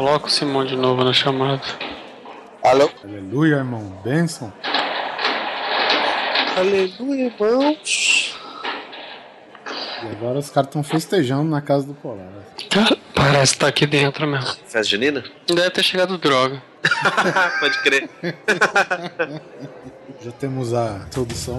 Coloca o Simão de novo na chamada. Alô? Aleluia, irmão. Benção. Aleluia, irmãos. E agora os caras estão festejando na casa do Polar. Cara, parece que tá aqui dentro mesmo. Festa junina? Deve ter chegado droga. Pode crer. Já temos a introdução.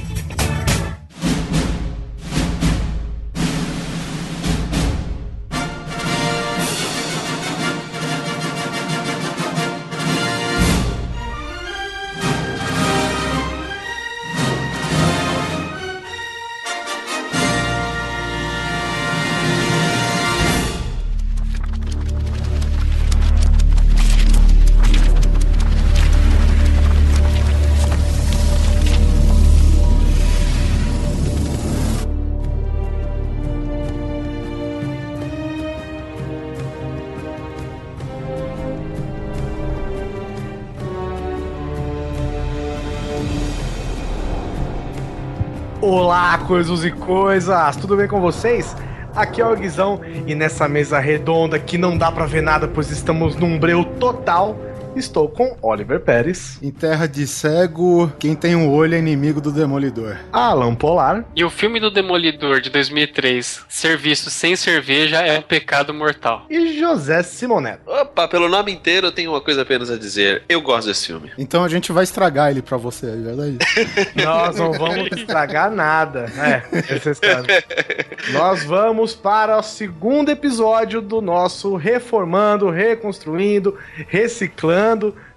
Coisas e coisas! Tudo bem com vocês? Aqui é o Guizão e nessa mesa redonda que não dá pra ver nada, pois estamos num breu total. Estou com Oliver Pérez, Em terra de cego, quem tem um olho é inimigo do demolidor. Alan Polar E o filme do Demolidor de 2003, Serviço sem cerveja é um pecado mortal. e José Simoneto. Opa, pelo nome inteiro eu tenho uma coisa apenas a dizer. Eu gosto desse filme. Então a gente vai estragar ele pra você, é verdade? Nós não vamos estragar nada. É, é caso. Nós vamos para o segundo episódio do nosso Reformando, Reconstruindo, Reciclando,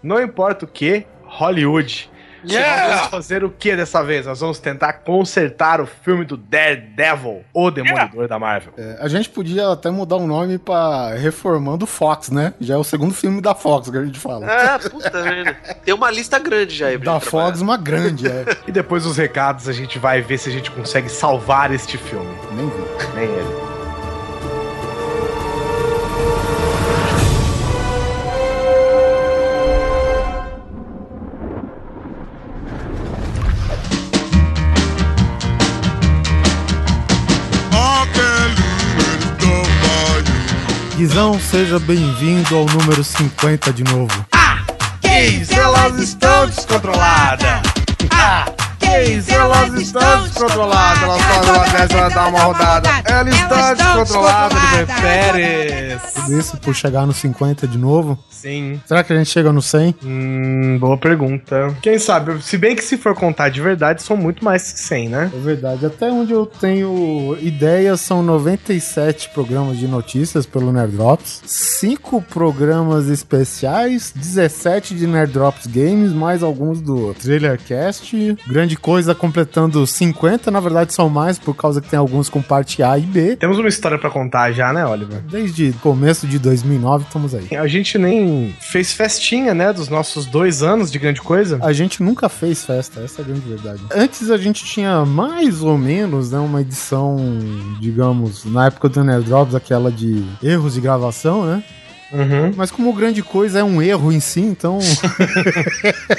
não importa o que, Hollywood. Yeah! Nós vamos fazer o que dessa vez? Nós vamos tentar consertar o filme do Daredevil, o Demolidor da Marvel. É, a gente podia até mudar o nome pra Reformando Fox, né? Já é o segundo filme da Fox que a gente fala. Ah, puta merda. Tem uma lista grande já aí da. Fox, uma grande, é. E depois dos recados a gente vai ver se a gente consegue salvar este filme. Nem vi. Nem ele. Guizão, seja bem-vindo ao número 50 de novo. Gays, elas estão descontroladas! Ah! Elas estão descontroladas! Elas fazem uma dessa, ela dá uma rodada. Ela está descontrolada, Pérez! Tudo isso por chegar no 50 de novo. Sim. Será que a gente chega no 100? Hum, boa pergunta. Quem sabe? Se bem que se for contar de verdade, são muito mais que 100, né? É verdade. Até onde eu tenho ideias, são 97 programas de notícias pelo Nerd Drops, 5 programas especiais, 17 de Nerd Drops Games, mais alguns do Trailer Cast. Grande coisa completando 50, na verdade são mais, por causa que tem alguns com parte A e B. Temos uma história pra contar já, né, Oliver? Desde começo de 2009 estamos aí. A gente nem fez festinha, né, dos nossos dois anos de grande coisa. A gente nunca fez festa, essa é a grande verdade. Antes a gente tinha mais ou menos, né, uma edição, digamos, na época do Nerd Drops, aquela de erros de gravação, né? Uhum. Mas como grande coisa é um erro em si, então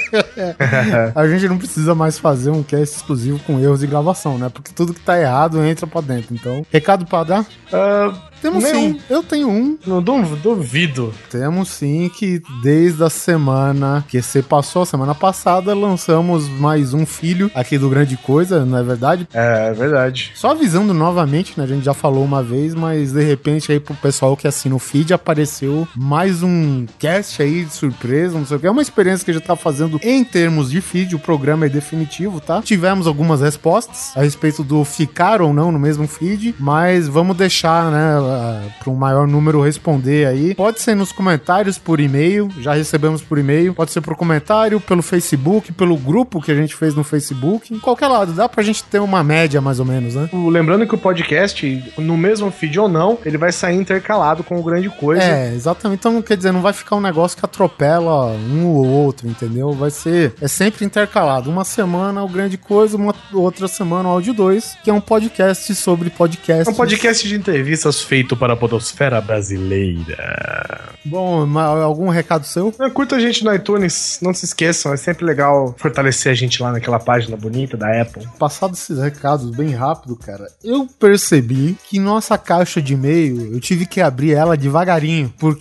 a gente não precisa mais fazer um cast exclusivo com erros de gravação, né? Porque tudo que tá errado entra pra dentro. Então, recado pra dar? Ah, Temos Nenhum. sim. Eu tenho um. não du- duvido. Temos sim que desde a semana que você passou, a semana passada, lançamos mais um filho aqui do Grande Coisa, não é verdade? É, é verdade. Só avisando novamente, né? A gente já falou uma vez, mas de repente aí pro pessoal que assina o feed apareceu mais um cast aí de surpresa, não sei o que. É uma experiência que a gente tá fazendo em termos de feed, o programa é definitivo, tá? Tivemos algumas respostas a respeito do ficar ou não no mesmo feed, mas vamos deixar, né, para um maior número responder aí. Pode ser nos comentários por e-mail, já recebemos por e-mail, pode ser por comentário, pelo Facebook, pelo grupo que a gente fez no Facebook, em qualquer lado, dá pra gente ter uma média mais ou menos, né? Lembrando que o podcast, no mesmo feed ou não, ele vai sair intercalado com o grande coisa. É, exatamente. Então, quer dizer, não vai ficar um negócio que atropela um ou outro, entendeu? Vai ser. É sempre intercalado. Uma semana o Grande Coisa, uma outra semana o Áudio 2, que é um podcast sobre podcast. É um podcast de entrevistas feito para a Podosfera Brasileira. Bom, algum recado seu? É, Curta a gente no iTunes, não se esqueçam, é sempre legal fortalecer a gente lá naquela página bonita da Apple. Passado esses recados bem rápido, cara, eu percebi que nossa caixa de e-mail, eu tive que abrir ela devagarinho, porque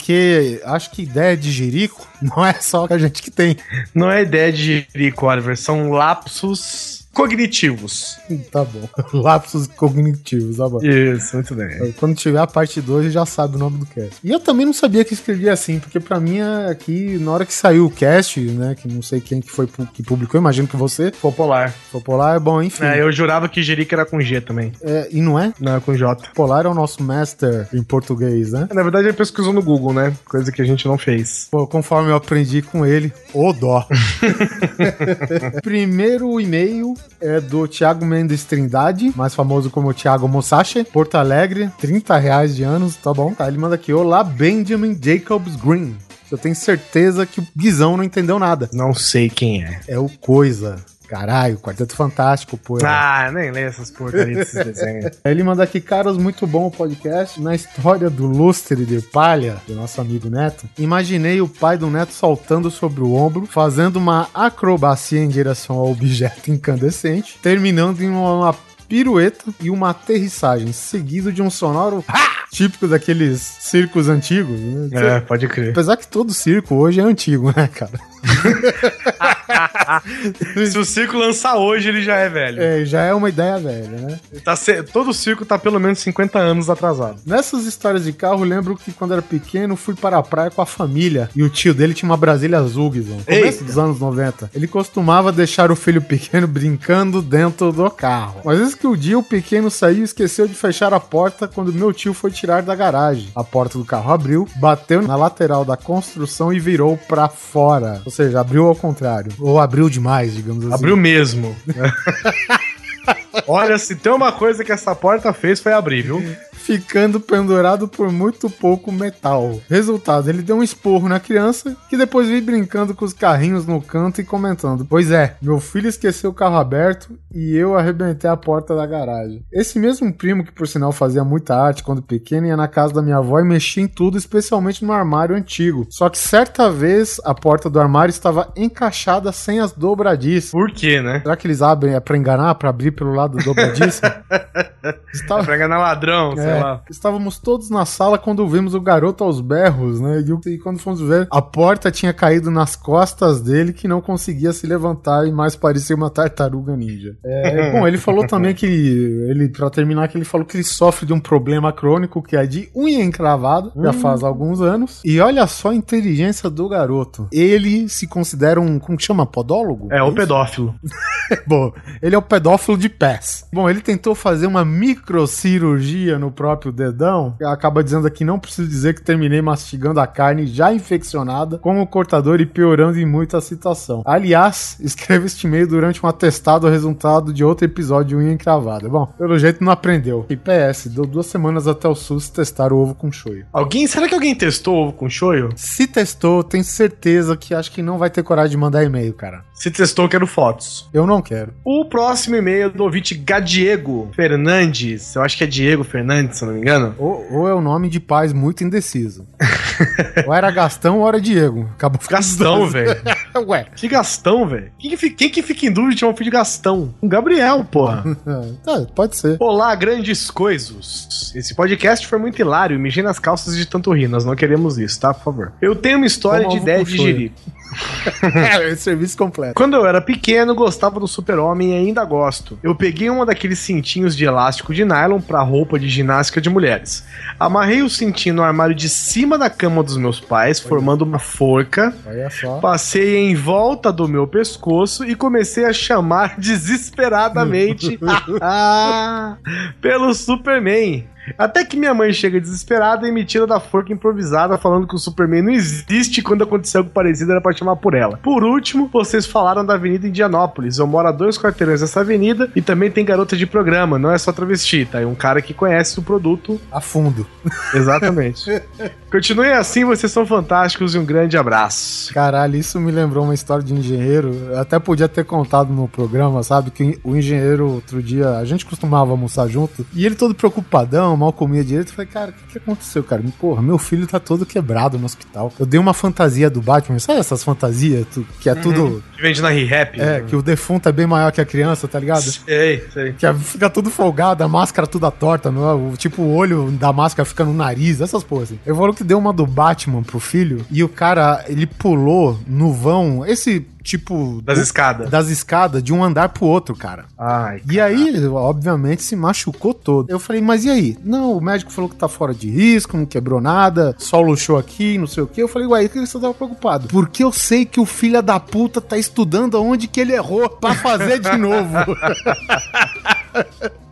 acho que ideia de jerico não é só a gente que tem. Não é ideia de Jerico, Oliver, são lapsos cognitivos. Tá bom. Lapsos cognitivos, tá bom. Isso, muito bem. Quando tiver a parte 2, já sabe o nome do cast. E eu também não sabia que escrevia assim, porque pra mim é aqui, na hora que saiu o cast, né, que não sei quem que foi que publicou, imagino que você, Popular. Popular, bom, enfim. É, eu jurava que Jerico era com G também. É, e não é? Não, é com J. Popular é o nosso master em português, né? Na verdade, ele pesquisou no Google, né? Coisa que a gente não fez. Pô, conforme eu aprendi com ele, ô dó. Primeiro e-mail é do Thiago Mendes Trindade, mais famoso como Thiago Musashi, Porto Alegre, 30 reais de anos, tá bom? Tá, ele manda aqui, olá Benjamin Jacobs Green. Eu tenho certeza que o Guizão não entendeu nada. Não sei quem é. É o Coisa. Caralho, Quarteto Fantástico, pô. Ah, nem lê essas porcarias desses desenhos. Ele manda aqui, caras, muito bom o podcast. Na história do lustre de palha, do nosso amigo Neto, imaginei o pai do Neto saltando sobre o ombro, fazendo uma acrobacia em direção ao objeto incandescente, terminando em uma pirueta e uma aterrissagem, seguido de um sonoro "Ha!", típico daqueles circos antigos. Né? É, pode crer. Apesar que todo circo hoje é antigo, né, cara? Se o circo lançar hoje, ele já é velho. É, já é uma ideia velha, né? Tá se- Todo circo tá pelo menos 50 anos atrasado. Nessas histórias de carro, lembro que quando era pequeno, fui para a praia com a família. E o tio dele tinha uma Brasília azul, Guizão. Começo dos anos 90. Ele costumava deixar o filho pequeno brincando dentro do carro. Mas vezes que o dia o pequeno saiu e esqueceu de fechar a porta quando meu tio foi tirar da garagem. A porta do carro abriu, bateu na lateral da construção e virou pra fora. Ou seja, abriu ao contrário. Ou abriu demais, digamos assim. Abriu mesmo. Olha, se tem uma coisa que essa porta fez foi abrir, viu? Ficando pendurado por muito pouco metal. Resultado, ele deu um esporro na criança, que depois veio brincando com os carrinhos no canto e comentando: Pois é, meu filho esqueceu o carro aberto e eu arrebentei a porta da garagem. Esse mesmo primo, que por sinal fazia muita arte quando pequeno, ia na casa da minha avó e mexia em tudo, especialmente no armário antigo. Só que certa vez a porta do armário estava encaixada sem as dobradiças. Por quê, né? Será que eles abrem é pra enganar, pra abrir pelo lado dobradiço? Estava... Pra enganar ladrão, É, lá. Estávamos todos na sala quando vimos o garoto aos berros, né? E, e quando fomos ver, a porta tinha caído nas costas dele que não conseguia se levantar e mais parecia uma tartaruga ninja. É, bom, ele falou também que ele, pra terminar, que ele falou que ele sofre de um problema crônico que é de unha encravada, já faz alguns anos. E olha só a inteligência do garoto. Ele se considera um, como que chama? Podólogo? É, o isso? pedófilo. Bom, ele é o pedófilo de pés. Bom, ele tentou fazer uma microcirurgia no próprio dedão. Acaba dizendo aqui, não preciso dizer que terminei mastigando a carne já infeccionada com o cortador e piorando em muito a situação. Aliás, escreve este e-mail durante um atestado resultado de outro episódio de unha encravada. Bom, pelo jeito não aprendeu. E PS, deu duas semanas até o SUS testar o ovo com shoyu. Alguém, será que alguém testou ovo com shoyu? Se testou, tenho certeza que acho que não vai ter coragem de mandar e-mail, cara. Se testou, quero fotos. Eu não quero. O próximo e-mail é do ouvinte Gadiego Fernandes. Eu acho que é Diego Fernandes, se eu não me engano. Ou, ou é o nome de pais muito indeciso. ou era Gastão ou era Diego. Acabou Gastão, velho. Ué. Que Gastão, velho? Quem, que quem que fica em dúvida de chamar o filho de Gastão? O Gabriel, porra. Tá, pode ser. Olá, grandes coisas. Esse podcast foi muito hilário. Mijei nas calças de tanto rir. Nós não queremos isso, tá? Por favor. Eu tenho uma história Toma de ideia de jirico. É, serviço completo. Quando eu era pequeno, gostava do super-homem e ainda gosto. Eu peguei uma daqueles cintinhos de elástico de nylon pra roupa de ginástica de mulheres. Amarrei o cintinho no armário de cima da cama dos meus pais, formando uma forca. Olha só. Passei em volta do meu pescoço e comecei a chamar desesperadamente pelo Superman. Até que minha mãe chega desesperada e me tira da forca improvisada, falando que o Superman não existe quando acontecer algo parecido era pra chamar por ela. Por último, vocês falaram da Avenida Indianópolis. Eu moro a dois quarteirões dessa avenida e também tem garota de programa, não é só travesti, tá? É um cara que conhece o produto. A fundo. Exatamente. Continuem assim, vocês são fantásticos e um grande abraço. Caralho, isso me lembrou uma história de engenheiro. Eu até podia ter contado no programa, sabe? Que o engenheiro, outro dia, a gente costumava almoçar junto, e ele todo preocupadão, mal comia direito. Eu falei, cara, o que, que aconteceu, cara? Porra, meu filho tá todo quebrado no hospital. Eu dei uma fantasia do Batman, sabe essas fantasias que é tudo. Que vende na ReHap. É, que o defunto é bem maior que a criança, tá ligado? Sei, sei. Que fica tudo folgado, a máscara toda torta, não é? O, tipo, o olho da máscara fica no nariz, essas porras assim. Eu falou que deu uma do Batman pro filho e o cara, ele pulou no vão, esse tipo. Das escadas. Das escadas, de um andar pro outro, cara. Ai, E aí, obviamente, se machucou todo. Eu falei, mas e aí? Não, o médico falou que tá fora de risco, não quebrou nada, só luxou aqui, não sei o quê. Eu falei, ué, por que você tava preocupado? Porque eu sei que o filho da puta tá estudando aonde que ele errou pra fazer de novo.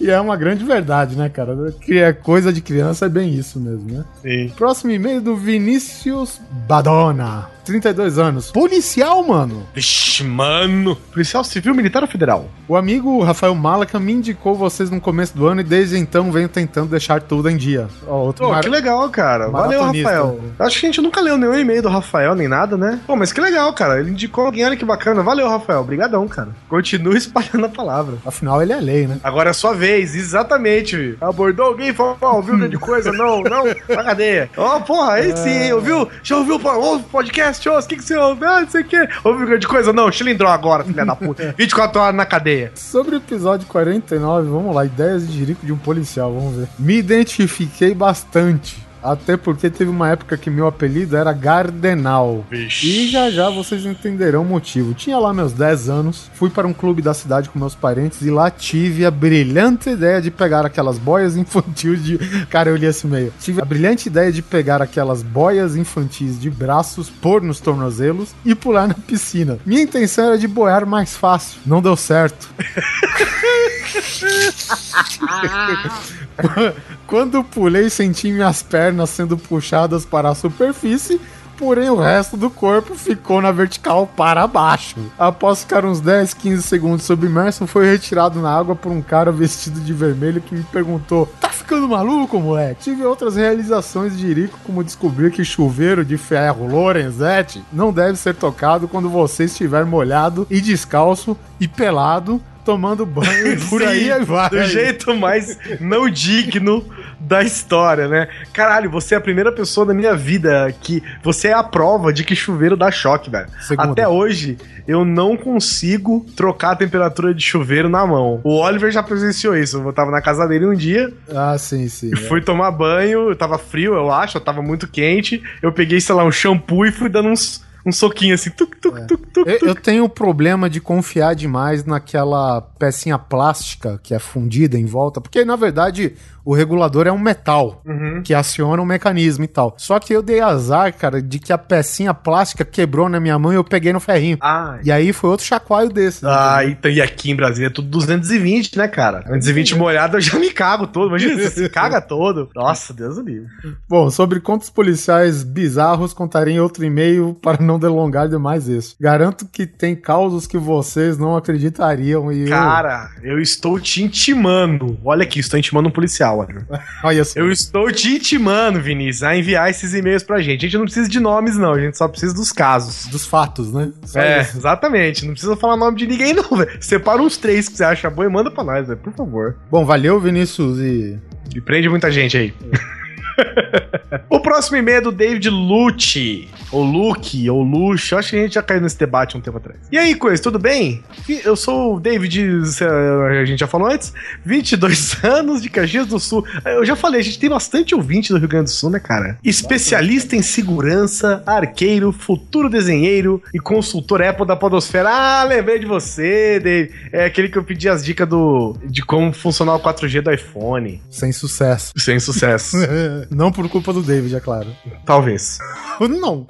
e é uma grande verdade, né, cara? Que é coisa de criança, é bem isso mesmo, né? sim. Próximo e-mail do Vinícius Badona. 32 anos. Policial, mano. Vixe, mano. Policial Civil, Militar ou Federal? O amigo Rafael Malaca me indicou vocês no começo do ano e desde então venho tentando deixar tudo em dia. Ó, outro Pô, que legal, cara. Valeu. Rafael. Acho que a gente nunca leu nenhum e-mail do Rafael, nem nada, né? Pô, mas que legal, cara. Ele indicou alguém, olha que bacana. Valeu, Rafael. Obrigadão, cara. Continue espalhando a palavra. Afinal, ele é lei, né? Agora é sua vez, exatamente. Abordou alguém, falou, ó, ouviu grande coisa? Não, não, na cadeia. Ó, porra, aí sim, hein, ouviu? Já ouviu o podcast? Ô, o que que você ouve? Ah, não sei o que. Ouviu grande coisa? Não, chilindrou agora, filha da puta. 24 horas na cadeia. Sobre o episódio 49, vamos lá, ideias de jirico de um policial, vamos ver. Me identifiquei bastante. Até porque teve uma época que meu apelido era Gardenal. E já já vocês entenderão o motivo. Tinha lá meus 10 anos, fui para um clube da cidade com meus parentes e lá tive a brilhante ideia de pegar aquelas boias infantis de. Cara, eu li esse e-mail. Tive a brilhante ideia de pegar aquelas boias infantis de braços, pôr nos tornozelos e pular na piscina. Minha intenção era de boiar mais fácil. Não deu certo. Quando pulei, senti minhas pernas sendo puxadas para a superfície, porém o resto do corpo ficou na vertical para baixo. Após ficar uns 10, 15 segundos submerso, foi retirado na água por um cara vestido de vermelho que me perguntou: Tá ficando maluco, moleque? Tive outras realizações de Irico, como descobrir que chuveiro de ferro Lorenzetti não deve ser tocado quando você estiver molhado e descalço e pelado. Tomando banho por aí Sim, vai. Do jeito mais não digno da história, né? Caralho, você é a primeira pessoa da minha vida que você é a prova de que chuveiro dá choque, velho. Segunda. Até hoje, eu não consigo trocar a temperatura de chuveiro na mão. O Oliver já presenciou isso. Eu tava na casa dele um dia, Ah, sim, sim. fui tomar banho, eu tava frio, eu acho, eu tava muito quente. Eu peguei, sei lá, um shampoo e fui dando uns, um soquinho assim, tuc, tuc, tuc, tuc, Eu, eu tenho o problema de confiar demais naquela pecinha plástica que é fundida em volta, porque na verdade o regulador é um metal Uhum. que aciona um mecanismo e tal. Só que eu dei azar, cara, de que a pecinha plástica quebrou na minha mão e eu peguei no ferrinho. Ai. E aí foi outro chacoalho desse. né? Ah, então, e aqui em Brasília é tudo 220, né, cara? 220 molhado eu já me cago todo. Imagina, você se caga todo. Nossa, Deus do livre. Bom, sobre contos policiais bizarros, contarei outro e-mail para não delongar demais isso. Garanto que tem causos que vocês não acreditariam e eu- Cara, eu estou te intimando. Olha aqui, estou intimando um policial, olha. Olha só. Eu estou te intimando, Vinícius, a enviar esses e-mails pra gente. A gente não precisa de nomes, não. A gente só precisa dos casos. Dos fatos, né? Só é, isso. exatamente. Não precisa falar nome de ninguém, não, velho. Separa uns três que você acha bom e manda pra nós, velho. Por favor. Bom, valeu, Vinícius, e E prende muita gente aí. o próximo e-mail é do David Lucci. Ou Luke, ou. Eu acho que a gente já caiu nesse debate um tempo atrás. E aí, Coisa, tudo bem? Eu sou o David, eh, a gente já falou antes, 22 anos de Caxias do Sul. Eu já falei, a gente tem bastante ouvinte do Rio Grande do Sul, né, cara? Especialista em segurança, arqueiro, futuro desenheiro e consultor Apple da Podosfera. Ah, lembrei de você, Dave. É aquele que eu pedi as dicas do, de como funcionar o 4G do iPhone. sem sucesso. Sem sucesso. Não por culpa do David, é claro. Talvez. Não.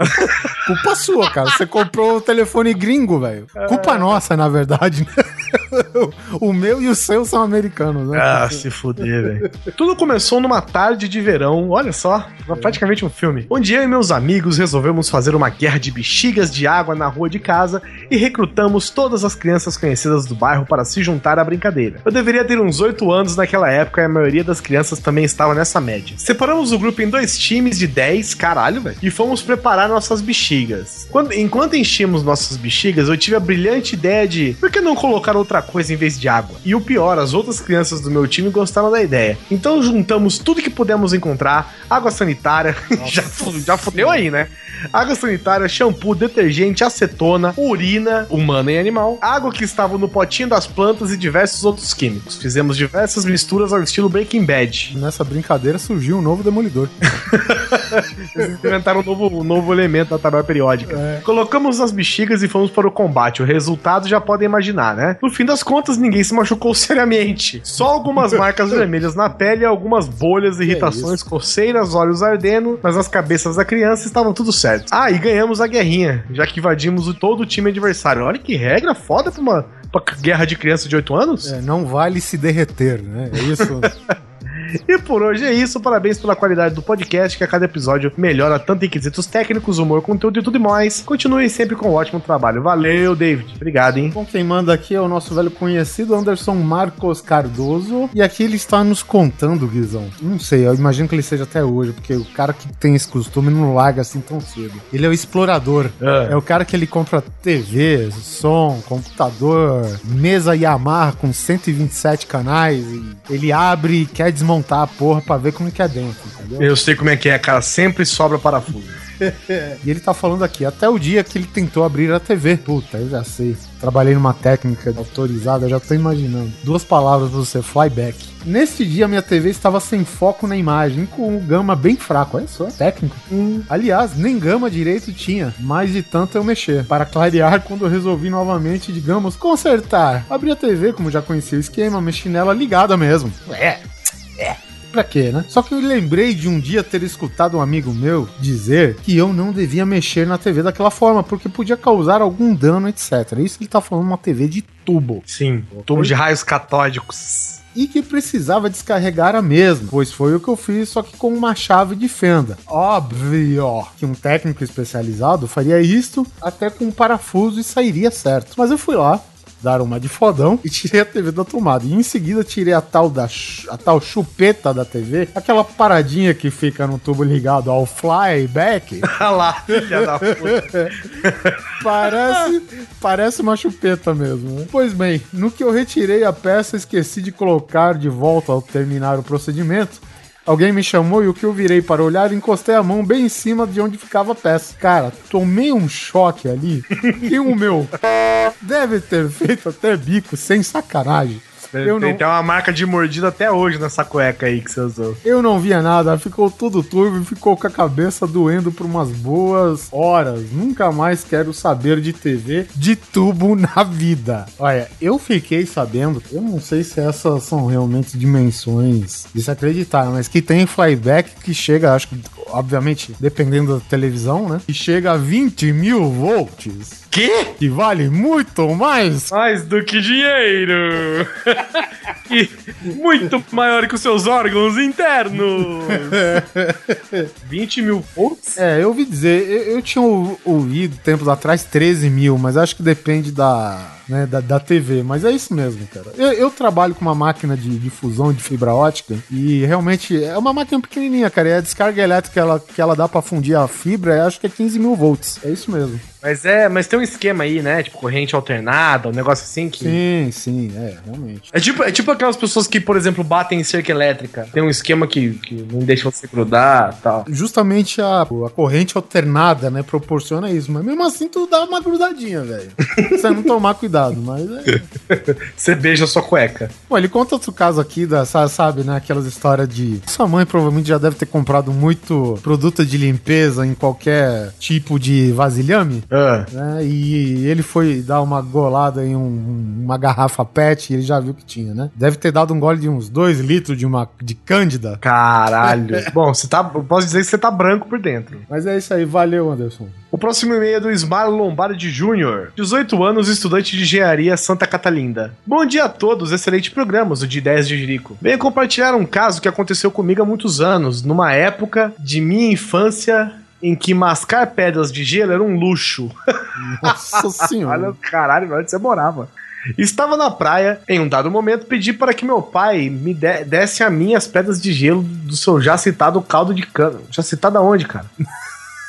Culpa sua, cara. Você comprou o telefone gringo, velho. Culpa nossa, na verdade. né? o meu e o seu são americanos, né? Ah, se fuder, velho. Tudo começou numa tarde de verão, olha só, praticamente um filme. Onde eu e meus amigos resolvemos fazer uma guerra de bexigas de água na rua de casa e recrutamos todas as crianças conhecidas do bairro para se juntar à brincadeira. Eu deveria ter uns 8 anos naquela época e a maioria das crianças também estava nessa média. Separamos o grupo em dois times de 10, caralho, velho, e fomos preparar nossas bexigas. Quando- enquanto enchíamos nossas bexigas, eu tive a brilhante ideia de por que não colocar outra coisa em vez de água? E o pior, as outras crianças do meu time gostaram da ideia. Então juntamos tudo que pudemos encontrar: água sanitária, já, já fudeu aí, né? Água sanitária, shampoo, detergente, acetona, urina, humana e animal, água que estava no potinho das plantas e diversos outros químicos. Fizemos diversas misturas ao estilo Breaking Bad. Nessa brincadeira surgiu um novo demolidor. Eles inventaram um novo, um novo elemento da tabela periódica. Colocamos as bexigas e fomos para o combate. O resultado já podem imaginar, né? No fim das contas, ninguém se machucou seriamente. Só algumas marcas vermelhas na pele, algumas bolhas, irritações, coceiras, olhos ardendo, mas nas cabeças da criança estavam tudo certo. Ah, e ganhamos a guerrinha, já que invadimos o, todo o time adversário. Olha que regra foda pra uma pra guerra de criança de 8 anos. É, não vale se derreter, né? É isso. E por hoje é isso. Parabéns pela qualidade do podcast, que a cada episódio melhora tanto em quesitos técnicos, humor, conteúdo e tudo mais. Continue sempre com um ótimo trabalho. Valeu, David. Obrigado, hein? Bom, quem manda aqui é o nosso velho conhecido Anderson Marcos Cardoso. E aqui ele está nos contando, Guizão. Não sei, eu imagino que ele seja até hoje, porque o cara que tem esse costume não larga assim tão cedo. Ele é o explorador. É o cara que ele compra TV, som, computador, mesa Yamaha com 127 canais. E ele abre e quer desmontar a porra pra ver como que é dentro, entendeu? Eu sei como é que é, cara. Sempre sobra parafuso. E ele tá falando aqui, até o dia que ele tentou abrir a TV. Puta, eu já sei. Trabalhei numa técnica autorizada, já tô imaginando. Duas palavras pra você, flyback. Neste dia, minha TV estava sem foco na imagem, com o gama bem fraco. Olha só, técnico. Aliás, nem gama direito tinha, mas de tanto eu mexer. Para clarear, quando eu resolvi novamente, digamos, consertar. Abri a TV, como já conhecia o esquema, mexi nela ligada mesmo. É, Pra quê, né? Só que eu lembrei de um dia ter escutado um amigo meu dizer que eu não devia mexer na TV daquela forma, porque podia causar algum dano, etc. Isso ele tá falando uma TV de tubo. Sim, tubo de raios catódicos. E que precisava descarregar a mesma, pois foi o que eu fiz, só que com uma chave de fenda. Óbvio que um técnico especializado faria isto até com um parafuso e sairia certo. Mas eu fui lá, dar uma de fodão e tirei a TV da tomada. E em seguida tirei a tal da a tal chupeta da TV, aquela paradinha que fica no tubo ligado ao flyback. Olha lá, filha da puta. Parece, parece uma chupeta mesmo. né? Pois bem, no que eu retirei a peça, esqueci de colocar de volta ao terminar o procedimento. Alguém me chamou e o que eu virei para olhar, encostei a mão bem em cima de onde ficava a peça. Cara, tomei um choque ali que o meu deve ter feito até bico, sem sacanagem. Eu Tem não, até uma marca de mordida até hoje nessa cueca aí que você usou. eu não via nada, ficou tudo turvo e ficou com a cabeça doendo por umas boas horas. Nunca mais quero saber de TV de tubo na vida. Olha, eu fiquei sabendo, eu não sei se essas são realmente dimensões de se acreditar, mas que tem flyback que chega, acho que, obviamente, dependendo da televisão, né? Que chega a 20 mil volts. Que? Que vale muito mais Mais do que dinheiro! e muito maior que os seus órgãos internos! 20 mil volts? É, eu ouvi dizer, eu, eu tinha ou- ouvido tempos atrás 13 mil, mas acho que depende da, né, da, da TV. Mas é isso mesmo, cara. Eu, eu trabalho com uma máquina de, de fusão de fibra ótica e realmente é uma máquina pequenininha, cara. E a descarga elétrica que ela, que ela dá pra fundir a fibra, eu acho que é 15 mil volts. É isso mesmo. Mas é, mas tem um esquema aí, né? Tipo, corrente alternada, um negócio assim que. Sim, sim, é, realmente. É tipo, é tipo aquelas pessoas que, por exemplo, batem em cerca elétrica. Tem um esquema que, que não deixa você grudar e tal. Justamente a, a corrente alternada, né, proporciona isso. Mas mesmo assim, tu dá uma grudadinha, velho. Você não tomar cuidado, mas é. Você beija a sua cueca. Pô, ele conta outro caso aqui, da, sa- sabe, né? Aquelas histórias de. Sua mãe provavelmente já deve ter comprado muito produto de limpeza em qualquer tipo de vasilhame. Ah. Né? E ele foi dar uma golada em um- uma garrafa PET e ele já viu que tinha, né? Deve ter dado um gole de uns 2 litros de uma de cândida. Caralho. Bom, você tá. eu Posso dizer que você tá branco por dentro. Mas é isso aí, valeu, Anderson. próximo e-mail é do Ismar Lombardi Júnior, 18 anos, estudante de engenharia Santa Catalinda. Bom dia a todos, excelente programa, o de 10 de Jerico. Venho compartilhar um caso que aconteceu comigo há muitos anos, numa época de minha infância em que mascar pedras de gelo era um luxo. Nossa senhora. Olha, caralho, onde você morava. Estava na praia, em um dado momento, pedi para que meu pai me de- desse a mim as pedras de gelo do seu já citado caldo de cana. Já citado aonde, cara?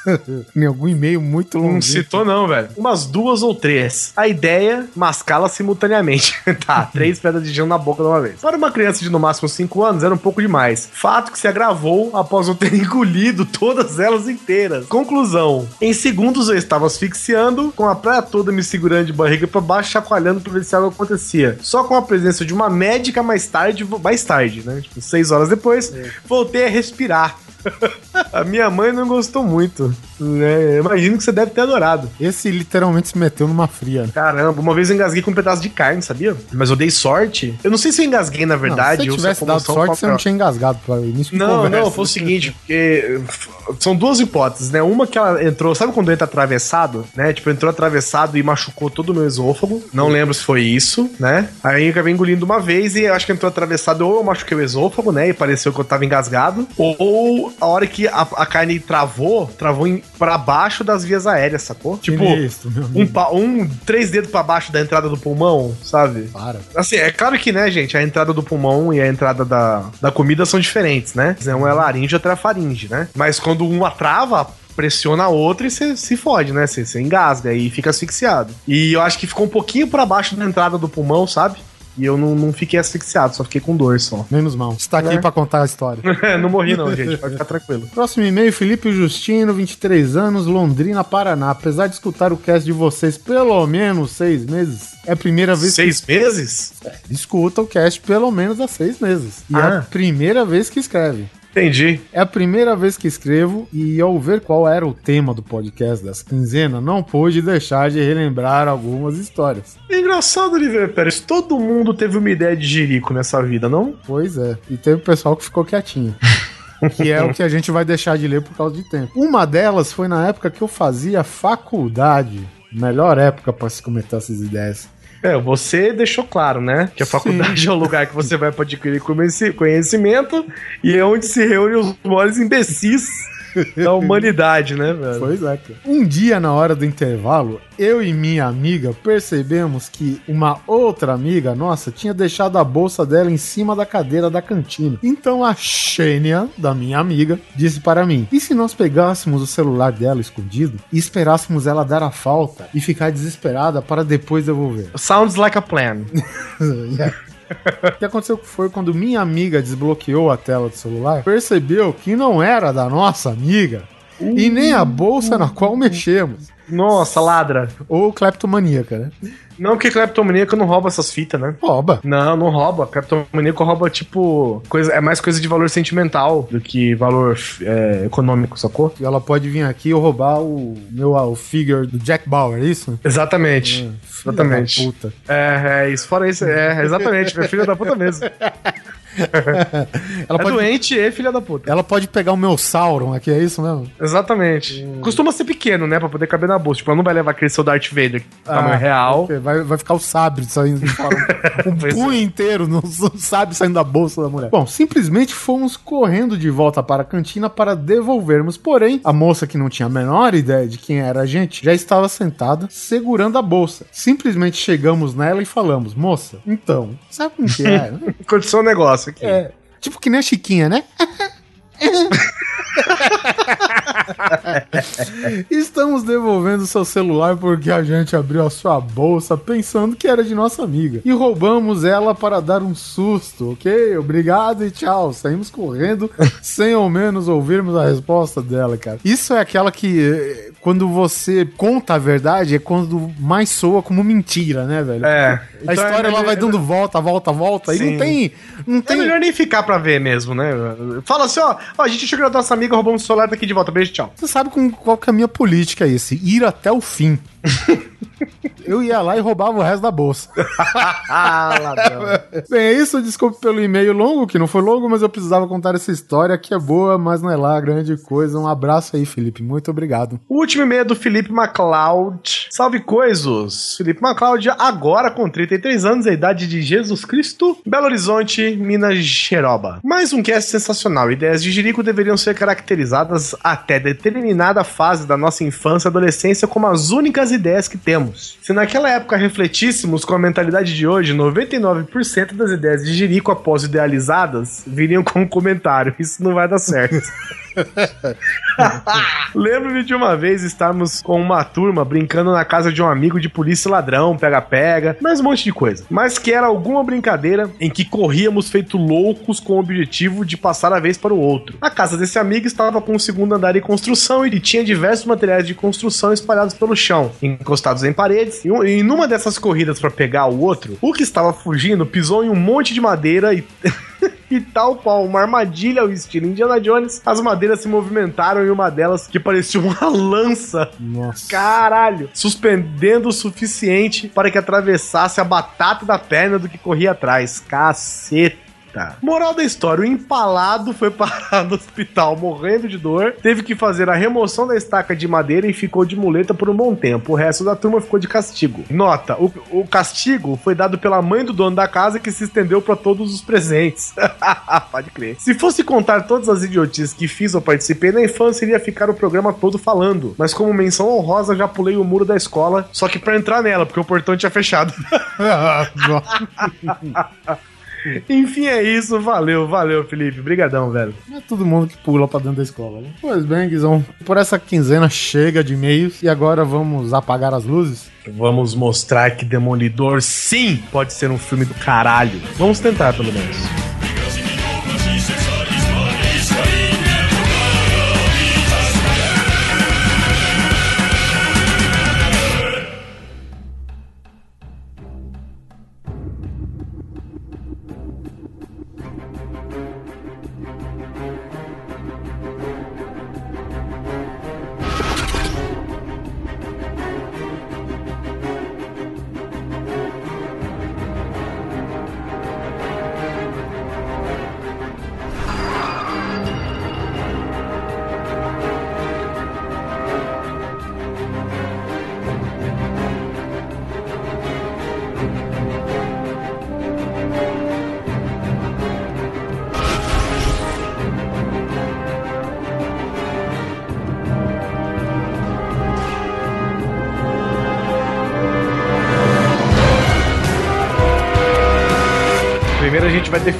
Em algum e-mail muito longo. Não citou, não, velho. Umas duas ou três. A ideia, mascá-las simultaneamente. tá, três pedras de gelo na boca de uma vez. Para uma criança de no máximo 5 anos, era um pouco demais. Fato que se agravou após eu ter engolido todas elas inteiras. Conclusão: em segundos eu estava asfixiando, com a praia toda me segurando de barriga para baixo, chacoalhando para ver se algo acontecia. Só com a presença de uma médica mais tarde, mais tarde, né? Tipo, seis horas depois, voltei a respirar. a minha mãe não gostou muito. Né? Imagino que você deve ter adorado. Esse literalmente se meteu numa fria. Caramba, uma vez eu engasguei com um pedaço de carne, sabia? Mas eu dei sorte. Eu não sei se eu engasguei na verdade. não, se tivesse dado sorte, você não tinha engasgado para início Não, conversa. não, foi o seguinte, porque são duas hipóteses, né? Uma que ela entrou, sabe quando entra atravessado, né? Tipo, entrou atravessado e machucou todo o meu esôfago. Não lembro se foi isso, né? Aí eu acabei engolindo uma vez e acho que entrou atravessado ou eu machuquei o esôfago, né? E pareceu que eu tava engasgado. Ou a hora que a, a carne travou, travou em, pra baixo das vias aéreas, sacou? Tipo, um, pa- um três dedos pra baixo da entrada do pulmão, sabe? Para. Assim, é claro que, né, gente, a entrada do pulmão e a entrada da, da comida são diferentes, né? Um é laringe, outro é faringe, né? Mas quando uma trava, pressiona a outra e você se fode, né? Você você engasga e fica asfixiado. E eu acho que ficou um pouquinho pra baixo da entrada do pulmão, sabe? E eu não, não fiquei asfixiado, só fiquei com dor só. Menos mal. Está aqui Né? pra contar a história. não morri não, gente, pode ficar tranquilo. Próximo e-mail, Felipe Justino, 23 anos, Londrina, Paraná. Apesar de escutar o cast de vocês pelo menos seis meses, é a primeira vez Seis meses? que escuta o cast pelo menos há seis meses. E é a Ah. primeira vez que escreve. Entendi. É a primeira vez que escrevo e ao ver qual era o tema do podcast dessa quinzena, não pude deixar de relembrar algumas histórias. É engraçado, Oliveira Pérez, todo mundo teve uma ideia de jirico nessa vida, não? Pois é, e teve pessoal que ficou quietinho. que é o que a gente vai deixar de ler por causa de tempo. Uma delas foi na época que eu fazia faculdade. Melhor época para se comentar essas ideias. É, você deixou claro, né? Que a Sim. faculdade é o lugar que você vai para adquirir conheci- conhecimento e é onde se reúnem os maiores imbecis da humanidade, né, velho? Pois é, cara. Um dia, na hora do intervalo, eu e minha amiga percebemos que uma outra amiga nossa tinha deixado a bolsa dela em cima da cadeira da cantina. Então a Xênia, da minha amiga, disse para mim: e se nós pegássemos o celular dela escondido e esperássemos ela dar a falta e ficar desesperada para depois devolver? Sounds like a plan. O que aconteceu foi quando minha amiga desbloqueou a tela do celular, percebeu que não era da nossa amiga e nem a bolsa na qual mexemos. Nossa, ladra. Ou cleptomaníaca, né? Não, porque cleptomaníaco não rouba essas fitas, né? Rouba. Não, não rouba. Cleptomaníaco rouba, tipo, coisa, é mais coisa de valor sentimental do que valor é, econômico, sacou? E ela pode vir aqui e roubar o meu o figure do Jack Bauer, é isso? Exatamente. Filha Exatamente. da Puta. É, é, isso. Fora isso, é, exatamente. Filha da puta mesmo. Ela é pode, doente e filha da puta. ela pode pegar o meu Sauron aqui, é isso mesmo? Exatamente. Costuma ser pequeno, né? Pra poder caber na bolsa. Tipo, ela não vai levar aquele seu Darth Vader tamanho Ah, real. Vai, vai ficar o sabre saindo. Um punho inteiro no sabre saindo da bolsa da mulher. Bom, simplesmente fomos correndo de volta para a cantina para devolvermos. Porém, a moça que não tinha a menor ideia de quem era a gente já estava sentada segurando a bolsa. Simplesmente chegamos nela e falamos: Moça, então, sabe como que é? Aconteceu um negócio aqui. É. Tipo que nem a Chiquinha, né? Estamos devolvendo seu celular porque a gente abriu a sua bolsa pensando que era de nossa amiga. E roubamos ela para dar um susto, ok? Obrigado e tchau. Saímos correndo sem ao menos ouvirmos a resposta dela, cara. Isso é aquela que, eh, quando você conta a verdade, é quando mais soa como mentira, né, velho? É. A Então história é ela melhor- vai dando volta, volta, volta. E Sim. não tem. Não É tem melhor nem ficar pra ver mesmo, né? Fala assim, ó, ó, a gente chegou da nossa amiga, roubamos o celular, tá aqui de volta. Beijo, tchau. Você sabe com qual que é a minha política é esse? Ir até o fim. Eu ia lá e roubava o resto da bolsa. ah. Bem, é isso. Desculpe pelo e-mail longo, que não foi longo, mas eu precisava contar essa história que é boa, mas não é lá grande coisa. Um abraço aí, Felipe. Muito obrigado. O último e-mail é do Felipe MacLeod. Salve coisos! Felipe MacLeod, agora com 33 anos, a idade de Jesus Cristo, Belo Horizonte, Minas Geroba. Mais um cast sensacional. Ideias de Jerico deveriam ser caracterizadas até determinada fase da nossa infância e adolescência como as únicas ideias que temos. Se naquela época refletíssemos com a mentalidade de hoje, 99% das ideias de Jerico após idealizadas viriam com um comentário. Isso não vai dar certo. Lembro-me de uma vez estarmos com uma turma brincando na casa de um amigo de polícia ladrão, pega-pega, mais um monte de coisa. Mas que era alguma brincadeira em que corríamos feito loucos com o objetivo de passar a vez para o outro. A casa desse amigo estava com o segundo andar em construção e tinha diversos materiais de construção espalhados pelo chão, encostados em paredes. E, e numa dessas corridas para pegar o outro, o que estava fugindo pisou em um monte de madeira e. E tal qual uma armadilha ao estilo Indiana Jones, as madeiras se movimentaram e uma delas, que parecia uma lança, Nossa. caralho, suspendendo o suficiente para que atravessasse a batata da perna do que corria atrás. Caceta. Moral da história: o empalado foi parar no hospital morrendo de dor, teve que fazer a remoção da estaca de madeira e ficou de muleta por um bom tempo. O resto da turma ficou de castigo. Nota: o, o castigo foi dado pela mãe do dono da casa que se estendeu para todos os presentes. Pode crer. Se fosse contar todas as idiotices que fiz ou participei na infância, iria ficar o programa todo falando. Mas como menção honrosa, já pulei o muro da escola, só que para entrar nela, porque o portão tinha fechado. Enfim, é isso. Valeu, valeu, Felipe. Brigadão, velho. Não é todo mundo que pula pra dentro da escola, né? Pois bem, Guizão. Por essa quinzena chega de e-mails e agora vamos apagar as luzes? Vamos mostrar que Demolidor, sim, pode ser um filme do caralho. Vamos tentar, pelo menos.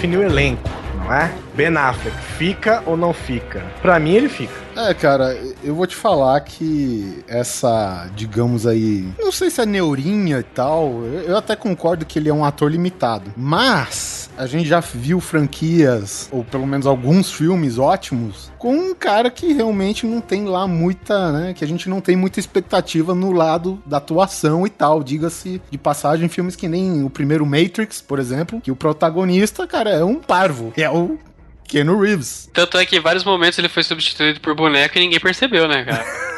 Definir o elenco, não é? Ben Affleck, fica ou não fica? Pra mim, ele fica. É, cara, eu vou te falar que essa, digamos aí, não sei se é neurinha e tal, eu até concordo que ele é um ator limitado, mas a gente já viu franquias, ou pelo menos alguns filmes ótimos, cara que realmente não tem lá muita, né, que a gente não tem muita expectativa no lado da atuação e tal, diga-se de passagem, filmes que nem o primeiro Matrix, por exemplo, que o protagonista, cara, é um parvo, é o Keanu Reeves. Tanto é que em vários momentos ele foi substituído por boneco e ninguém percebeu, né, cara?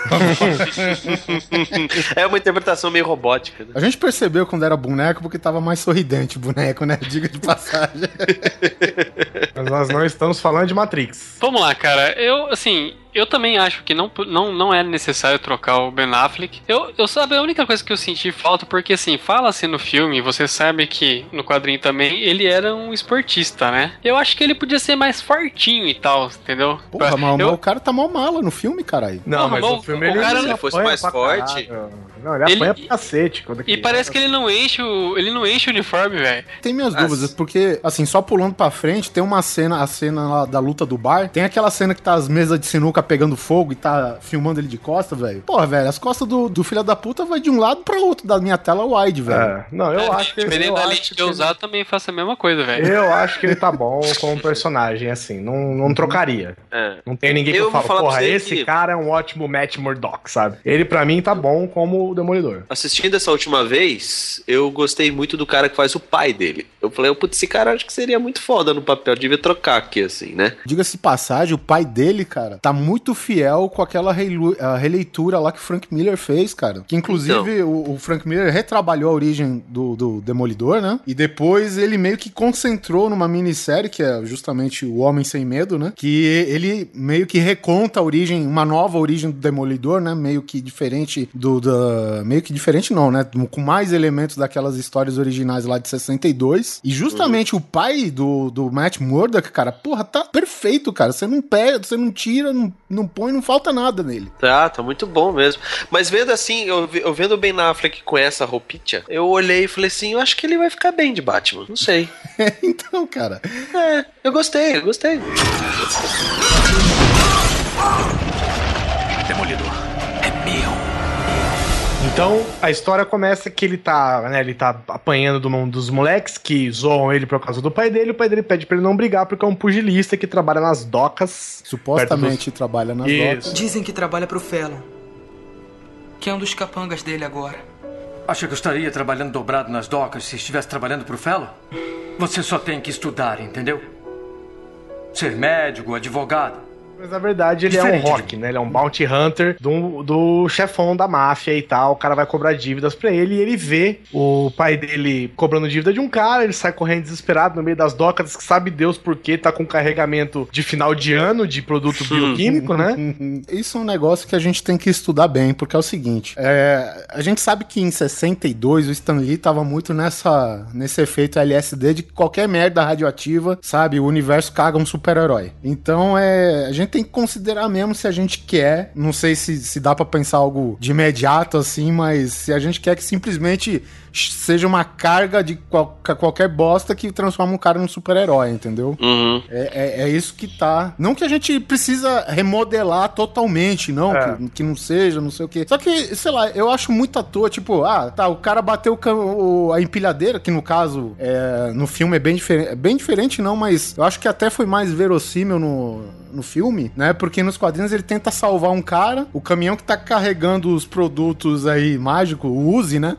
É uma interpretação meio robótica, né? A gente percebeu quando era boneco porque tava mais sorridente o boneco, né? Diga de passagem. Mas nós não estamos falando de Matrix. Vamos lá, cara. Eu, assim, eu também acho que não, não, não é necessário trocar o Ben Affleck. Eu, eu sabe, a única coisa que eu senti falta, porque assim, fala-se no filme, você sabe que no quadrinho também, ele era um esportista, né? Eu acho que ele podia ser mais fortinho e tal, entendeu? Porra, mas, eu, mas o cara tá mal mala no filme, caralho. Não, Porra, mas mas o o- filme o ele, cara- ele se ele fosse mais forte- caralho. Não, ele Ele- apanha pra cacete. Quando E criança. parece que ele não enche o. Ele não enche o uniforme, velho. Tem minhas Ah, dúvidas, porque, assim, só pulando pra frente, tem uma cena, a cena lá da luta do bar, tem aquela cena que tá as mesas de sinuca pegando fogo e tá filmando ele de costa, velho. Porra, velho, as costas do, do filho da puta vai de um lado pra outro da minha tela wide, velho. É, não, eu acho que Dependendo eu da lente que eu usar, eu também faço a mesma coisa, velho. Eu acho que ele tá bom como personagem, assim, não, não trocaria. É. Não tem ninguém que Eu eu, falo, porra, esse que- cara é um ótimo Matt Murdock, sabe? Ele pra mim tá bom como o Demolidor. Assistindo essa última vez, eu gostei muito do cara que faz o pai dele. Eu falei, putz, esse cara acho que seria muito foda no papel, devia trocar aqui, assim, né? Diga-se de passagem, o pai dele, cara, tá muito muito fiel com aquela releitura lá que o Frank Miller fez, cara. Que inclusive o, o Frank Miller retrabalhou a origem do, do Demolidor, né? E depois ele meio que concentrou numa minissérie, que é justamente O Homem Sem Medo, né? Que ele meio que reconta a origem, uma nova origem do Demolidor, né? Meio que diferente do. Da, meio que diferente, não, né? Com mais elementos daquelas histórias originais lá de 62. E justamente o pai do, do Matt Murdock, cara, porra, tá perfeito, cara. Você não perde, você não tira, não, não põe, não falta nada nele. Tá, tá muito bom mesmo. Mas vendo assim, eu, eu vendo o Ben Affleck com essa roupinha, eu olhei e falei assim, eu acho que ele vai ficar bem de Batman. Não sei. então, cara. É, eu gostei, eu gostei. Então, a história começa que ele tá, né, ele tá apanhando do mão dos moleques que zoam ele por causa do pai dele. O pai dele pede pra ele não brigar porque é um pugilista que trabalha nas docas. Supostamente trabalha nas docas. Isso. Dizem que trabalha pro Felo. Que é um dos capangas dele agora. Acha que eu estaria trabalhando dobrado nas docas se estivesse trabalhando pro Fellow? Você só tem que estudar, entendeu? Ser médico, advogado. Mas na verdade ele é um Diferente rock, né? Ele é um bounty hunter do, do chefão da máfia e tal. O cara vai cobrar dívidas pra ele e ele vê o pai dele cobrando dívida de um cara. Ele sai correndo desesperado no meio das docas, que sabe Deus por quê, tá com carregamento de final de ano de produto bioquímico, né? Isso é um negócio que a gente tem que estudar bem, porque é o seguinte: é, a gente sabe que em 62 o Stan Lee tava muito nessa, nesse efeito LSD de que qualquer merda radioativa, sabe, o universo caga um super-herói. Então é, a gente tem que considerar mesmo se a gente quer, não sei se, se dá pra pensar algo de imediato assim, mas se a gente quer que simplesmente seja uma carga de qual- qualquer bosta que transforma um cara num super-herói, entendeu? Uhum. É, é, é isso que tá. Não que a gente precisa remodelar totalmente, não, É. que, que não seja, não sei o quê. Só que, sei lá, eu acho muito à toa, tipo, ah, tá, o cara bateu o a empilhadeira, que no caso, é, no filme é bem diferente. É bem diferente, não, mas eu acho que até foi mais verossímil no, no filme, né? Porque nos quadrinhos ele tenta salvar um cara, o caminhão que tá carregando os produtos aí mágicos, o Uzi, né?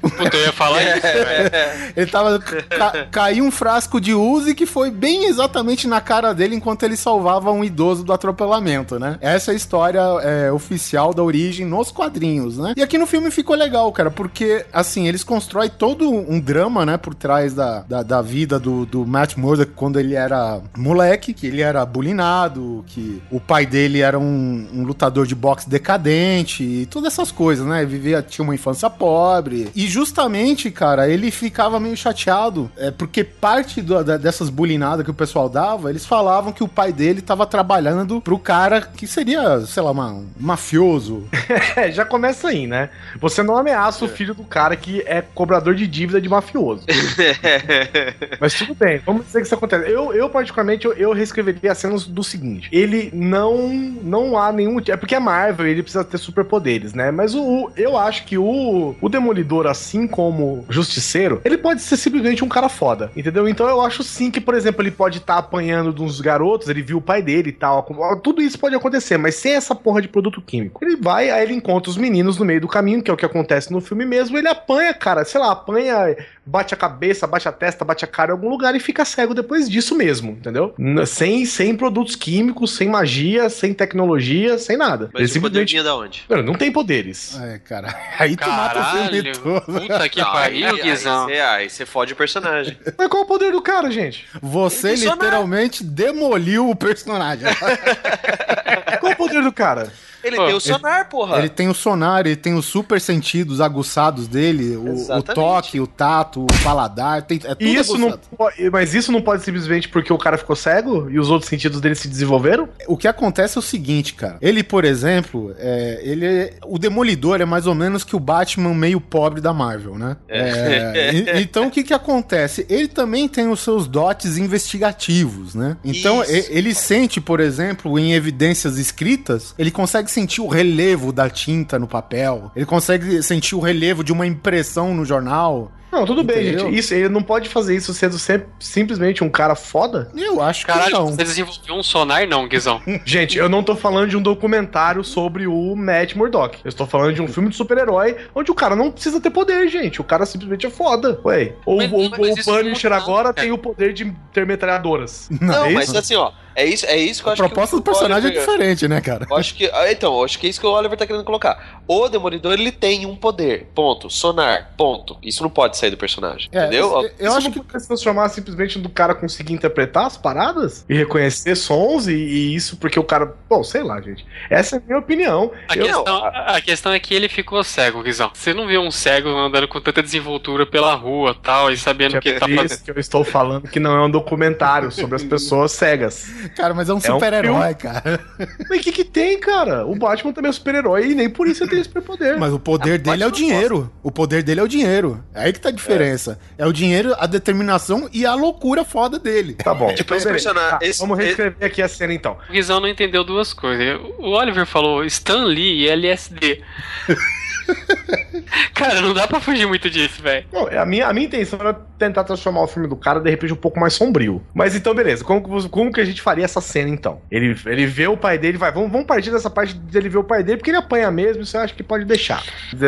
Puta, eu ia falar isso, velho. Ele tava. Ca, caiu um frasco de Uzi que foi bem exatamente na cara dele enquanto ele salvava um idoso do atropelamento, né? Essa é a história é, oficial da origem nos quadrinhos, né? E aqui no filme ficou legal, cara, porque, assim, eles constroem todo um drama, né, por trás da, da, da vida do, do Matt Murdock quando ele era moleque, que ele era bulinado, que o pai dele era um, um lutador de boxe decadente e todas essas coisas, né? Vivia, tinha uma infância pobre. E justamente, cara, ele ficava meio chateado, é, porque parte do- da- dessas bulinadas que o pessoal dava, eles falavam que o pai dele tava trabalhando pro cara que seria, sei lá, uma- um mafioso. É, já começa aí, né? Você não ameaça o filho do cara que é cobrador de dívida de mafioso. Mas tudo bem, vamos dizer que isso acontece. Eu, eu particularmente, eu, eu reescreveria a cena do seguinte: ele não não há nenhum. É porque é Marvel, ele precisa ter superpoderes, né? Mas o, o- eu acho que o, o Demolidor, assim como Justiceiro, ele pode ser simplesmente um cara foda, entendeu? Então eu acho sim que, por exemplo, ele pode estar apanhando de uns garotos, ele viu o pai dele e tal. Tudo isso pode acontecer, mas sem essa porra de produto químico. Ele vai, aí ele encontra os meninos no meio do caminho, que é o que acontece no filme mesmo. Ele apanha, cara, sei lá, apanha, bate a cabeça, bate a testa, bate a cara em algum lugar e fica cego depois disso mesmo, entendeu? Sem, sem produtos químicos, sem magia, sem tecnologia, sem nada. Mas o poder vinha da onde? Mano, não tem poderes. É, cara. Aí tu mata o filme Caralho, todo. puta que Aí- pariu, Guizão. Aí, você- fode o personagem. Mas qual é o poder do cara, gente? Você Ele literalmente demoliu o personagem. Qual é o poder do cara? Ele Pô, tem o sonar, porra. Ele tem o sonar, ele tem os super sentidos aguçados dele, o, o toque, o tato, o paladar, tem, é tudo isso não aguçado. mas isso não pode simplesmente porque o cara ficou cego e os outros sentidos dele se desenvolveram? O que acontece é o seguinte, cara. Ele, por exemplo, é, ele é- o Demolidor é mais ou menos que o Batman meio pobre da Marvel, né? É, e- então o que que acontece? Ele também tem os seus dotes investigativos, né? Então Isso. e- ele sente, por exemplo, em evidências escritas, ele consegue sentir o relevo da tinta no papel, ele consegue sentir o relevo de uma impressão no jornal. Não, tudo bem, Entendeu? gente. Isso, ele não pode fazer isso sendo sempre, simplesmente um cara foda? Eu acho que Caralho, não. você desenvolveu um sonar não, Guizão. Gente, eu não tô falando de um documentário sobre o Matt Murdock. Eu estou falando de um filme de super-herói onde o cara não precisa ter poder, gente. O cara simplesmente é foda. Ué. Ou Mas- ou- mas ou o Punisher não- agora cara. tem o poder de ter metralhadoras. Não, é mas isso? assim, ó. É isso, é isso que eu A acho proposta que do personagem é Oliver- diferente, né, cara? Eu acho que, ah, então, acho que é isso que o Oliver tá querendo colocar. O Demolidor, ele tem um poder, ponto. Sonar, ponto. Isso não pode sair do personagem, É, entendeu? eu- eu Isso acho que se transformar simplesmente do cara conseguir interpretar as paradas e reconhecer sons e, e isso porque o cara. Bom, sei lá, gente. Essa é a minha opinião. A, Eu- questão, a a questão é que ele ficou cego, Guizão. Você não vê um cego andando com tanta desenvoltura pela rua tal, e sabendo o que é ele tá fazendo. isso que eu estou falando que não é um documentário sobre as pessoas cegas. Cara, mas é um um super-herói, cara. Mas o que, que tem, cara? O Batman também é super-herói e nem por isso ele tem superpoder. Mas o poder Ah, dele é o dinheiro. O poder dele é o dinheiro. É aí que tá a diferença. É, o dinheiro, a determinação e a loucura foda dele. Tá bom. Tipo, personagem- Tá, esse- vamos reescrever aqui a cena então. O Guizão não entendeu duas coisas. O Oliver falou Stan Lee e LSD. Cara, não dá pra fugir muito disso, velho. A minha, a minha intenção era tentar transformar o filme do cara de repente um pouco mais sombrio. Mas então, beleza. Como, como que a gente faria essa cena então? Ele, ele vê o pai dele, vai, vamos, vamos partir dessa parte dele ver o pai dele, porque ele apanha mesmo, isso eu acho que pode deixar.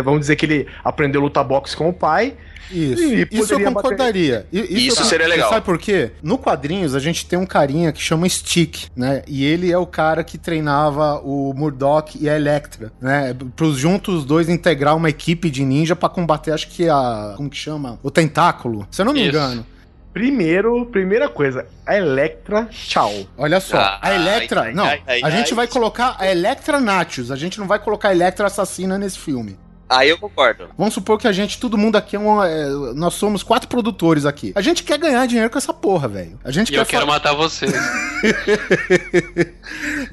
Vamos dizer que ele aprendeu a lutar boxe com o pai. Isso. E Isso eu concordaria. I- Isso eu- seria legal. Sabe por quê? No quadrinhos a gente tem um carinha que chama Stick, né? E ele é o cara que treinava o Murdoch e a Electra, né? Pros juntos os dois integrar uma equipe de ninja pra combater, acho que a. Como que chama? O tentáculo. Se eu não me Isso. engano. Primeiro, primeira coisa, a Electra, tchau. Olha só, Ah, a Electra. ai, não, ai, ai, a gente ai. vai colocar a Electra Natius. A gente não vai colocar a Electra Assassina nesse filme. Aí eu concordo. Vamos supor que a gente, todo mundo aqui é um. é, nós somos quatro produtores aqui. A gente quer ganhar dinheiro com essa porra, velho. A gente E quer eu quero matar você.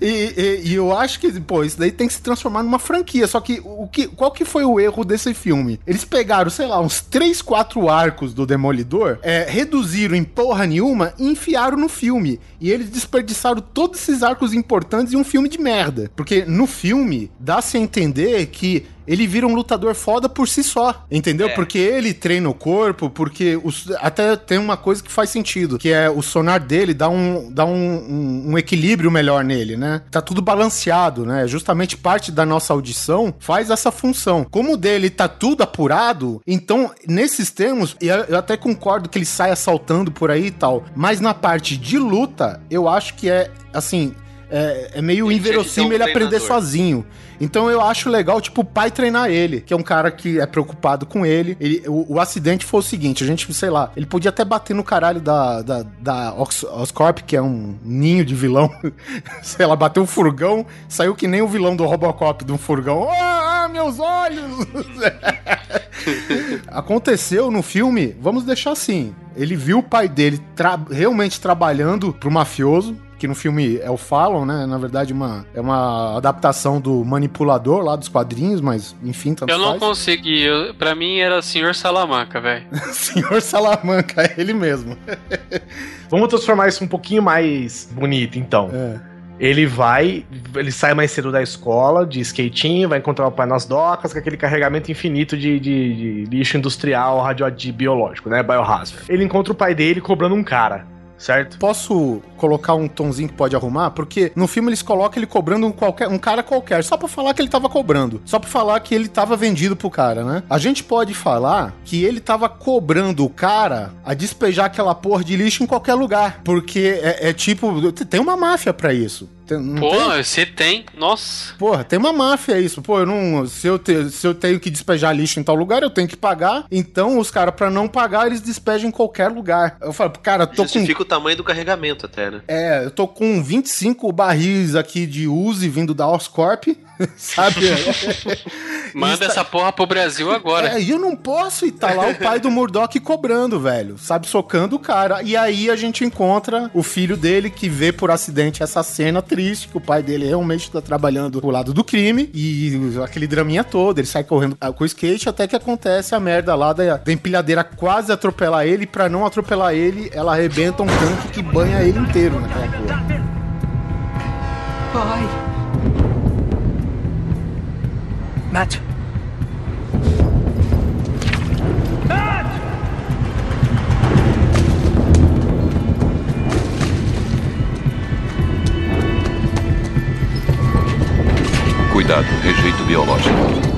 e, e- e eu acho que, pô, isso daí tem que se transformar numa franquia. Só que, o que qual que foi o erro desse filme? Eles pegaram, sei lá, uns 3, 4 arcos do Demolidor, é, reduziram em porra nenhuma e enfiaram no filme. E eles desperdiçaram todos esses arcos importantes em um filme de merda. Porque no filme, dá-se a entender que ele vira um lutador foda por si só, entendeu? É. Porque ele treina o corpo, porque os- até tem uma coisa que faz sentido, que é o sonar dele dá um, dá um, um- um equilíbrio melhor nele, né? Tá tudo balanceado, né? Justamente parte da nossa audição faz essa função. Como o dele tá tudo apurado, então, nesses termos, eu eu até concordo que ele sai assaltando por aí e tal, mas na parte de luta, eu acho que é, assim, é, é meio inverossímil um ele aprender sozinho. Então eu acho legal, tipo, o pai treinar ele, que é um cara que é preocupado com ele. Ele- o, o acidente foi o seguinte: a gente, sei lá, ele podia até bater no caralho da, da, da Ox- Oscorp, que é um ninho de vilão. sei lá, bateu um furgão, saiu que nem o vilão do Robocop de um furgão. Ah, meus olhos! Aconteceu no filme, vamos deixar assim. Ele viu o pai dele tra- realmente trabalhando pro mafioso, que no filme é o Fallon, né? Na verdade, uma, é uma adaptação do manipulador lá dos quadrinhos, mas enfim, tanto Eu não faz. consegui. Eu, pra mim era Senhor Salamanca, velho. Senhor Salamanca, é ele mesmo. Vamos transformar isso um pouquinho mais bonito, então. É. Ele vai, ele sai mais cedo da escola, de skatinho, vai encontrar o pai nas docas, com aquele carregamento infinito de, de- de lixo industrial radioativo biológico, né? Biohazard. Ele encontra o pai dele cobrando um cara, certo? Posso colocar um tonzinho que pode arrumar? Porque no filme eles colocam ele cobrando um, qualquer, um cara qualquer, só pra falar que ele tava cobrando. Só pra falar que ele tava vendido pro cara, né? A gente pode falar que ele tava cobrando o cara a despejar aquela porra de lixo em qualquer lugar. Porque é, é tipo. Tem uma máfia pra isso. Tem- não Pô, tem? você tem. Nossa. Porra, tem uma máfia isso. Pô, eu não. Se eu, te- se eu tenho que despejar lixo em tal lugar, eu tenho que pagar. Então, os caras, pra não pagar, eles despejam em qualquer lugar. Eu falo, cara, tô com. Justifica o tamanho do carregamento até, É, eu tô com 25 barris aqui de Uzi vindo da Oscorp, sabe? Manda essa porra pro Brasil agora. É, e eu não posso ir tá lá o pai do Murdoch cobrando, velho. Sabe, socando o cara. E aí a gente encontra o filho dele que vê por acidente essa cena triste, que o pai dele realmente tá trabalhando pro lado do crime. E aquele draminha todo, ele sai correndo ah, com o skate até que acontece a merda lá da, da empilhadeira quase atropelar ele. E pra não atropelar ele, ela arrebenta um tanque que banha ele inteiro naquela porra. Pai. Matt. Cuidado, rejeito biológico.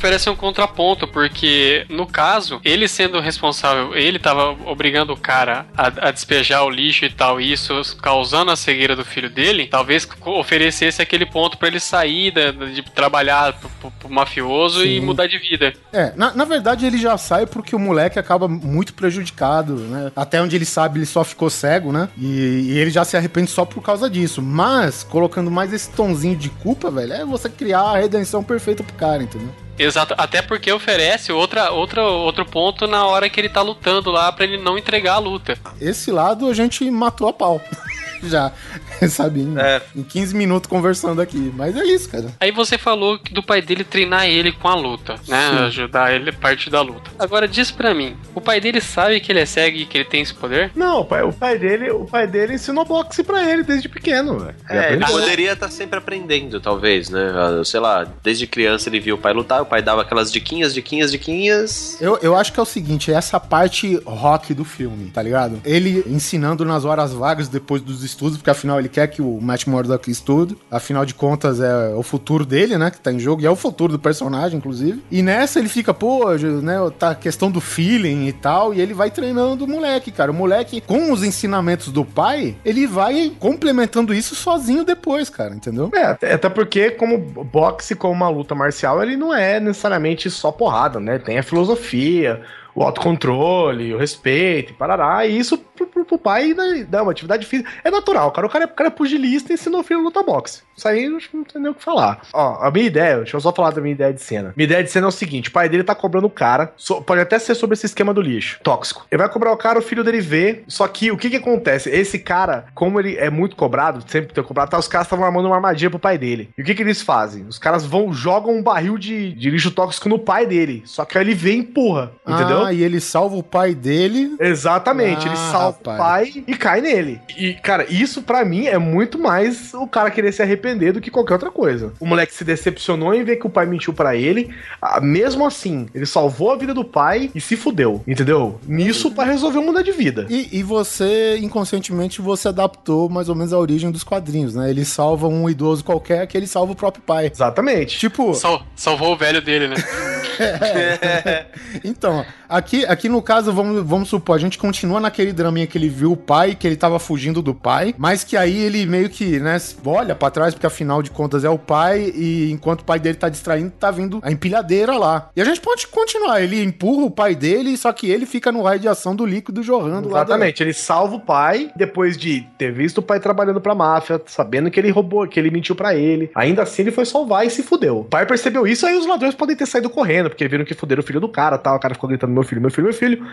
Oferece um contraponto, porque no caso, ele sendo responsável, ele tava obrigando o cara a, a despejar o lixo e tal, e isso causando a cegueira do filho dele, talvez oferecesse aquele ponto pra ele sair da- de trabalhar pro, pro- mafioso e Sim. mudar de vida. É, na, na verdade ele já sai porque o moleque acaba muito prejudicado, né? Até onde ele sabe, ele só ficou cego, né? E, e ele já se arrepende só por causa disso. Mas, colocando mais esse tonzinho de culpa, velho, é você criar a redenção perfeita pro cara, entendeu? Exato, até porque oferece outra, outra, outro ponto na hora que ele tá lutando lá pra ele não entregar a luta. Esse lado a gente matou a pau. já, sabe? Em, É. em 15 minutos conversando aqui. Mas é isso, cara. Aí você falou que do pai dele treinar ele com a luta, né? Sim. Ajudar ele parte da luta. Agora diz pra mim, o pai dele sabe que ele é cego e que ele tem esse poder? Não, o pai, o pai dele, o pai dele ensinou boxe pra ele desde pequeno, velho. Ele É, ele poderia estar sempre aprendendo, talvez, né? Sei lá, desde criança ele viu o pai lutar, o pai dava aquelas diquinhas, diquinhas, diquinhas. Eu, eu acho que é o seguinte, é essa parte rock do filme, tá ligado? Ele ensinando nas horas vagas depois dos estudos, porque afinal ele quer que o Matt Murdock estude. Afinal de contas é o futuro dele, né, que tá em jogo, e é o futuro do personagem, inclusive. E nessa ele fica, pô, né, tá a questão do feeling e tal, e ele vai treinando o moleque, cara. O moleque, com os ensinamentos do pai, ele vai complementando isso sozinho depois, cara, entendeu? É, até porque como boxe, como uma luta marcial, ele não é necessariamente só porrada, né? Tem a filosofia, o autocontrole, o respeito, e parará. E isso pro, pro, pro pai né, dá uma atividade física. É natural, cara. O cara é, o cara é pugilista e ensinou o filho a lutar boxe. Isso aí não tem nem o que falar. Ó, a minha ideia, deixa eu só falar da minha ideia de cena. Minha ideia de cena é o seguinte: o pai dele tá cobrando o cara, so- pode até ser sobre esse esquema do lixo, tóxico. Ele vai cobrar o cara, o filho dele vê. Só que o que que acontece? Esse cara, como ele é muito cobrado, sempre tem cobrado, tá, os caras estavam armando uma armadilha pro pai dele. E o que que eles fazem? Os caras vão, jogam um barril de, de lixo tóxico no pai dele. Só que aí ele vem e empurra, entendeu? Ah, e ele salva o pai dele. Exatamente, ele Ah, salva rapaz. o pai e cai nele. E, cara, isso pra mim é muito mais o cara querer se arrepender do que qualquer outra coisa. O moleque se decepcionou em ver que o pai mentiu pra ele. ah, mesmo assim, ele salvou a vida do pai e se fudeu, entendeu? Nisso o pai resolveu mudar de vida. E, e você, inconscientemente, você adaptou mais ou menos a origem dos quadrinhos, né? Ele salva um idoso qualquer que ele salva o próprio pai. Exatamente. Tipo, Sal- salvou o velho dele, né? então, aqui, aqui no caso, vamos, vamos supor, a gente continua naquele draminha que ele viu o pai, que ele tava fugindo do pai, mas que aí ele meio que, né, olha pra trás, porque afinal de contas é o pai, e enquanto o pai dele tá distraindo, tá vindo a empilhadeira lá. E a gente pode continuar, ele empurra o pai dele, só que ele fica no raio de ação do líquido jorrando lá. da- Exatamente, ele salva o pai depois de ter visto o pai trabalhando pra máfia, sabendo que ele roubou, que ele mentiu pra ele. Ainda assim, ele foi salvar e se fudeu. O pai percebeu isso, aí os ladrões podem ter saído correndo, porque viram que fuderam o filho do cara tal. O cara ficou gritando: meu filho, meu filho, meu filho.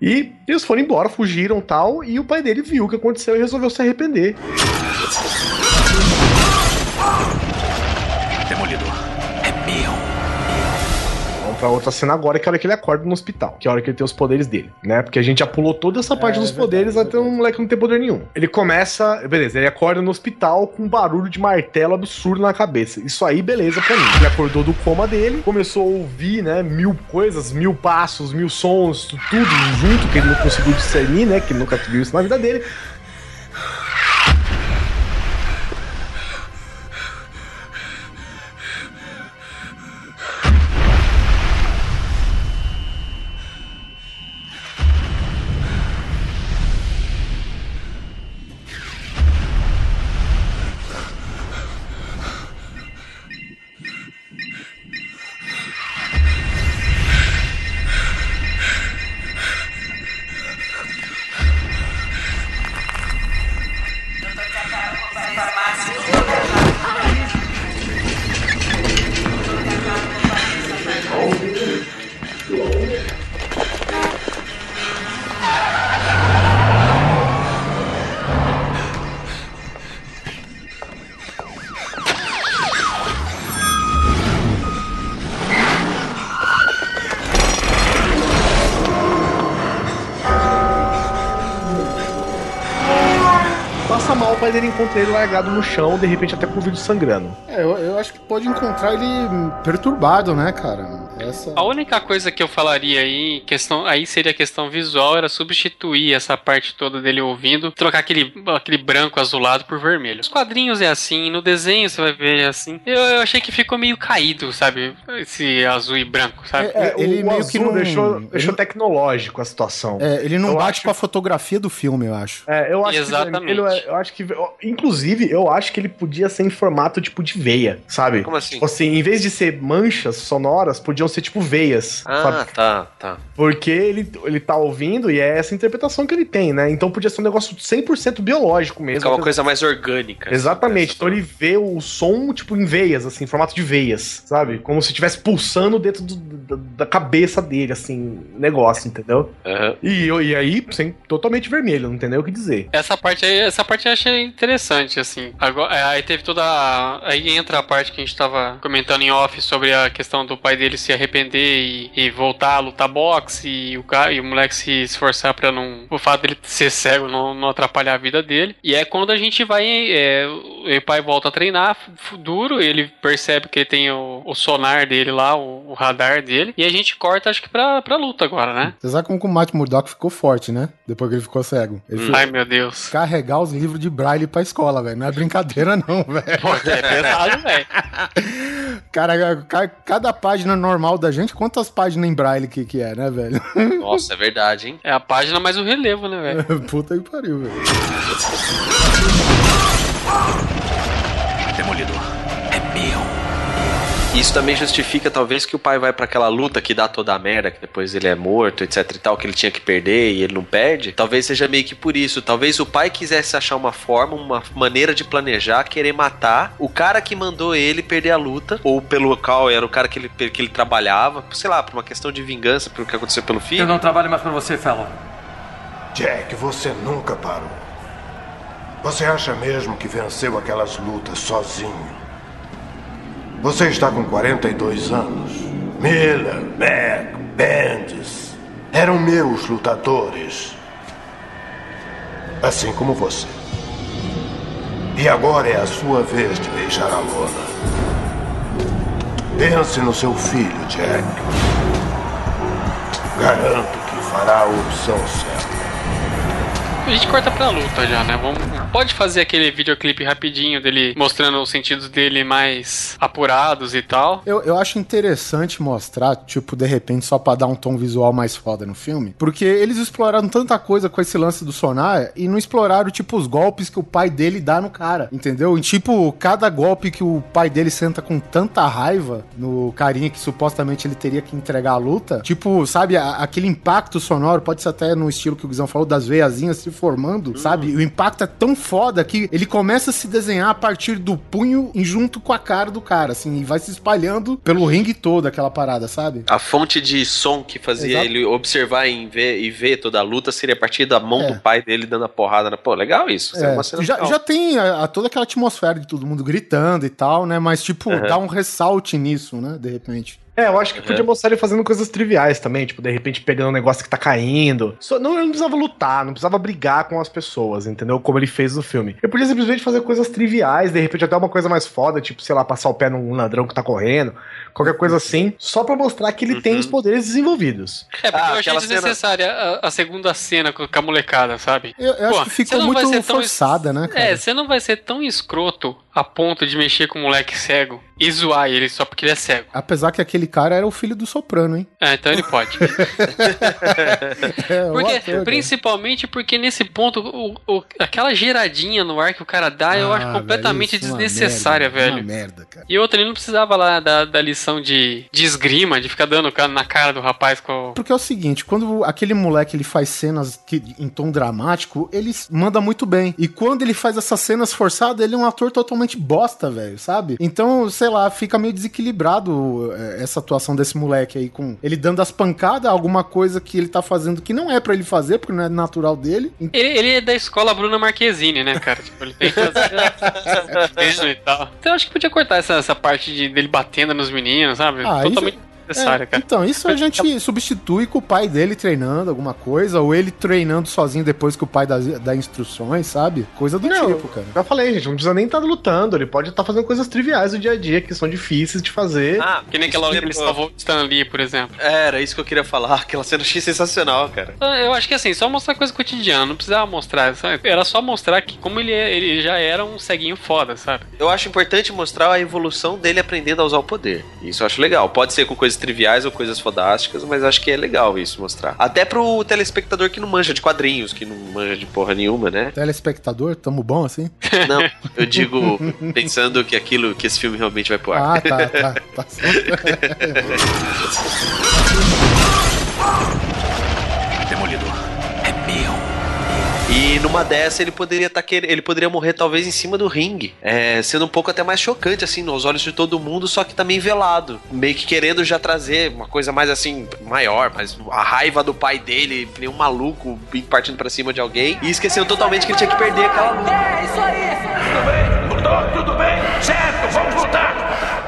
E eles foram embora, fugiram tal. E o pai dele viu o que aconteceu e resolveu se arrepender. Pra outra cena agora, que é a hora que ele acorda no hospital. Que é a hora que ele tem os poderes dele, né? Porque a gente já pulou toda essa parte É, dos é verdade, poderes é até um moleque não ter poder nenhum. Ele começa. Beleza, ele acorda no hospital com um barulho de martelo absurdo na cabeça. Isso aí, beleza pra mim. Ele acordou do coma dele, começou a ouvir, né? Mil coisas, mil passos, mil sons, tudo junto, que ele não conseguiu discernir, né? Que ele nunca viu isso na vida dele. Encontra ele largado no chão, de repente até com o vídeo sangrando. É, eu, eu acho que pode encontrar ele perturbado, né, cara? Essa... A única coisa que eu falaria aí, questão, aí seria a questão visual, era substituir essa parte toda dele ouvindo, trocar aquele, aquele branco azulado por vermelho. Os quadrinhos é assim, no desenho você vai ver é assim. Eu, eu achei que ficou meio caído, sabe? Esse azul e branco, sabe? É, Ele o meio azul que não- deixou, ele- deixou tecnológico a situação. É, ele não Eu bate acho- com a fotografia do filme, eu acho. É, eu acho Exatamente. que ele, é- eu acho que inclusive eu acho que ele podia ser em formato tipo de veia, sabe? Como assim? Tipo assim, em vez de ser manchas sonoras, podiam ser tipo veias, Ah, sabe? tá, tá. Porque ele, ele tá ouvindo e é essa interpretação que ele tem, né? Então podia ser um negócio 100% biológico mesmo. Fica uma coisa mais orgânica. assim, Exatamente. né? Então ele vê o som, tipo, em veias, assim, em formato de veias, sabe? Como se estivesse pulsando dentro do- da, da cabeça dele, assim, negócio, entendeu? Aham. E, e aí, sem, totalmente vermelho, não tem nem o que dizer. Essa parte aí, essa parte eu achei interessante, assim. Agora, é, aí teve toda a, Aí entra a parte que a gente tava comentando em off sobre a questão do pai dele se arrepender e, e voltar a lutar boxe e o, cara, e o moleque se esforçar pra não. O fato dele ser cego não, não atrapalhar a vida dele. E é quando a gente vai. é, o pai volta a treinar duro, ele percebe que ele tem o, o sonar dele lá, o, o radar dele. E a gente corta, acho que pra, pra luta agora, né? Você sabe como o Matt Murdock ficou forte, né? Depois que ele ficou cego. Ele foi Ai meu Deus. carregar os livros de Braille pra escola, velho. Não é brincadeira, não, velho. É pesado, velho. Cara, ca- cada página normal da gente, quantas páginas em Braille que, que é, né, velho? Nossa, é verdade, hein? É a página mais o relevo, né, velho? Puta que pariu, velho. Isso também justifica, talvez, que o pai vai pra aquela luta que dá toda a merda, que depois ele é morto, etc e tal, que ele tinha que perder e ele não perde. Talvez seja meio que por isso. Talvez o pai quisesse achar uma forma, uma maneira de planejar, querer matar o cara que mandou ele perder a luta, ou pelo qual era o cara que ele, que ele trabalhava, sei lá, por uma questão de vingança pelo que aconteceu pelo Eu filho. não trabalho mais pra você, Fellow. Jack, você nunca parou. Você acha mesmo que venceu aquelas lutas sozinho? Você está com 42 anos. Miller, Mac, Bendis eram meus lutadores. Assim como você. E agora é a sua vez de beijar a lona. Pense no seu filho, Jack. Garanto que fará a opção certa. A gente corta pra luta já, né? Vamos, pode fazer aquele videoclipe rapidinho dele mostrando os sentidos dele mais apurados e tal. Eu, eu acho interessante mostrar, tipo, de repente, só pra dar um tom visual mais foda no filme. Porque eles exploraram tanta coisa com esse lance do sonar e não exploraram, tipo, os golpes que o pai dele dá no cara, entendeu? E, tipo, cada golpe que o pai dele senta com tanta raiva no carinha que supostamente ele teria que entregar a luta, tipo, sabe, a- aquele impacto sonoro, pode ser até no estilo que o Guizão falou, das veiazinhas se formando, sabe? E o impacto é tão foda que ele começa a se desenhar a partir do punho e junto com a cara do cara, assim, e vai se espalhando pelo ringue todo, aquela parada, sabe? A fonte de som que fazia Exato. ele observar e ver, e ver toda a luta seria a partir da mão É. do pai dele dando a porrada na. Pô, legal isso. é É, já, legal. já tem a, a toda aquela atmosfera de todo mundo gritando e tal, né? Mas, tipo, Uhum. dá um ressalte nisso, né? De repente. É, eu acho que podia mostrar ele fazendo coisas triviais também, tipo, de repente pegando um negócio que tá caindo. Só, não, ele não precisava lutar, não precisava brigar com as pessoas, entendeu? Como ele fez no filme. Ele podia simplesmente fazer coisas triviais, de repente até uma coisa mais foda, tipo, sei lá, passar o pé num ladrão que tá correndo, qualquer coisa assim, só pra mostrar que ele tem os poderes desenvolvidos. É, porque Ah, eu achei aquela cena- desnecessária a, a segunda cena com a molecada, sabe? Eu, eu Pô, acho que ficou muito tão forçada, né, cara? É, você não vai ser tão escroto a ponto de mexer com um moleque cego e zoar ele só porque ele é cego. Apesar que aquele cara era o filho do soprano, hein? É, então ele pode. É, o Porque, ator, cara. principalmente porque nesse ponto, o- o- aquela giradinha no ar que o cara dá, eu Ah, acho completamente velho, é uma desnecessária, merda, velho. Uma merda, cara. E outra, ele não precisava lá da, da lição de, de esgrima, de ficar dando na cara do rapaz com. Porque é o seguinte, quando aquele moleque ele faz cenas que, em tom dramático, ele manda muito bem. E quando ele faz essas cenas forçadas, ele é um ator totalmente bosta, velho, sabe? Então, sei lá, fica meio desequilibrado é, essa atuação desse moleque aí com ele dando as pancadas, alguma coisa que ele tá fazendo que não é pra ele fazer, porque não é natural dele. Ele, ele é da escola Bruna Marquezine, né, cara? Tipo, ele tem que fazer. e tal. Então eu acho que podia cortar essa, essa parte de, dele batendo nos meninos, sabe? Ah, Totalmente. Necessária, cara. Então, isso a gente substitui com o pai dele treinando alguma coisa, ou ele treinando sozinho depois que o pai dá, dá instruções, sabe? Coisa do Não, tipo, cara. Já falei, gente, não precisa nem estar lutando. Ele pode estar fazendo coisas triviais do dia a dia que são difíceis de fazer. Ah, Que nem aquela hora que ele lembrou. salvou o Stan Lee, por exemplo. Era isso que eu queria falar. Aquela cena eu achei sensacional, cara. Ah, Eu acho que assim, só mostrar coisa cotidiana, não precisava mostrar, sabe? Era só mostrar que como ele, é- ele já era um ceguinho foda, sabe? Eu acho importante mostrar a evolução dele aprendendo a usar o poder. Isso eu acho legal. Pode ser com coisas triviais ou coisas fodásticas, mas acho que é legal isso mostrar. Até pro telespectador que não manja de quadrinhos, que não manja de porra nenhuma, né? Telespectador, tamo bom assim? Não, eu digo pensando que aquilo que esse filme realmente vai pro ar. Ah, tá, tá. tá E numa dessa ele poderia tá ele poderia morrer talvez em cima do ringue, é, sendo um pouco até mais chocante assim nos olhos de todo mundo, só que também velado, meio que querendo já trazer uma coisa mais assim maior, mas a raiva do pai dele, que nem um maluco partindo pra cima de alguém e esquecendo totalmente que ele tinha que perder aquela. É, isso aí! Tudo bem, Bulldog, tudo bem? Certo, vamos lutar.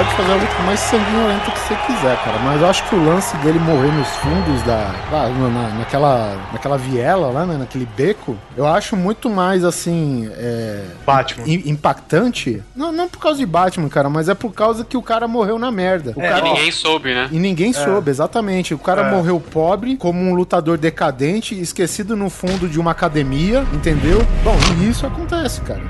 Pode fazer a luta mais sanguinolenta que você quiser, cara. Mas eu acho que o lance dele morrer nos fundos da. lá, na- na- naquela, naquela viela lá, né? Naquele beco, eu acho muito mais assim. É, Batman. im- impactante. Não, não por causa de Batman, cara, mas é por causa que o cara morreu na merda. O É, cara, E ninguém soube, né? E ninguém soube, exatamente. O cara É. morreu pobre, como um lutador decadente, esquecido no fundo de uma academia, entendeu? Bom, e isso acontece, cara.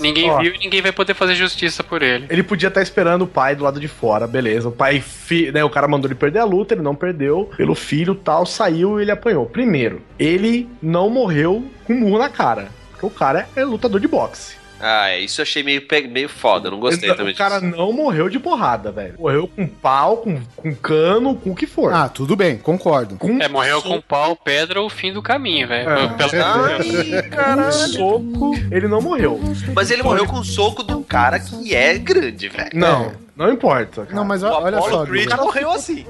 Ninguém Ó. viu e ninguém vai poder fazer justiça por ele. Ele podia estar esperando o pai do lado de fora, beleza. O pai, fi, né, o cara mandou ele perder a luta, ele não perdeu. Pelo filho tal, saiu e ele apanhou. Primeiro, ele não morreu com um murro na cara. Porque o cara é lutador de boxe. Ah, é, isso eu achei meio, meio foda, não gostei Ele- também o cara disso. não morreu de porrada, velho. Morreu com pau, com, com cano, com o que for. Ah, tudo bem, concordo. com É, morreu com pau, pedra, o fim do caminho, velho. É. Pelo- Ai, caralho. soco, ele não morreu. Mas ele morreu com o soco de um cara que é grande, velho. Não, não importa. cara. Não, mas O olha Apollo só, Creed Guilherme. morreu assim.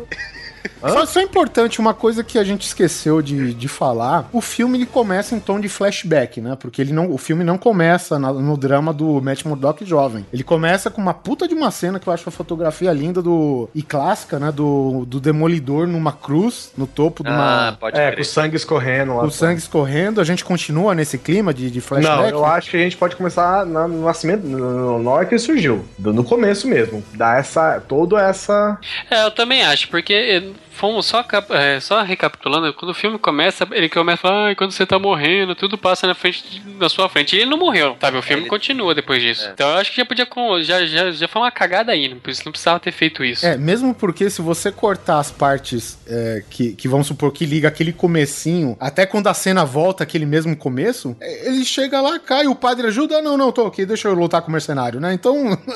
Só, só é importante, uma coisa que a gente esqueceu de, de falar, o filme ele começa em tom de flashback, né? Porque ele não, o filme não começa na- no drama do Matt Murdock jovem. Ele começa com uma puta de uma cena que eu acho a fotografia linda do e clássica, né? Do, do Demolidor numa cruz, no topo de Ah, uma... pode É, com o sangue escorrendo lá. O sangue escorrendo, a gente continua nesse clima de, de Não, flashback. eu acho que a gente pode começar na- no nascimento, no- na hora que ele surgiu. No começo mesmo. Dá essa. Toda essa. É, eu também acho, porque eh, fomos só, é, só recapitulando, quando o filme começa, ele começa a falar, ai, quando você tá morrendo, tudo passa na frente na sua frente. E ele não morreu, sabe? O filme Ele- continua depois disso. Então eu acho que já podia. Já, já, já foi uma cagada aí, não, precis- não precisava ter feito isso. É, mesmo porque se você cortar as partes é, que, que vamos supor que liga aquele comecinho, até quando a cena volta aquele mesmo começo, é, ele chega lá, cai, o padre ajuda, "Ah, não, não, tô aqui, deixa eu lutar com o mercenário, né? Então,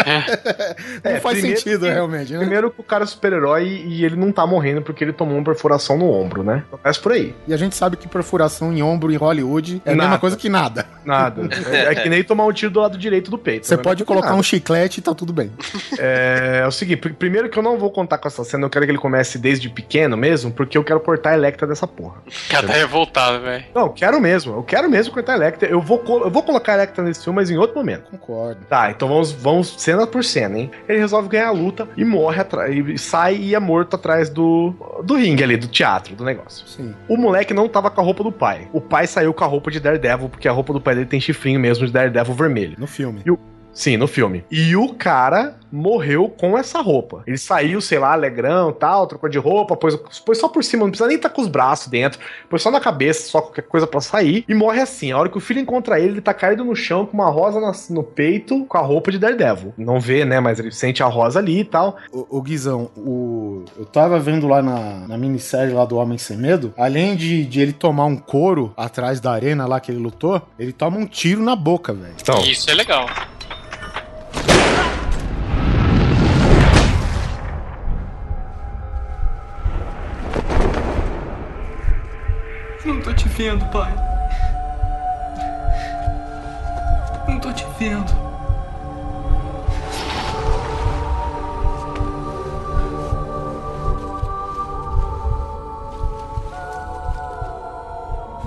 não É, faz primeiro sentido realmente, né? Primeiro que o cara é super-herói e ele não tá morrendo porque ele tomou uma perfuração no ombro, né? Começa por aí. E a gente sabe que perfuração em ombro em Hollywood é a mesma Nada. coisa que nada. Nada. É, é que nem tomar um tiro do lado direito do peito. Você Não é pode nada. colocar um chiclete e tá tudo bem. É, é o seguinte, pr- primeiro que eu não vou contar com essa cena, eu quero que ele comece desde pequeno mesmo, porque eu quero cortar a Electra dessa porra. Cara tá revoltado, velho. Não, quero mesmo. Eu quero mesmo cortar a Electra. Eu vou, eu vou colocar a Electra nesse filme, mas em outro momento. Concordo. Tá, então vamos, vamos cena por cena, hein? Ele resolve ganhar a luta e morre atrás. E sai e é morto atrás do, do ringue ali, do teatro, do negócio. Sim. O moleque não tava com a roupa do pai. O pai saiu com a roupa de Daredevil, porque a roupa do pai dele tem chifrinho mesmo de Daredevil vermelho. No filme. Sim, no filme. E o cara morreu com essa roupa. Ele saiu, sei lá, alegrão tal, trocou de roupa, pôs, pôs só por cima, não precisa nem estar tá com os braços dentro, pôs só na cabeça, só qualquer coisa para sair, e morre assim. A hora que o filho encontra ele, ele tá caído no chão com uma rosa no, no peito, com a roupa de Daredevil. Não vê, né, mas ele sente a rosa ali e tal. O, o Guizão, o, eu tava vendo lá na, na minissérie lá do Homem Sem Medo, além de, de ele tomar um couro atrás da arena lá que ele lutou, ele toma um tiro na boca, velho. Então, Isso é legal. Vendo, pai. Não tô te vendo.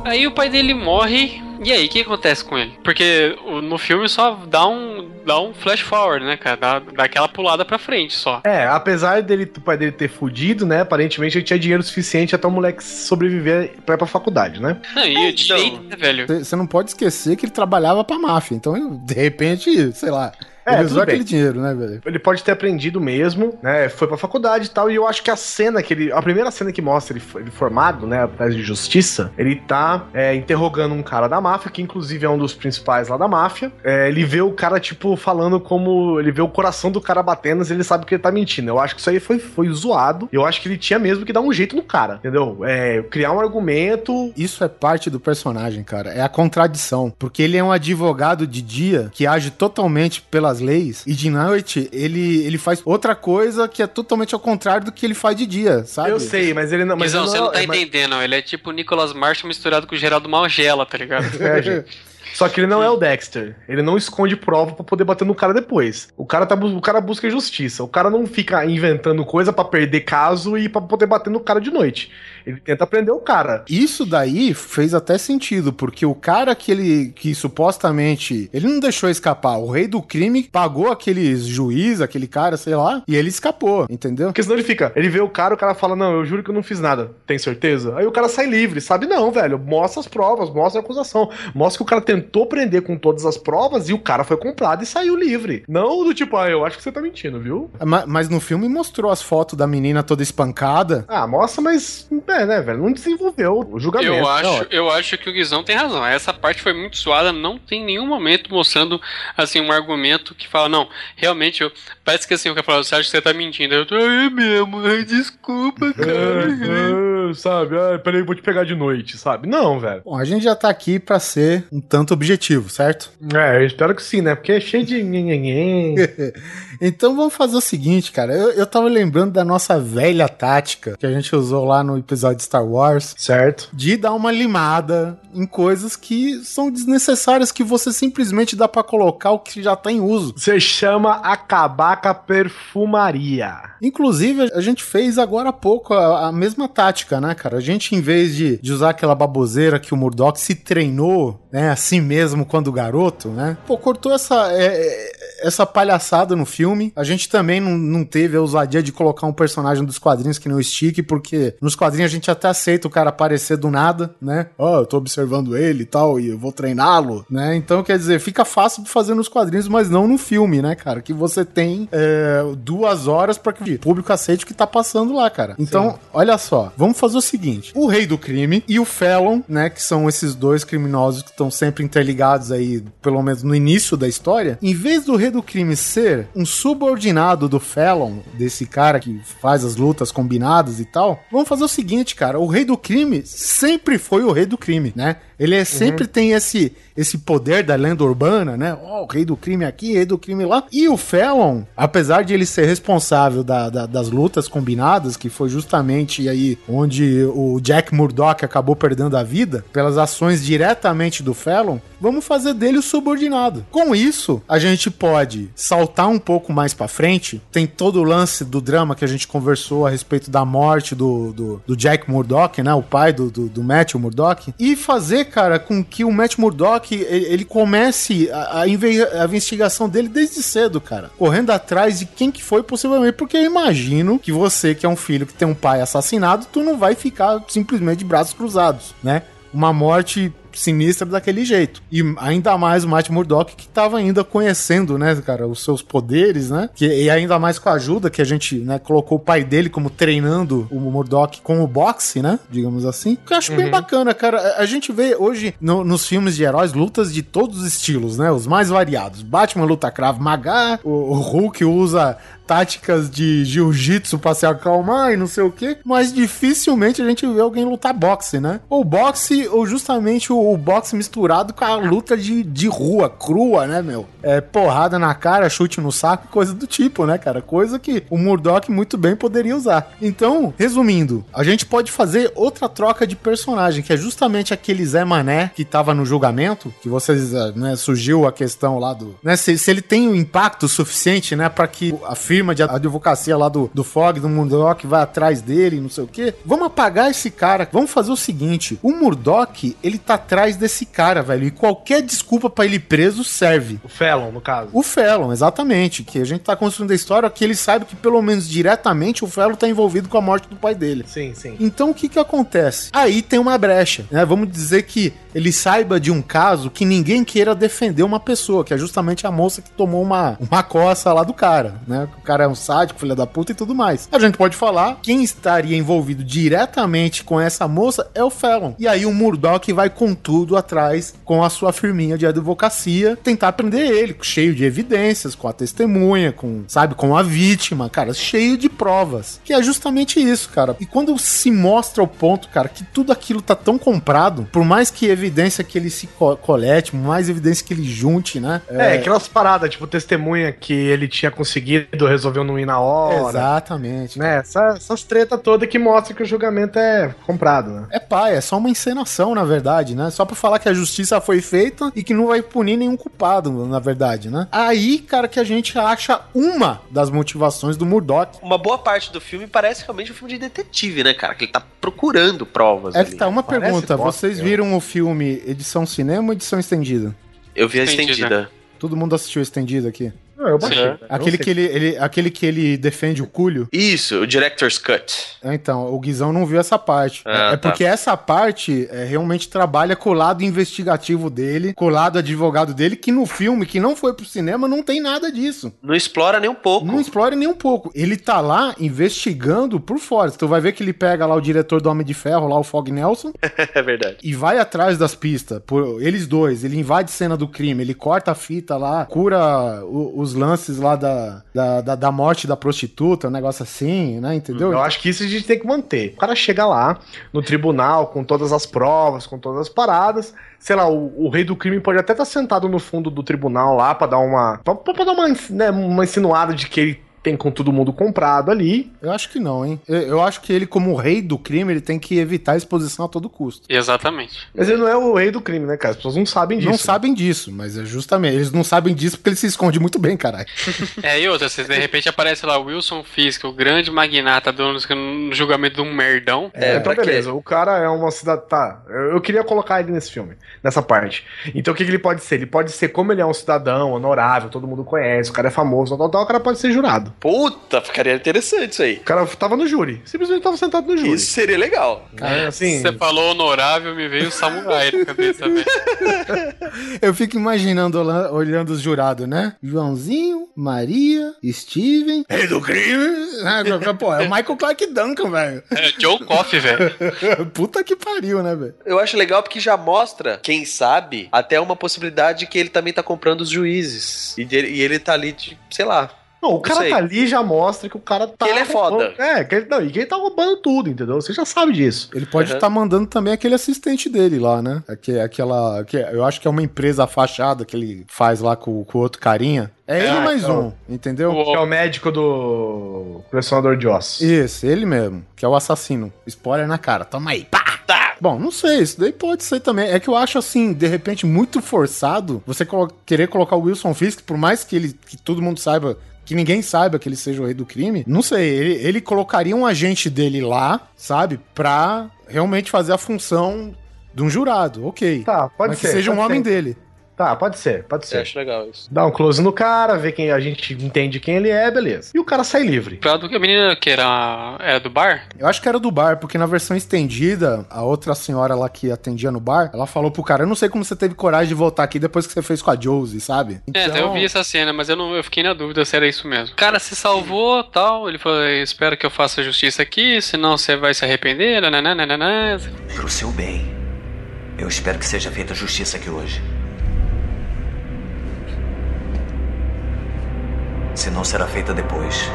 Aí o pai dele morre e aí, o que acontece com ele? Porque no filme só dá um, dá um flash forward, né, cara? Dá, dá aquela pulada pra frente só. É, apesar dele, o pai dele ter fudido, né? Aparentemente ele tinha dinheiro suficiente até o moleque sobreviver pra ir pra faculdade, né? Ah, e direito, né, velho? Você não pode esquecer que ele trabalhava pra máfia. Então, de repente, sei lá. É, ele usou aquele dinheiro, né, velho? Ele pode ter aprendido mesmo, né? Foi pra faculdade e tal. E eu acho que a cena que ele. A primeira cena que mostra ele, ele formado, né? Atrás de justiça, ele tá é, interrogando um cara da máfia, que inclusive é um dos principais lá da máfia. É, ele vê o cara, tipo, falando como. Ele vê o coração do cara batendo e ele sabe que ele tá mentindo. Eu acho que isso aí foi, foi zoado. Eu acho que ele tinha mesmo que dar um jeito no cara, entendeu? É, criar um argumento. Isso é parte do personagem, cara. É a contradição. Porque ele é um advogado de dia que age totalmente pelas as leis, e de noite ele, ele faz outra coisa que é totalmente ao contrário do que ele faz de dia, sabe? Eu sei, mas ele não. Mas não, não, você não tá é, entendendo, mas... ele é tipo o Nicolas Marshall misturado com o Geraldo Malgela, tá ligado? É, gente. Só que ele não é o Dexter. Ele não esconde prova para poder bater no cara depois. O cara, tá, o cara busca justiça. O cara não fica inventando coisa para perder caso e para poder bater no cara de noite. Ele tenta prender o cara. Isso daí fez até sentido, porque o cara que ele que supostamente ele não deixou escapar, o rei do crime pagou aquele juiz, aquele cara, sei lá, e ele escapou, entendeu? Porque senão ele fica, ele vê o cara, o cara fala: "Não, eu juro que eu não fiz nada". Tem certeza? Aí o cara sai livre, sabe? Não, velho, mostra as provas, mostra a acusação, mostra que o cara tentou prender com todas as provas e o cara foi comprado e saiu livre. Não do tipo, ah, eu acho que você tá mentindo, viu? Mas, mas no filme mostrou as fotos da menina toda espancada. Ah, mostra, mas é, né, velho? Não desenvolveu o julgamento. Eu acho, eu acho que o Guizão tem razão. Essa parte foi muito suada, não tem nenhum momento mostrando, assim, um argumento que fala, não, realmente, eu, parece que assim, o cara fala, você acha que você tá mentindo? Eu tô, é mesmo, desculpa, cara. É, é, sabe, ah, peraí, vou te pegar de noite, sabe? Não, velho. Bom, a gente já tá aqui pra ser um tanto objetivo, certo? É, eu espero que sim, né? Porque é cheio de. então vamos fazer o seguinte, cara. Eu, eu tava lembrando da nossa velha tática que a gente usou lá no episódio de Star Wars. Certo. De dar uma limada em coisas que são desnecessárias, que você simplesmente dá para colocar o que já tá em uso. Você chama acabar com a perfumaria. Inclusive, a gente fez agora há pouco a, a, mesma tática, né, cara? A gente, em vez de, de usar aquela baboseira que o Murdoch se treinou, né, assim mesmo quando garoto, né? Pô, cortou essa, é, é essa palhaçada no filme. A gente também não, não teve a ousadia de colocar um personagem dos quadrinhos que não estique, porque nos quadrinhos a gente até aceita o cara aparecer do nada, né? Ó, oh, eu tô observando ele e tal, e eu vou treiná-lo, né? Então, quer dizer, fica fácil de fazer nos quadrinhos, mas não no filme, né, cara? Que você tem é, duas horas para que o público aceite o que tá passando lá, cara. Então, Sim. olha só, vamos fazer o seguinte: o rei do crime e o Felon, né, que são esses dois criminosos que estão sempre interligados aí, pelo menos no início da história, em vez do rei do crime ser um subordinado do Felon, desse cara que faz as lutas combinadas e tal, vamos fazer o seguinte, cara. O rei do crime sempre foi o rei do crime, né? Ele é, sempre uhum. tem esse, esse poder da lenda urbana, né? Oh, o rei do crime aqui, rei do crime lá. E o Felon, apesar de ele ser responsável da, da, das lutas combinadas, que foi justamente aí onde o Jack Murdock acabou perdendo a vida, pelas ações diretamente do Felon, vamos fazer dele o subordinado. Com isso, a gente pode saltar um pouco mais para frente. Tem todo o lance do drama que a gente conversou a respeito da morte do, do, do Jack Murdock, né? O pai do, do, do Matthew Murdock. E fazer cara, com que o Matt Murdock ele comece a, a, investigação dele desde cedo, cara. Correndo atrás de quem que foi, possivelmente. Porque eu imagino que você, que é um filho que tem um pai assassinado, tu não vai ficar simplesmente de braços cruzados, né? Uma morte sinistra daquele jeito. E ainda mais o Matt Murdock que tava ainda conhecendo, né, cara, os seus poderes, né? Que, e ainda mais com a ajuda que a gente, né, colocou o pai dele como treinando o Murdock com o boxe, né? Digamos assim. Que eu acho bem bacana, cara. A, gente vê hoje no- nos filmes de heróis lutas de todos os estilos, né? Os mais variados. Batman luta Krav Maga, o, o Hulk usa táticas de jiu-jitsu pra se acalmar e não sei o quê, mas dificilmente a gente vê alguém lutar boxe, né? Ou boxe, ou justamente o, boxe misturado com a luta de, de rua, crua, né, meu? É porrada na cara, chute no saco, coisa do tipo, né, cara? Coisa que o Murdock muito bem poderia usar. Então, resumindo, a gente pode fazer outra troca de personagem, que é justamente aquele Zé Mané que tava no julgamento, que vocês, eh, né, surgiu a questão lá do, né, se, se ele tem o impacto suficiente, né, para que a firma de advocacia lá do, do Fog, do Murdoch, vai atrás dele, não sei o quê. Vamos apagar esse cara. Vamos fazer o seguinte: o Murdoch, ele tá atrás desse cara, velho, e qualquer desculpa pra ele preso serve. O Fallon, no caso. O Fallon, exatamente. Que a gente tá construindo a história que ele sabe que, pelo menos diretamente, o Fallon tá envolvido com a morte do pai dele. Sim, sim. Então o que que acontece? Aí tem uma brecha, né? Vamos dizer que ele saiba de um caso que ninguém queira defender uma pessoa, que é justamente a moça que tomou uma, uma coça lá do cara, né? Cara é um sádico, filho da puta e tudo mais. A gente pode falar, quem estaria envolvido diretamente com essa moça é o Fallon. E aí o Murdoch vai com tudo atrás, com a sua firminha de advocacia, tentar prender ele, cheio de evidências, com a testemunha, com, sabe, com a vítima, cara, cheio de provas. Que é justamente isso, cara. E quando se mostra o ponto, cara, que tudo aquilo tá tão comprado, por mais que evidência que ele se co- colete, mais evidência que ele junte, né? É, aquelas paradas, tipo, testemunha que ele tinha conseguido, resolveu não ir na hora. Exatamente. Né? Essa- essas tretas todas que mostram que o julgamento é comprado, né? É pai, é só uma encenação, na verdade, né? Só pra falar que a justiça foi feita e que não vai punir nenhum culpado, na verdade, né? Aí, cara, que a gente acha uma das motivações do Murdoch. Uma boa parte do filme parece realmente um filme de detetive, né, cara? Que ele tá procurando provas. É ali. que tá, uma Parece pergunta. bosta, Vocês eu. viram o filme edição cinema ou edição estendida? Eu vi a Estendida. estendida. Todo mundo assistiu estendida aqui? Não, eu baixei. Sim. Aquele que ele, ele- aquele que ele defende o culho? Isso, o Director's Cut. É, Então, o Guizão não viu essa parte. Ah, é, é tá. porque essa parte é, realmente trabalha com o lado investigativo dele, com o lado advogado dele, que no filme, que não foi pro cinema, não tem nada disso. Não explora nem um pouco. Não explora nem um pouco. Ele tá lá investigando por fora. Tu vai ver que ele pega lá o diretor do Homem de Ferro, lá o Fog Nelson, é verdade. e vai atrás das pistas. Por eles dois. Ele invade cena do crime, ele corta a fita lá, cura o- os lances lá da, da, da, da morte da prostituta, um negócio assim, né? Entendeu? Eu acho que isso a gente tem que manter. O cara chega lá no tribunal com todas as provas, com todas as paradas. Sei lá, o, o rei do crime pode até estar sentado no fundo do tribunal lá pra dar uma. pra, pra dar uma, né, uma insinuada de que ele tem com todo mundo comprado ali. Eu acho que não, hein? Eu, eu acho que ele, como rei do crime, ele tem que evitar a exposição a todo custo. Exatamente. Mas ele não é o rei do crime, né, cara? As pessoas não sabem disso. Não sabem disso, mas é justamente. Eles não sabem disso porque ele se esconde muito bem, caralho. É, e outra, se de repente aparece lá o Wilson Fisk, o grande magnata dono do- no julgamento de um merdão. É, então beleza. O cara é uma cidade. Tá, eu, queria colocar ele nesse filme, nessa parte. Então o que, que ele pode ser? Ele pode ser, como ele é um cidadão honorável, todo mundo conhece, o cara é famoso, tal, tal, tal, o cara pode ser jurado. Puta, ficaria interessante isso aí. O cara tava no júri. Simplesmente tava sentado no júri. Isso seria legal. Cara, assim. Você falou honorável, me veio o samurai na cabeça, velho. Eu fico imaginando olha- olhando os jurados, né? Joãozinho, Maria, Steven. Rei do crime! Ah, Pô, é o Michael Clark Duncan, velho. É, Joe Coffey, velho. Puta que pariu, né, velho? Eu acho legal porque já mostra, quem sabe, até uma possibilidade que ele também tá comprando os juízes. E, dele- e ele tá ali, de, sei lá. Não, o cara tá ali e já mostra que o cara tá. Que ele é foda. É, que ele, não, e que ele tá roubando tudo, entendeu? Você já sabe disso. Ele pode estar Uhum. mandando também aquele assistente dele lá, né? Aque- Aquela. Que eu acho que é uma empresa fachada que ele faz lá com o outro carinha. É ele Ah, mais então. um, entendeu? O- Que é o médico do colecionador de ossos. Isso, ele mesmo, que é o assassino. Spoiler na cara, toma aí, pá! Bom, não sei, isso daí pode ser também. É que eu acho assim, de repente, muito forçado você colo- querer colocar o Wilson Fisk, por mais que ele que todo mundo saiba. Que ninguém saiba que ele seja o rei do crime. Não sei, ele, ele colocaria um agente dele lá, sabe? Pra realmente fazer a função de um jurado, ok. Tá, pode Mas ser. que seja um homem ser. dele. Tá, pode ser, pode Eu ser. acho legal isso. Dá um close no cara, vê quem a gente entende quem ele é, beleza. E o cara sai livre. Do que a menina que era, era do bar? Eu acho que era do bar, porque na versão estendida, a outra senhora lá que atendia no bar, ela falou pro cara: Eu não sei como você teve coragem de voltar aqui depois que você fez com a Josie, sabe? É, até eu vi essa cena, mas eu, não, eu fiquei na dúvida se era isso mesmo. O cara se salvou tal. Ele falou: Espero que eu faça justiça aqui, senão você vai se arrepender. nananana. Pro seu bem. Eu espero que seja feita justiça aqui hoje. Se não será feita depois.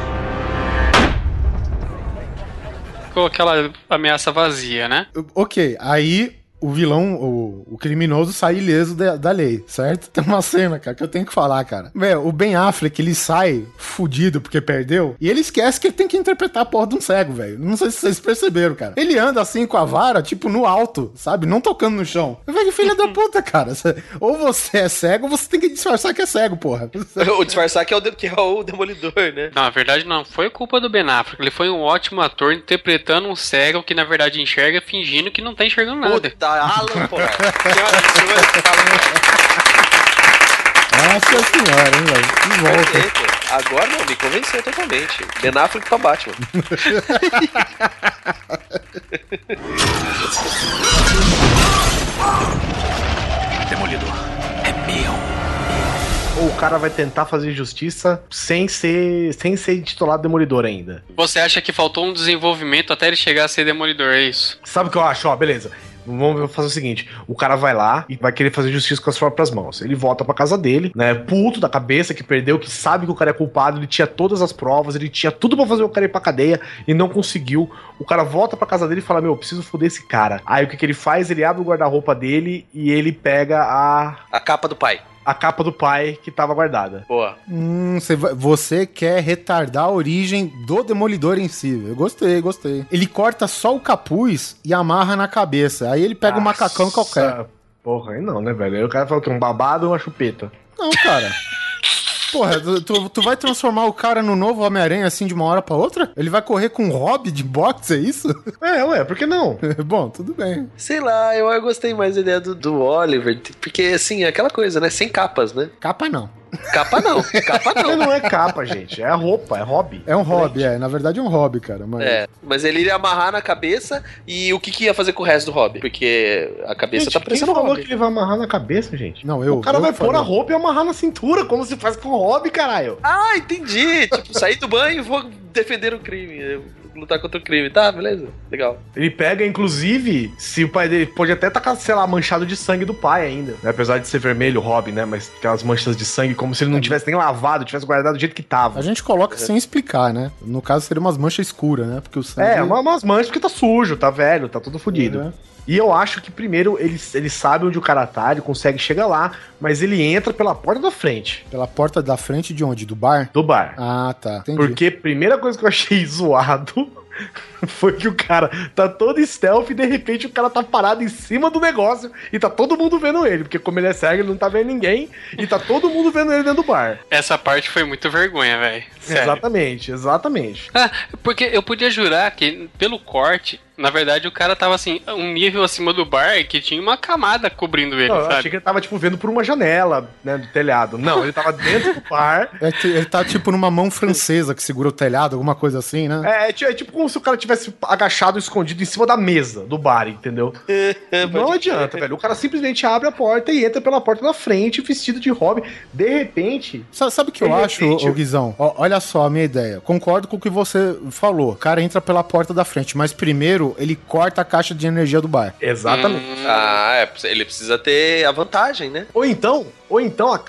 Ficou aquela ameaça vazia, né? Ok, aí o vilão, o, o criminoso sai ileso da, da lei, certo? Tem uma cena, cara, que eu tenho que falar, cara. Meu, o Ben Affleck, ele sai fudido porque perdeu e ele esquece que ele tem que interpretar a porra de um cego, velho. Não sei se vocês perceberam, cara. Ele anda assim com a vara, tipo, no alto, sabe? Não tocando no chão. Velho, filha da puta, cara. Ou você é cego ou você tem que disfarçar que é cego, porra. o disfarçar que é o, de- que é o demolidor, né? Não, na verdade não foi culpa do Ben Affleck. Ele foi um ótimo ator interpretando um cego que na verdade enxerga fingindo que não tá enxergando nada. Puta, Alan, porra. Nossa senhora, hein, velho? Que volta. Perfeito. Agora não, me convenceu totalmente. Ben Affleck pra Batman. Demolidor. É meu. Ou o cara vai tentar fazer justiça sem ser, sem ser titulado demolidor ainda. Você acha que faltou um desenvolvimento até ele chegar a ser demolidor, é isso? Sabe o que eu acho? Ó, beleza. Vamos fazer o seguinte: o cara vai lá e vai querer fazer justiça com as próprias mãos. Ele volta pra casa dele, né? Puto da cabeça, que perdeu, que sabe que o cara é culpado, ele tinha todas as provas, ele tinha tudo pra fazer o cara ir pra cadeia e não conseguiu. O cara volta pra casa dele e fala: Meu, eu preciso foder esse cara. Aí o que, que ele faz? Ele abre o guarda-roupa dele e ele pega a. A capa do pai. A capa do pai que tava guardada. Boa. Hum, você, quer retardar a origem do Demolidor em si. Eu gostei, gostei. Ele corta só o capuz e amarra na cabeça. Aí ele pega um macacão qualquer. Porra, aí não, né, velho? Aí o cara falou que um babado ou uma chupeta. Não, cara. Porra, tu, tu, tu vai transformar o cara no novo Homem-Aranha assim de uma hora pra outra? Ele vai correr com um hobby de boxe, é isso? É, ué, por que não? Bom, tudo bem. Sei lá, eu, eu gostei mais da ideia do, do Oliver, porque assim, é aquela coisa, né? Sem capas, né? Capa não. Capa não, capa não. não é capa, gente. É roupa, é hobby. É um hobby, é. Na verdade é um hobby, cara. Mas... É, mas ele iria amarrar na cabeça e o que, que ia fazer com o resto do hobby? Porque a cabeça Gente, tá quem parecendo um falou hobby. que ele vai amarrar na cabeça, gente? Não, eu. o cara eu vai pôr a roupa e amarrar na cintura, como se faz com o hobby, caralho. Ah, entendi. tipo, sair do banho e vou defender o crime. Lutar contra o crime. Tá, beleza. Legal. Ele pega, inclusive, se o pai dele pode até estar, sei lá, manchado de sangue do pai ainda. né? Apesar de ser vermelho o hobby, né? Mas aquelas manchas de sangue, como se ele não tivesse nem lavado, tivesse guardado do jeito que tava. A gente coloca sem explicar, né? No caso seria umas manchas escuras, né? Porque o sangue. É, uma- umas manchas porque tá sujo, tá velho, tá tudo fodido. É. E eu acho que primeiro ele, ele sabe onde o cara tá, ele consegue chegar lá, mas ele entra pela porta da frente Pela porta da frente de onde? Do bar? do bar. Ah, tá. Entendi. Porque primeira coisa que eu achei zoado foi que o cara tá todo stealth e de repente o cara tá parado em cima do negócio e tá todo mundo vendo ele. Porque como ele é cego, ele não tá vendo ninguém e tá todo mundo vendo ele dentro do bar. Essa parte foi muito vergonha, velho. Exatamente, exatamente. Ah, porque eu podia jurar que pelo corte, na verdade o cara tava assim, um nível acima do bar que tinha uma camada cobrindo ele, Não, eu sabe? achei que ele tava, tipo, vendo por uma janela, né, do telhado. Não, ele tava dentro do bar. É que ele tá tipo numa mão francesa que segura o telhado, alguma coisa assim, né? É, é é tipo como se o cara tivesse agachado, escondido em cima da mesa do bar, entendeu? Não adianta, velho. O cara simplesmente abre a porta e entra pela porta da frente, vestido de hobby. De repente. Sa- Sabe o que eu De acho, repente- ô Guizão? Ó, olha só a minha ideia. Concordo com o que você falou. O cara entra pela porta da frente, mas primeiro ele corta a caixa de energia do bar. Exatamente. Ah, é, ele precisa ter a vantagem, né? Ou então, ou então, a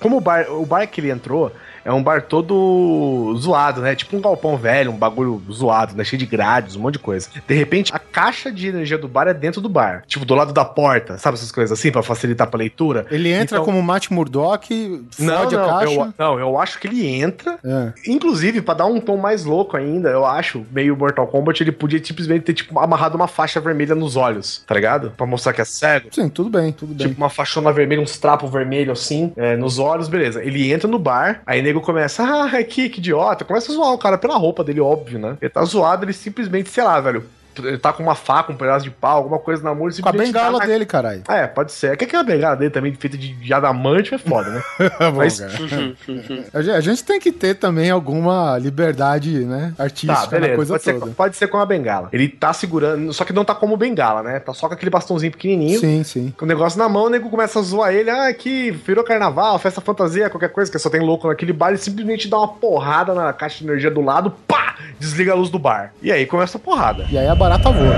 como o bar, o bar que ele entrou é um bar todo zoado, né? Tipo um galpão velho, um bagulho zoado, né? Cheio de grades, um monte de coisa. De repente, a caixa de energia do bar é dentro do bar. Tipo, do lado da porta, sabe essas coisas assim, pra facilitar pra leitura? Ele entra Então- como Matt Murdock, Não, fode a não, caixa. eu, não, eu acho que ele entra. É. Inclusive, pra dar um tom mais louco ainda, eu acho, meio Mortal Kombat, ele podia simplesmente ter, tipo, amarrado uma faixa vermelha nos olhos, tá ligado? Pra mostrar que é cego. Sim, tudo bem, tudo bem. Tipo, uma faixona vermelha, uns trapos vermelhos assim, é, nos olhos, beleza. Ele entra no bar, aí o começa, ah, que, que idiota. Começa a zoar o cara pela roupa dele, óbvio, né? Ele tá zoado, ele simplesmente, sei lá, velho. Ele tá com uma faca, um pedaço de pau, alguma coisa na mão. ele Com a bengala dá na- dele, caralho. É, pode ser. É que aquela bengala dele também, feita de, de adamante, é foda, né? Mas-. A gente- tem que ter também alguma liberdade, né? Artística Tá, beleza. coisa Pode ser, toda. pode ser com a bengala. Ele tá segurando, só que não tá como bengala, né? Tá só com aquele bastãozinho pequenininho. Sim, sim. Com o negócio na mão, o nego começa a zoar ele. Ah, aqui, virou carnaval, festa fantasia, qualquer coisa, que só tem louco naquele bar. Ele simplesmente dá uma porrada na caixa de energia do lado, pá! Desliga a luz do bar. E aí começa a porrada. E aí a barata voa.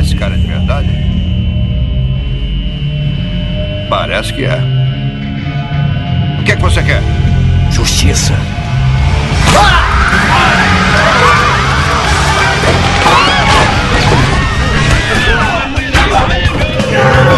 Esse cara é de verdade? Parece que é. O que é que você quer? Justiça. Eu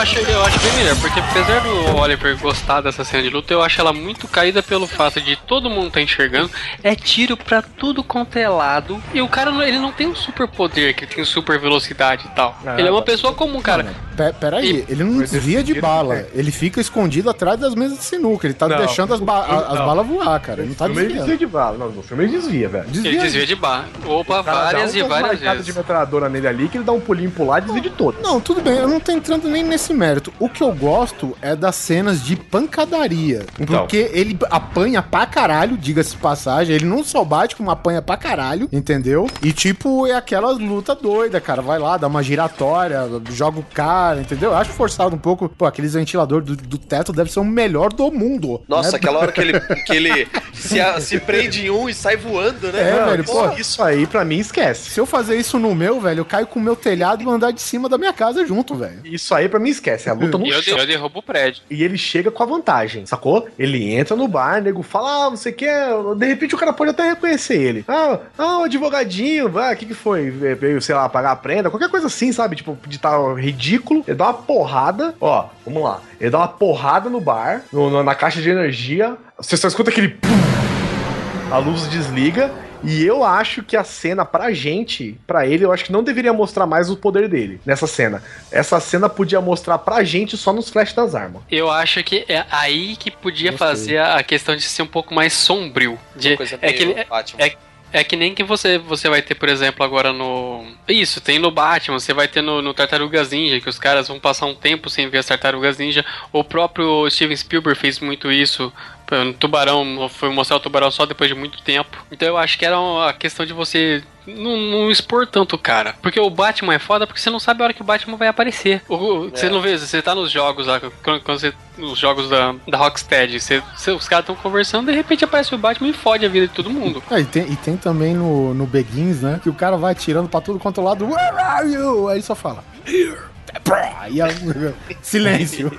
acho, eu acho bem melhor, porque apesar do Oliver gostar dessa cena de luta, eu acho ela muito caída pelo fato de todo mundo tá enxergando. É tiro pra tudo quanto é lado. E o cara, não- ele não tem um super poder, que ele tem super velocidade e tal. Ah, ele é uma tá. pessoa comum, cara. Pe- Peraí, ele não desvia de bala. Ele fica escondido atrás das mesas de sinuca. Ele tá Não. deixando as, ba- a- as Não. balas voar, cara. Ele não tá filme ele desviando. desvia de bala. Não, no filme ele desvia, velho. Ele desvia de barra. Opa, várias e várias vezes. de metralhadora nele ali que ele dá um pulinho pro lado e desvia de todas. Não, tudo bem, eu não tô entrando nem nesse mérito. O que eu gosto é das cenas de pancadaria. Então. Porque ele apanha pra caralho, diga-se de passagem. Ele não só bate, como apanha pra caralho, entendeu? E tipo, é aquela luta doida, cara. Vai lá, dá uma giratória, joga o cara, entendeu? Eu acho forçado um pouco. Pô, aqueles ventiladores do, do teto deve ser o melhor do mundo. Nossa, né? aquela hora que ele, que ele se, a- se prende em um e sai voando, né? É, Mano, velho, pô. Isso aí, pra mim, esquece. Se eu fazer isso no meu, velho, eu caio com o meu telhado e andar de cima da minha casa junto, velho. Isso aí, pra mim, esquece. É a luta no E eu, chão. eu derrubo o prédio. E ele chega com a vantagem, sacou? Ele entra no bar, nego fala, ah, você quer. De repente o cara pode até reconhecer ele. Ah, ah o advogadinho, vai, o que que foi? Veio, sei lá, pagar a prenda, qualquer coisa assim, sabe? Tipo, de tá ridículo. Ele dá uma porrada, ó, vamos lá. Ele dá uma porrada no bar, no- no- na caixa de energia. Você só escuta aquele. pum, a luz desliga. E eu acho que a cena, pra gente, pra ele, eu acho que não deveria mostrar mais o poder dele nessa cena. Essa cena podia mostrar pra gente só nos flashes das armas. Eu acho que é aí que podia fazer a questão de ser um pouco mais sombrio. De, coisa é, que, meio é, Batman. é, é que nem que você, você vai ter, por exemplo, agora no. Isso, tem no Batman, você vai ter no, no Tartarugas Ninja, que os caras vão passar um tempo sem ver as Tartarugas Ninja. O próprio Steven Spielberg fez muito isso. No Tubarão, foi mostrar o tubarão só depois de muito tempo. Então eu acho que era uma questão de você não, não expor tanto o cara. Porque o Batman é foda porque você não sabe a hora que o Batman vai aparecer. O- o- Você É. não vê, você tá nos jogos lá, quando, quando você. Nos jogos da, da Rocksteady, você, você- os caras estão conversando, de repente aparece o Batman e fode a vida de todo mundo. É, e, tem, e tem também no, no Begins, né? Que o cara vai atirando pra tudo quanto é lado. Where are you? Aí só fala. Here. Aí a- silêncio.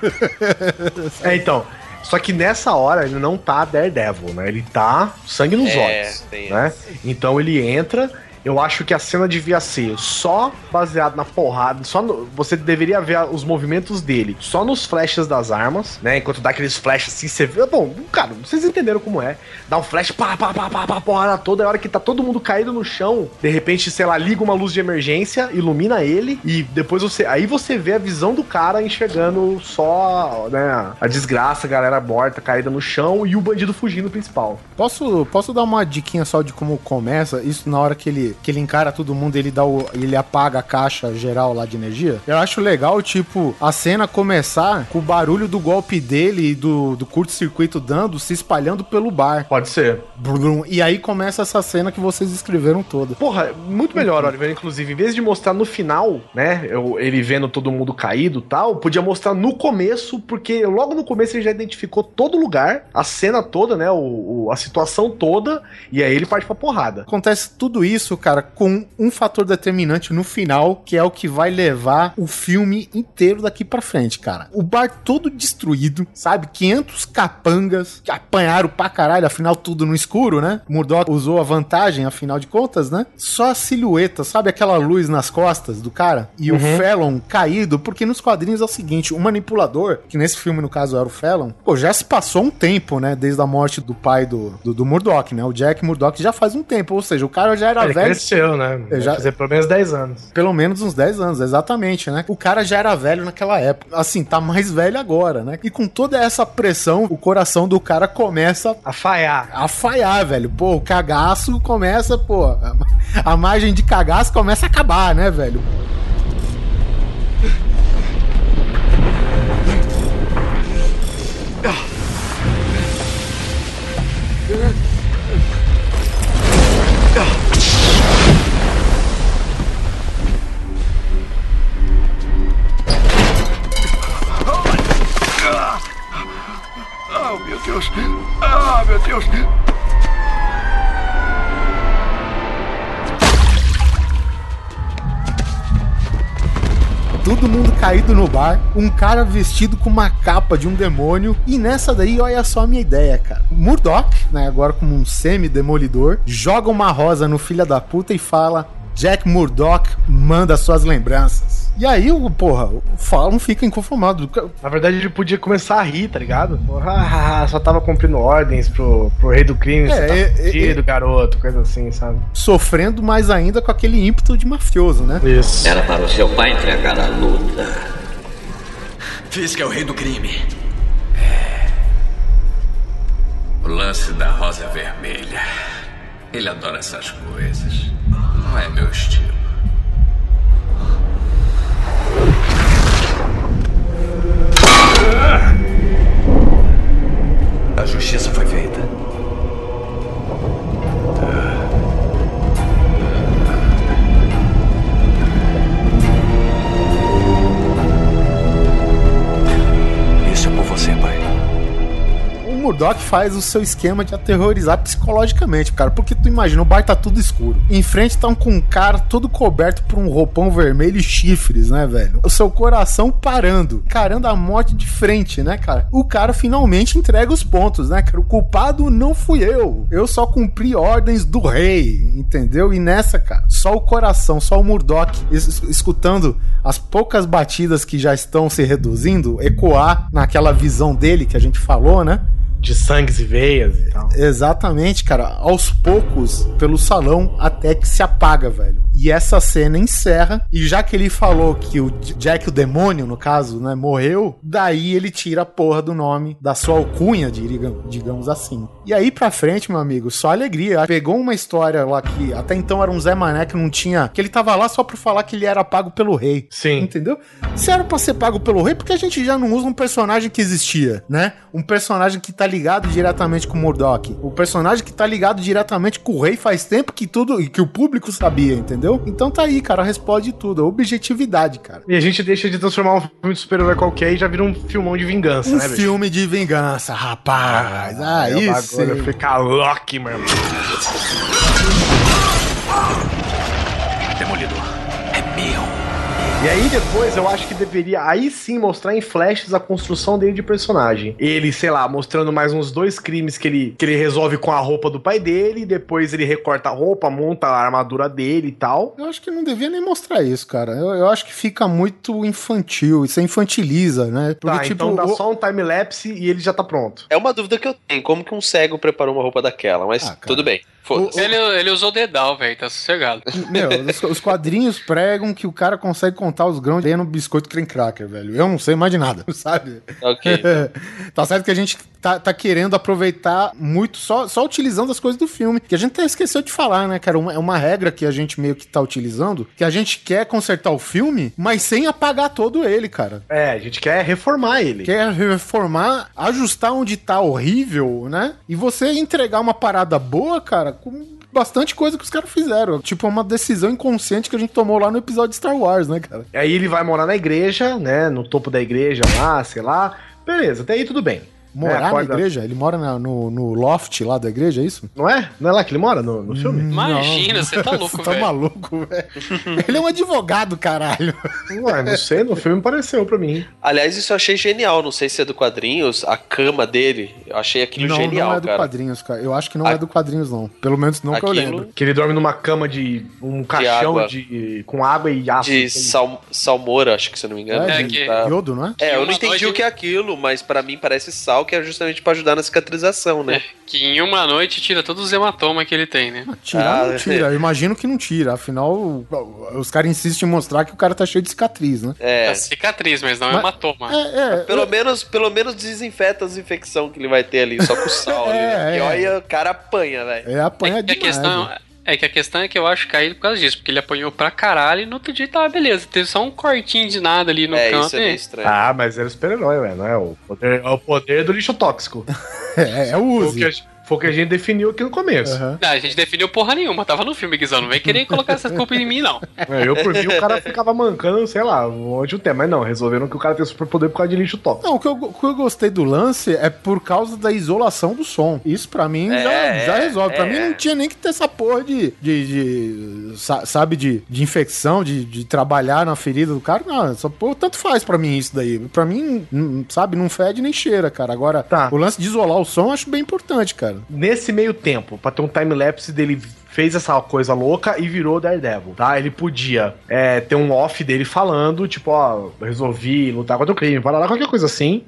É, então. Só que nessa hora ele não tá Daredevil, né? Ele tá sangue nos É, olhos, né? Então ele entra. Eu acho que a cena devia ser só baseado na porrada, só no- você deveria ver os movimentos dele só nos flashes das armas, né? Enquanto dá aqueles flashes assim, você vê. Bom, cara, vocês entenderam como é. Dá um flash, pá, pá, pá, pá, pá, porrada toda. A hora que tá todo mundo caído no chão, de repente, sei lá, liga uma luz de emergência, ilumina ele e depois você. Aí você vê a visão do cara enxergando só, né? A desgraça, a galera morta, caída no chão e o bandido fugindo principal. Posso, posso dar uma diquinha só de como começa? Isso na hora que ele, que ele encara todo mundo, ele dá o, ele apaga a caixa geral lá de energia. Eu acho legal, tipo, a cena começar com o barulho do golpe dele e do, do curto-circuito dando, se espalhando pelo bar. Pode ser. Brum. E aí começa essa cena que vocês escreveram toda. Porra, muito melhor, Oliver. Inclusive, em vez de mostrar no final, né? eu- ele vendo todo mundo caído e tal, podia mostrar no começo, porque logo no começo ele já identificou todo lugar, a cena toda, né? O, o- a situação toda, e aí ele parte pra porrada. Acontece tudo isso, cara, com um fator determinante no final, que é o que vai levar o filme inteiro daqui pra frente, cara. O bar todo destruído, sabe? 500 capangas que apanharam pra caralho, afinal tudo no escuro, né? Murdoch usou a vantagem, afinal de contas, né? Só a silhueta, sabe aquela luz nas costas do cara? E o Fallon caído, porque nos quadrinhos é o seguinte, o manipulador, que nesse filme no caso era o Fallon, pô, já se passou um tempo, né? Desde a morte do pai do, do, do Murdoch, né? O Jack Murdoch já faz um tempo, ou seja, o cara já era Ele velho Cresceu, né? Eu já- fazer pelo menos 10 anos. Pelo menos uns 10 anos, exatamente, né? O cara já era velho naquela época. Assim, tá mais velho agora, né? E com toda essa pressão, o coração do cara começa A falhar. a falhar, velho. Pô, o cagaço começa, pô. A, margem de cagaço começa a acabar, né, velho? Oh, caído no bar, um cara vestido com uma capa de um demônio. E nessa daí, olha só a minha ideia, cara. Murdoch, né, agora como um semi-demolidor, joga uma rosa no filho da puta e fala: Jack Murdoch manda suas lembranças. E aí, o porra, o Fallon fica inconformado. Na verdade, ele podia começar a rir, tá ligado? Porra, só tava cumprindo ordens pro, pro rei do crime, É, tá é, é, é. garoto, coisa assim, sabe? Sofrendo mais ainda com aquele ímpeto de mafioso, né? Isso. Era para o seu pai entregar a luta. Fisk é o rei do crime. O lance da rosa vermelha. Ele adora essas coisas. Não é meu estilo. A justiça foi feita. Murdoch faz o seu esquema de aterrorizar psicologicamente, cara. Porque tu imagina, o bar tá tudo escuro. Em frente tá um, com um cara todo coberto por um roupão vermelho e chifres, né, velho? O seu coração parando, carando a morte de frente, né, cara? O cara finalmente entrega os pontos, né, cara? O culpado não fui eu. Eu só cumpri ordens do rei, entendeu? E nessa, cara, só o coração, só o Murdoch es- escutando as poucas batidas que já estão se reduzindo, ecoar naquela visão dele que a gente falou, né? De sangues e veias e tal. Exatamente, cara. Aos poucos, pelo salão, até que se apaga, velho. E essa cena encerra. E já que ele falou que o Jack, o demônio, no caso, né, morreu, daí ele tira a porra do nome da sua alcunha, diga- digamos assim. E aí pra frente, meu amigo, só alegria. Pegou uma história lá que até então era um Zé Mané que não tinha. que ele tava lá só pra falar que ele era pago pelo rei. Sim. Entendeu? Se era pra ser pago pelo rei, porque a gente já não usa um personagem que existia, né? Um personagem que tá ligado diretamente com o Murdoch. O personagem que tá ligado diretamente com o rei faz tempo que tudo e que o público sabia, entendeu? Então tá aí, cara, responde tudo. A objetividade, cara. E a gente deixa de transformar um filme de super-herói qualquer e já vira um filmão de vingança, Um né, bicho? filme de vingança, rapaz. Aí o sim. bagulho fica louco, meu irmão. Demolidor. É meu. E aí depois eu acho que deveria aí sim mostrar em flashes a construção dele de personagem. Ele, sei lá, mostrando mais uns dois crimes que ele, que ele resolve com a roupa do pai dele, depois ele recorta a roupa, monta a armadura dele e tal. Eu acho que não devia nem mostrar isso, cara. Eu, eu acho que fica muito infantil. Isso infantiliza, né? Porque, tá, então dá o- só um time-lapse e ele já tá pronto. É uma dúvida que eu tenho. Como que um cego preparou uma roupa daquela? Mas tudo bem. Foda-se. Ele, ele usou dedal, velho, tá sossegado. Meu, os, os quadrinhos pregam que o cara consegue contar os grãos dentro no biscoito creme cracker, velho. Eu não sei mais de nada, sabe? Ok. tá certo que a gente tá, tá querendo aproveitar muito, só, só utilizando as coisas do filme. Que a gente até esqueceu de falar, né, cara? Uma- É uma regra que a gente meio que tá utilizando, que a gente quer consertar o filme, mas sem apagar todo ele, cara. É, a gente quer reformar ele. Quer reformar, ajustar onde tá horrível, né? E você entregar uma parada boa, cara, com bastante coisa que os caras fizeram. Tipo, uma decisão inconsciente que a gente tomou lá no episódio de Star Wars, né, cara? Aí ele vai morar na igreja, né? No topo da igreja lá, sei lá. Beleza, até aí tudo bem. Morar É, na acorda- igreja? Ele mora na- no, no loft lá da igreja, é isso? Não é? Não é lá que ele mora no, no filme? Imagina, você tá louco, Você tá velho. maluco, velho. Ele é um advogado, caralho. Ué, não sei, no filme pareceu pra mim. Aliás, isso eu achei genial. Não sei se é do quadrinhos, a cama dele. Eu achei aquilo não, genial, não é do cara. quadrinhos, cara. Eu acho que não A- é do quadrinhos, não. Pelo menos não que eu Aquilo- lembro. Que ele dorme numa cama de. um caixão água. de. com água e aço. De sal, salmoura, acho que se eu não me engano. É, É de que- Tá. iodo, não é? É, eu não entendi noite- o que é aquilo, mas pra mim parece sal tal, que é justamente pra ajudar na cicatrização, né? Que em uma noite tira todos os hematomas que ele tem, né? Tirar Ah, não tira, eu imagino que não tira. Afinal, os caras insistem em mostrar que o cara tá cheio de cicatriz, né? É. É cicatriz, mas não é Mas- hematoma. É, é. Pelo menos, pelo menos desinfeta as infecções que ele vai ter ali, só com sal ali. É, né? E é. olha, o cara apanha, velho. É apanha É que a demais. questão, velho. É que a questão é que eu acho caído por causa disso, porque ele apanhou pra caralho e no outro dia tava beleza. Teve só um cortinho de nada ali no É, canto. isso é meio estranho. Ah, mas era super-herói, velho. Não é o poder, é o poder do lixo tóxico. É, é o Foi o, que a, foi o que a gente definiu aqui no começo. Aham. Não, a gente definiu porra nenhuma, tava no filme, Guizão. Não vem querer colocar essas culpas em mim, não. É, Eu, por mim, o cara ficava mancando, sei lá, onde o tempo. Mas não, resolveram que o cara tem superpoder por causa de lixo tóxico. Não, o que, eu, o que eu gostei do lance é por causa da isolação do som. Isso pra mim É, já, já resolve. Pra é. mim não tinha nem que ter essa porra de, de, de- sa- sabe, de, de infecção, de, de trabalhar na ferida do cara. Não, só, pô, tanto faz pra mim isso daí. Pra mim, sabe, não fede nem cheira, cara. Agora, Tá. o lance de isolar o som eu acho bem importante, cara. Nesse meio tempo, pra ter um time-lapse dele fez essa coisa louca e virou Daredevil, tá? Ele podia é, ter um off dele falando, tipo, ó, resolvi lutar contra o crime, para lá, qualquer coisa assim.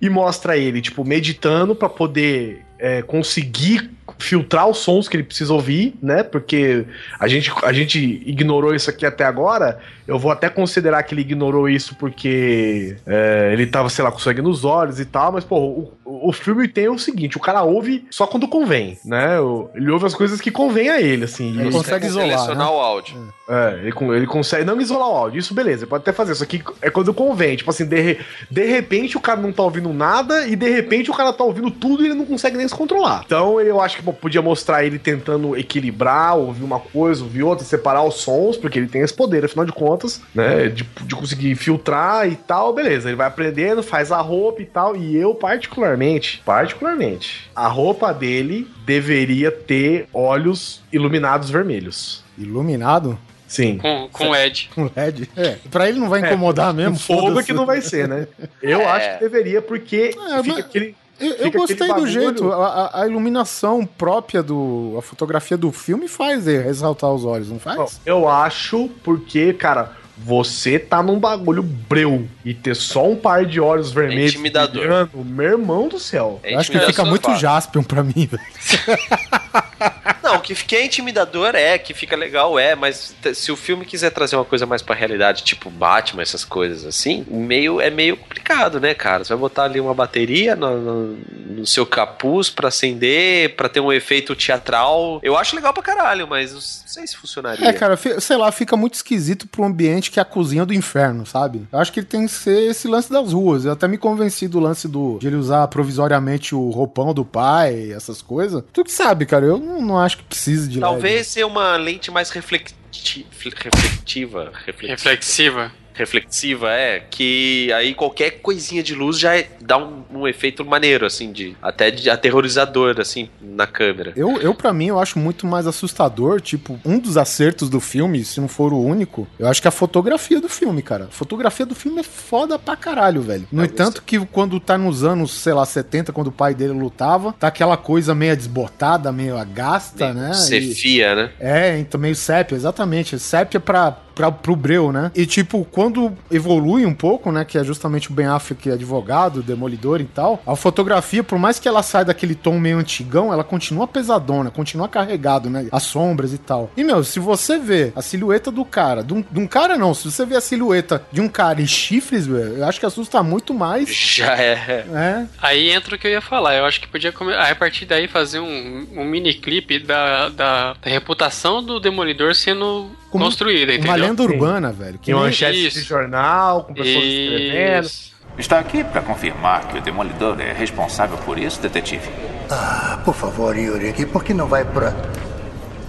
E mostra ele, tipo, meditando pra poder é, conseguir filtrar os sons que ele precisa ouvir, né? Porque a gente, a gente ignorou isso aqui até agora. Eu vou até considerar que ele ignorou isso porque é, ele tava, sei lá, com sangue nos olhos e tal, mas, pô, o, o filme tem o seguinte: o cara ouve só quando convém, né? Ele ouve as coisas que convém a ele, assim. Ele E- consegue isolar, Selecionar né? o áudio. é, ele, con- ele consegue não isolar o áudio, isso beleza, ele pode até fazer. Isso aqui é quando convém. Tipo assim, de, de repente o cara não tá ouvindo nada e de repente o cara tá ouvindo tudo e ele não consegue nem se controlar. Então eu acho que pô, podia mostrar ele tentando equilibrar, ouvir uma coisa, ouvir outra, separar os sons, porque ele tem esse poder, afinal de contas, né? De, de conseguir filtrar e tal, beleza. Ele vai aprendendo, faz a roupa e tal. E eu, particularmente, particularmente, a roupa dele deveria ter olhos iluminados vermelhos. Iluminado? Sim. Com, com o Ed. Com LED. É, pra ele não vai incomodar mesmo. Fogo foda-se. que não vai ser, né? Eu É. acho que deveria, porque É, fica mas- aquele. Eu, eu gostei do jeito, a, a- iluminação própria do. A fotografia do filme faz ele ressaltar os olhos, não faz? Bom, eu acho porque, cara, você tá num bagulho breu e ter só um par de olhos vermelhos. intimidador. brilhando, meu irmão do céu. É eu acho que fica muito. Jaspion pra mim, velho. Não, que, que é intimidador é, que fica legal é, mas se o filme quiser trazer uma coisa mais pra realidade, tipo Batman, essas coisas assim, meio, é meio complicado, né, cara? Você vai botar ali uma bateria no, no- no seu capuz pra acender, pra ter um efeito teatral. Eu acho legal pra caralho, mas não sei se funcionaria. É, cara, sei lá, fica muito esquisito pro ambiente que é a cozinha do inferno, sabe? Eu acho que ele tem que ser esse lance das ruas. Eu até me convenci do lance do de ele usar provisoriamente o roupão do pai, essas coisas. Tu que sabe, cara, eu não, não acho que precise de Talvez ser uma lente mais reflecti- reflectiva. reflexiva. Reflexiva. Reflexiva, é, que aí qualquer coisinha de luz já é- dá um, um efeito maneiro, assim, de até de aterrorizador, assim, na câmera. Eu, eu para mim, eu acho muito mais assustador, tipo, um dos acertos do filme, se não for o único, eu acho que é a fotografia do filme, cara. A fotografia do filme é foda pra caralho, velho. No entanto que quando tá nos anos, sei lá, 70, quando o pai dele lutava, tá aquela coisa meio desbotada, meio agasta, né? E- Cefia, né? É, então meio sépia, exatamente. Sépia pra, pra, pro breu, né? E tipo, quando evolui um pouco, né? Que é justamente o Ben Affleck advogado, demolidor e tal, a fotografia, por mais que ela saia daquele tom meio antigão, ela continua pesadona, continua carregado, né? As sombras e tal. E, meu, se você vê a silhueta do cara, de um, de um cara não, se você vê a silhueta de um cara e chifres, velho, eu acho que assusta muito mais. Já é. É. Aí entra o que eu ia falar. Eu acho que podia a partir daí fazer um, um mini clipe da, da, da reputação do Demolidor sendo Como construída, entendeu? Lenda urbana, velho. Que manchetes de jornal, com pessoas escrevendo. Isso. Está aqui para confirmar que o Demolidor é responsável por isso, detetive. Ah, por favor, Yuri, por que não vai pra.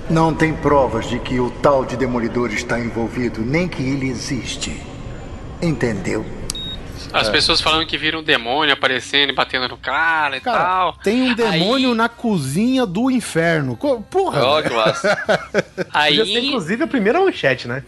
Não tem provas de que o tal de Demolidor está envolvido, nem que ele existe. Entendeu? As É. pessoas falando que viram um demônio aparecendo e batendo no cara e Cara, tal. tem um demônio na cozinha do inferno. Porra! Ó, que massa. Podia ser, Aí, inclusive, a primeira manchete, né?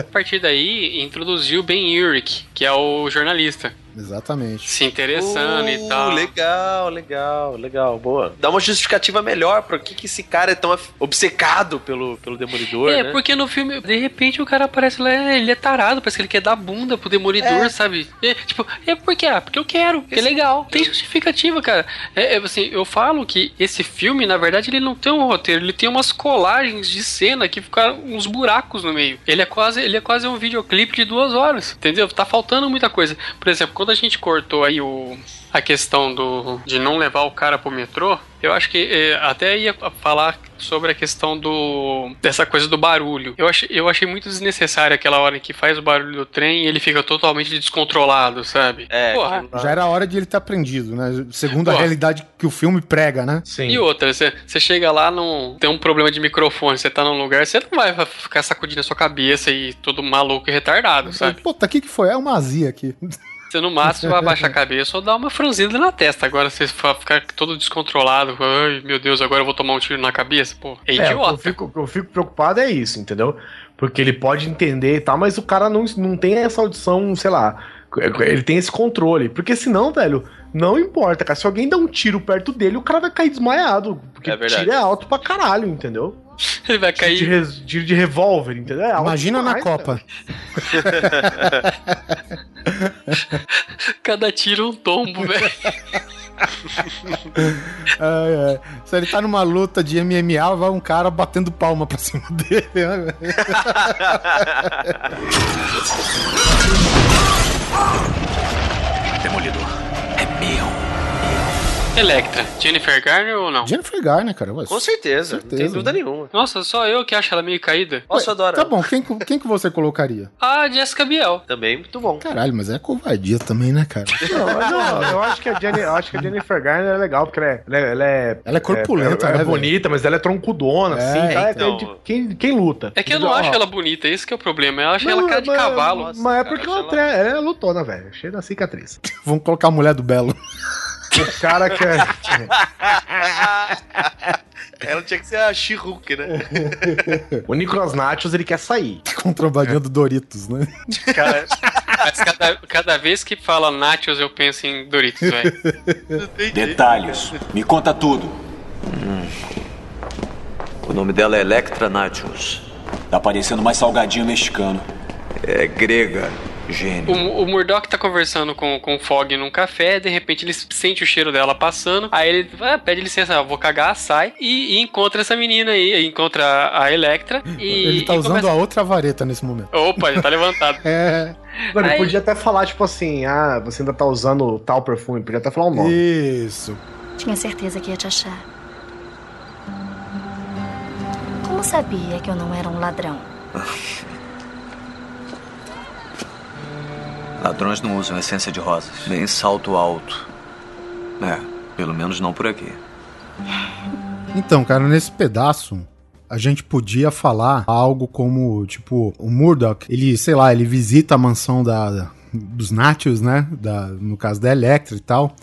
a partir daí, introduziu Ben Urich, que é o jornalista. Exatamente. Se interessando e Uh, tal. Legal, legal, legal. Boa. Dá uma justificativa melhor pra que, que esse cara é tão obcecado pelo, pelo Demolidor, É, né? porque no filme, de repente, o cara aparece lá, ele é tarado, parece que ele quer dar bunda pro demolidor, É. sabe? É, tipo, é porque, ah, porque eu quero, que é legal. Tem justificativa, cara. É, é, assim, eu falo que esse filme, na verdade, ele não tem um roteiro, ele tem umas colagens de cena que ficaram uns buracos no meio. Ele é quase, ele é quase um videoclipe de duas horas, entendeu? Tá faltando muita coisa. Por exemplo, quando a gente cortou aí o a questão do de não levar o cara pro metrô, eu acho que eh, até ia falar sobre a questão do dessa coisa do barulho. Eu achei, eu achei muito desnecessário aquela hora em que faz o barulho do trem e ele fica totalmente descontrolado, sabe? É, Porra. Já era hora de ele estar prendido, né? Segundo a Pô. realidade que o filme prega, né? Sim. E outra, você você chega lá, não tem um problema de microfone, você tá num lugar, você não vai ficar sacudindo a sua cabeça e todo maluco e retardado, sabe? Puta, o que que foi? É uma azia aqui. Você no máximo vai abaixar a cabeça ou dar uma franzida na testa. Agora você ficar todo descontrolado, ai meu Deus, agora eu vou tomar um tiro na cabeça, pô. É É, o que eu idiota. fico, eu fico preocupado é isso, entendeu? Porque ele pode entender e tal, mas o cara não, não tem essa audição, sei lá. Ele tem esse controle. Porque senão, velho, não importa, cara. Se alguém dá um tiro perto dele, o cara vai cair desmaiado. Porque É o tiro é alto pra caralho, entendeu? Ele vai Tiro de, cair. res- tiro de revólver, entendeu? É alto Imagina na demais, Copa. Cada tiro é um tombo, velho. Ai, ai. Se ele tá numa luta de MMA, vai um cara batendo palma pra cima dele. né, Electra, Jennifer Garner ou não? Jennifer Garner, cara. ué, Com certeza, não Certeza. tem dúvida nenhuma. Nossa, só eu que acho ela meio caída. Nossa, eu adoro. Tá ela. bom, quem, quem que você colocaria? A Jessica Biel. Também muito bom. Caralho, mas é covardia também, né, cara? Não, mas não, eu acho que a Jenny, eu acho que a Jennifer Garner é legal, porque ela é. Ela é, ela é, Ela é corpulenta, é, né, é velho? bonita, mas ela é troncudona, É, assim. tá? então. É de quem, quem luta. É que eu não acho ela bonita, esse que é o problema. Eu acho ela mas- cara de mas- cavalo. Mas, Nossa, é cara, porque ela, é, ela é lutona, velho. Cheia da cicatriz. Vamos colocar a mulher do Belo. O cara que é. Ela tinha que ser a She-Hulk, né? O Nicolas Nachos, ele quer sair. Contrabandeando Doritos, né? Cara, mas cada, cada vez que fala nachos, eu penso em Doritos, velho. Detalhes. Me conta tudo. O nome dela é Electra Nachos. Tá parecendo mais salgadinho mexicano. É grega, gênio. O, o Murdoch tá conversando com, com o Fog num café, de repente ele sente o cheiro dela passando, aí ele ah, pede licença, eu vou cagar, sai, e, e encontra essa menina aí, encontra a, Electra e. Ele tá e usando começa- a outra vareta nesse momento. Opa, ele tá levantado. É. Ele Aí- podia até falar, tipo assim, ah, você ainda tá usando tal perfume. Podia até falar o nome. Isso. Tinha certeza que ia te achar. Como sabia que eu não era um ladrão? Ladrões não usam essência de rosas, nem salto alto. É, pelo menos não por aqui. Então, cara, nesse pedaço, a gente podia falar algo como, tipo, o Murdoch, ele, sei lá, ele visita a mansão da, dos Natios, né? Da, no caso da Electra e tal.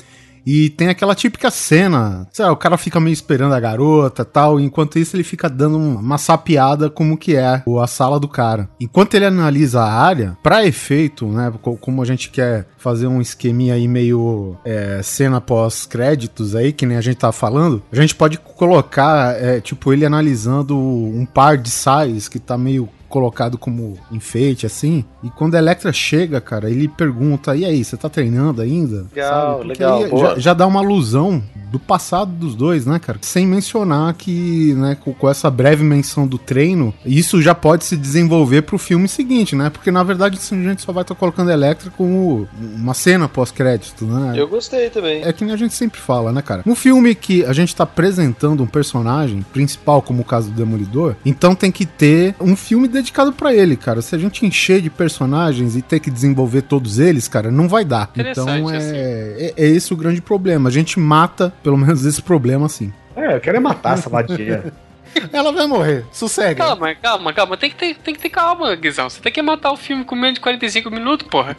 E tem aquela típica cena, sei lá, o cara fica meio esperando a garota tal, enquanto isso ele fica dando um- uma sapiada como que é a sala do cara. Enquanto ele analisa a área, pra efeito, né, co- como a gente quer fazer um esqueminha aí meio é, cena pós-créditos aí, que nem a gente tá falando, a gente pode colocar, é, tipo, ele analisando um par de sais que tá meio colocado como enfeite, assim. E quando a Electra chega, cara, ele pergunta: e aí, você tá treinando ainda? Legal, legal, já, já dá uma alusão do passado dos dois, né, cara? Sem mencionar que, né, com, com essa breve menção do treino, isso já pode se desenvolver pro filme seguinte, né? Porque na verdade a gente só vai estar colocando a Electra como uma cena pós-crédito, né? Eu gostei também. É que a gente sempre fala, né, cara? Um filme que a gente tá apresentando um personagem principal, como o caso do Demolidor, então tem que ter um filme dedicado pra ele, cara. Se a gente encher de personagens e ter que desenvolver todos eles, cara, não vai dar. Então é, assim. é, é esse o grande problema. A gente mata, pelo menos, esse problema assim. É, eu quero é matar essa vadia. Ela vai morrer, sossega. Calma, calma, calma. Tem que ter, tem que ter calma, Guizão. Você tem que matar o filme com menos de 45 minutos, porra.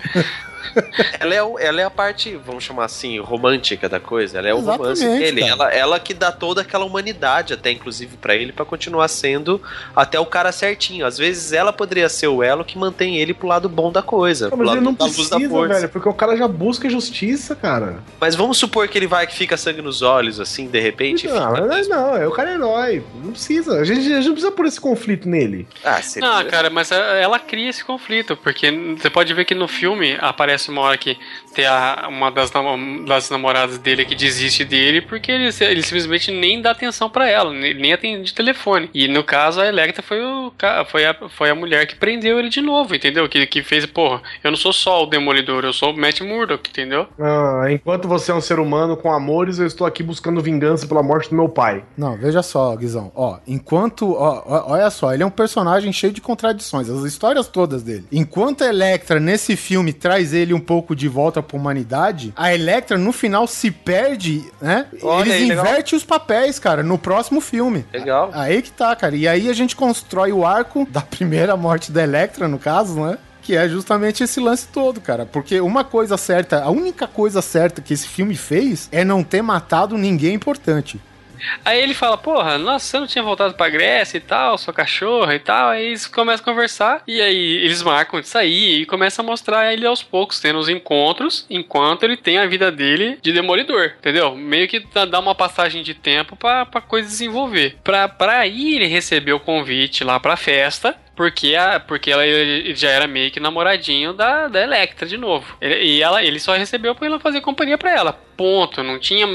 ela, é, o- ela é a parte, vamos chamar assim, romântica da coisa. Ela é o romance dele. cara. Ela, ela que dá toda aquela humanidade, até inclusive pra ele, pra continuar sendo até o cara certinho. Às vezes ela poderia ser o elo que mantém ele pro lado bom da coisa. pro Mas lado ele não da luz da precisa, velho, porque o cara já busca justiça, cara. Mas vamos supor que ele vai que fica sangue nos olhos, assim, de repente. Não, fica- mas não, é o cara herói. Não precisa. A gente, a gente não precisa pôr esse conflito nele. Ah, seria... Não, cara, mas ela cria esse conflito, porque você pode ver que no filme aparece uma hora que tem a, uma das, nam- das namoradas dele que desiste dele porque ele, ele simplesmente nem dá atenção pra ela, nem, nem atende telefone. E no caso, a Electra foi, o, foi, a, foi a mulher que prendeu ele de novo, entendeu? Que, que fez, porra, eu não sou só o Demolidor, eu sou o Matt Murdock, entendeu? Ah, enquanto você é um ser humano com amores, eu estou aqui buscando vingança pela morte do meu pai. Não, veja só, Guizão. Ó, enquanto. Ó, ó, olha só, ele é um personagem cheio de contradições, as histórias todas dele. Enquanto a Electra, nesse filme, traz ele um pouco de volta pra humanidade, a Electra, no final, se perde, né? Olha Eles invertem os papéis, cara, no próximo filme. Legal. Aí que tá, cara. E aí a gente constrói o arco da primeira morte da Electra, no caso, né? Que é justamente esse lance todo, cara. Porque uma coisa certa, a única coisa certa que esse filme fez é não ter matado ninguém importante. Aí ele fala, porra, nossa, você não tinha voltado pra Grécia e tal, sua cachorra e tal. Aí eles começam a conversar e aí eles marcam de sair e começam a mostrar ele aos poucos, tendo os encontros, enquanto ele tem a vida dele de demolidor, entendeu? Meio que dá- uma passagem de tempo pra, pra coisa desenvolver. Pra, pra aí ele receber o convite lá pra festa. Porque, a, porque ela ele já era meio que namoradinho da, da Electra de novo. Ele- e ela, ele só recebeu pra ela fazer companhia pra ela. Ponto. Não tinha,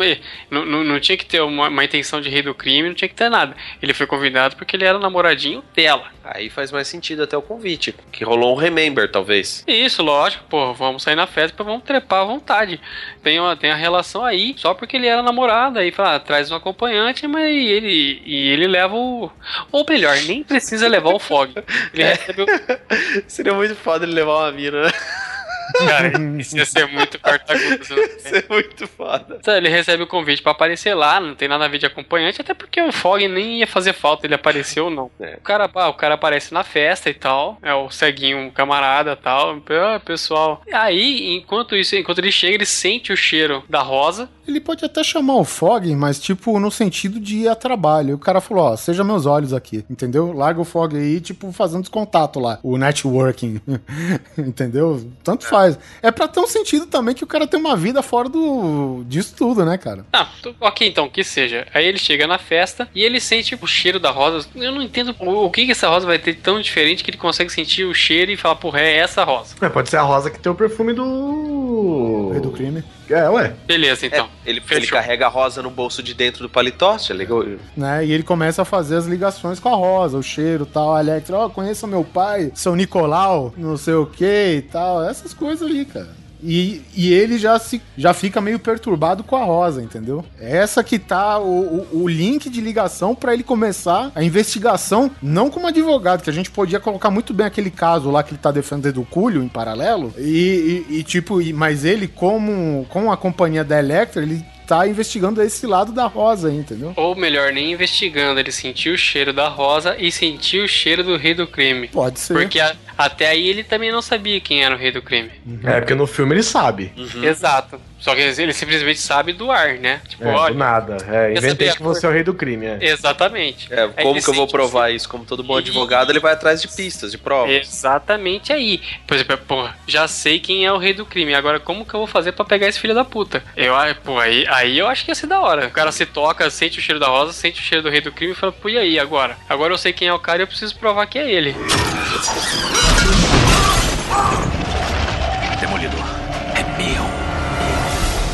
não, não, não tinha que ter uma, uma intenção de rei do crime, não tinha que ter nada. Ele foi convidado porque ele era namoradinho dela. Aí faz mais sentido até o convite. Que rolou um remember, talvez. Isso, lógico, pô, vamos sair na festa, vamos trepar à vontade. Tem, uma, tem a relação aí, só porque ele era namorado, aí fala, ah, traz um acompanhante, mas ele, e ele leva o. Ou melhor, nem precisa levar o Fog. Ele recebe o. Seria muito foda ele levar uma mina, né? Cara, isso ia ser muito cartagudo. Isso é muito foda. Ele recebe o convite pra aparecer lá, não tem nada a ver de acompanhante, até porque o Fog nem ia fazer falta ele aparecer ou não. É. O, cara, ah, o cara aparece na festa e tal, é o ceguinho, o camarada e tal, ah, pessoal. E aí, enquanto isso, enquanto ele chega, ele sente o cheiro da rosa. Ele pode até chamar o Fog, mas tipo, no sentido de ir a trabalho. E o cara falou, ó, seja meus olhos aqui, entendeu? Larga o Fog aí, tipo, fazendo contato lá, o networking, entendeu? Tanto faz. É pra ter um sentido também que o cara tem uma vida fora do disso tudo, né, cara? Ah, tu- ok, então, que seja. Aí ele chega na festa e ele sente o cheiro da rosa. Eu não entendo o, o que, que essa rosa vai ter tão diferente que ele consegue sentir o cheiro e falar, porra, é essa rosa. É, pode ser a rosa que tem o perfume do. Rei do crime. É, ué. Beleza, então. Ele, ele Fechou. carrega a rosa no bolso de dentro do paletó, já ligou? Né? E ele começa a fazer as ligações com a Rosa, o cheiro e tal. A Electra, ó, conheça meu pai, seu Nicolau, não sei o que e tal. Essas coisas ali, cara. E, e ele já, se, já fica meio perturbado com a Rosa, entendeu? Essa que tá o, o, o link de ligação pra ele começar a investigação, não como advogado, que a gente podia colocar muito bem aquele caso lá que ele tá defendendo o Cúlio em paralelo. E, e- e, tipo, mas ele, como com a companhia da Electra, ele tá investigando esse lado da Rosa entendeu? Ou melhor, nem investigando, ele sentiu o cheiro da rosa e sentiu o cheiro do rei do crime. Pode ser. Porque a- até aí ele também não sabia quem era o rei do crime. É, porque no filme ele sabe. Exato. Só que ele simplesmente sabe do ar, né? Tipo, É, olha. do nada. É, inventei que você é o rei do crime, é. Exatamente. É, como que eu vou provar isso? Como todo bom advogado, ele vai atrás de pistas, de provas. Exatamente aí. Por exemplo, pô, já sei quem é o rei do crime. Agora, como que eu vou fazer pra pegar esse filho da puta? Eu, pô, aí, aí eu acho que ia ser da hora. O cara se toca, sente o cheiro da rosa, sente o cheiro do rei do crime e fala, pô, e aí agora? Agora eu sei quem é o cara e eu preciso provar que é ele.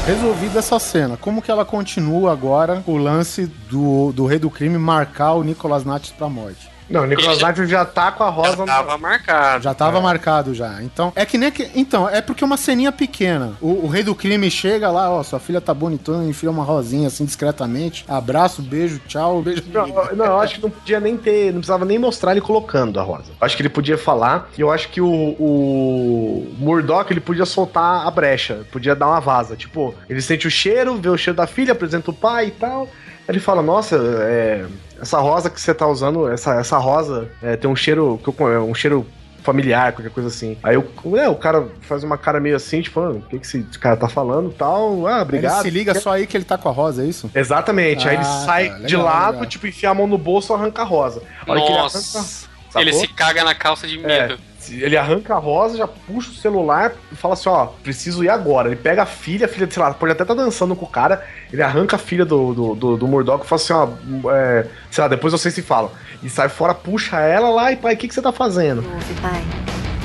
Resolvida essa cena, como que ela continua agora o lance do, do rei do crime marcar o Nicolas Nates pra morte? Não, o Nicolas Cage já tá com a rosa no. Tava marcado. Já tava marcado já. Então, é que nem que. Então, é porque é uma ceninha pequena. O, o rei do crime chega lá, ó, sua filha tá bonitona, enfia uma rosinha assim discretamente. Abraço, beijo, tchau, beijo. Não, não, eu acho que não podia nem ter, não precisava nem mostrar ele colocando a rosa. Eu acho que ele podia falar, e eu acho que o, o Murdoch ele podia soltar a brecha, podia dar uma vaza. Tipo, ele sente o cheiro, vê o cheiro da filha, apresenta o pai e tal. Aí Ele fala, nossa, é, essa rosa que você tá usando, essa, essa rosa é, tem um cheiro, eu é um cheiro familiar, qualquer coisa assim. Aí o, é, o cara faz uma cara meio assim, tipo, ah, o que, que esse cara tá falando tal. Ah, obrigado. Ele se liga só aí que ele tá com a rosa, é isso? Exatamente. aí ele Ah, sai tá, de legal, lado, legal. tipo, enfia a mão no bolso e arranca a rosa. A hora que ele Nossa. arranca-? Ele se caga na calça de medo. É, ele arranca a rosa, já puxa o celular e fala assim, ó, preciso ir agora. Ele pega a filha, a filha, sei lá, pode até estar dançando com o cara, ele arranca a filha do, do, do, do Murdoch e fala assim, ó, é, sei lá, depois vocês se falam. E sai fora, puxa ela lá e pai, o que, que você tá fazendo? Ouve, pai.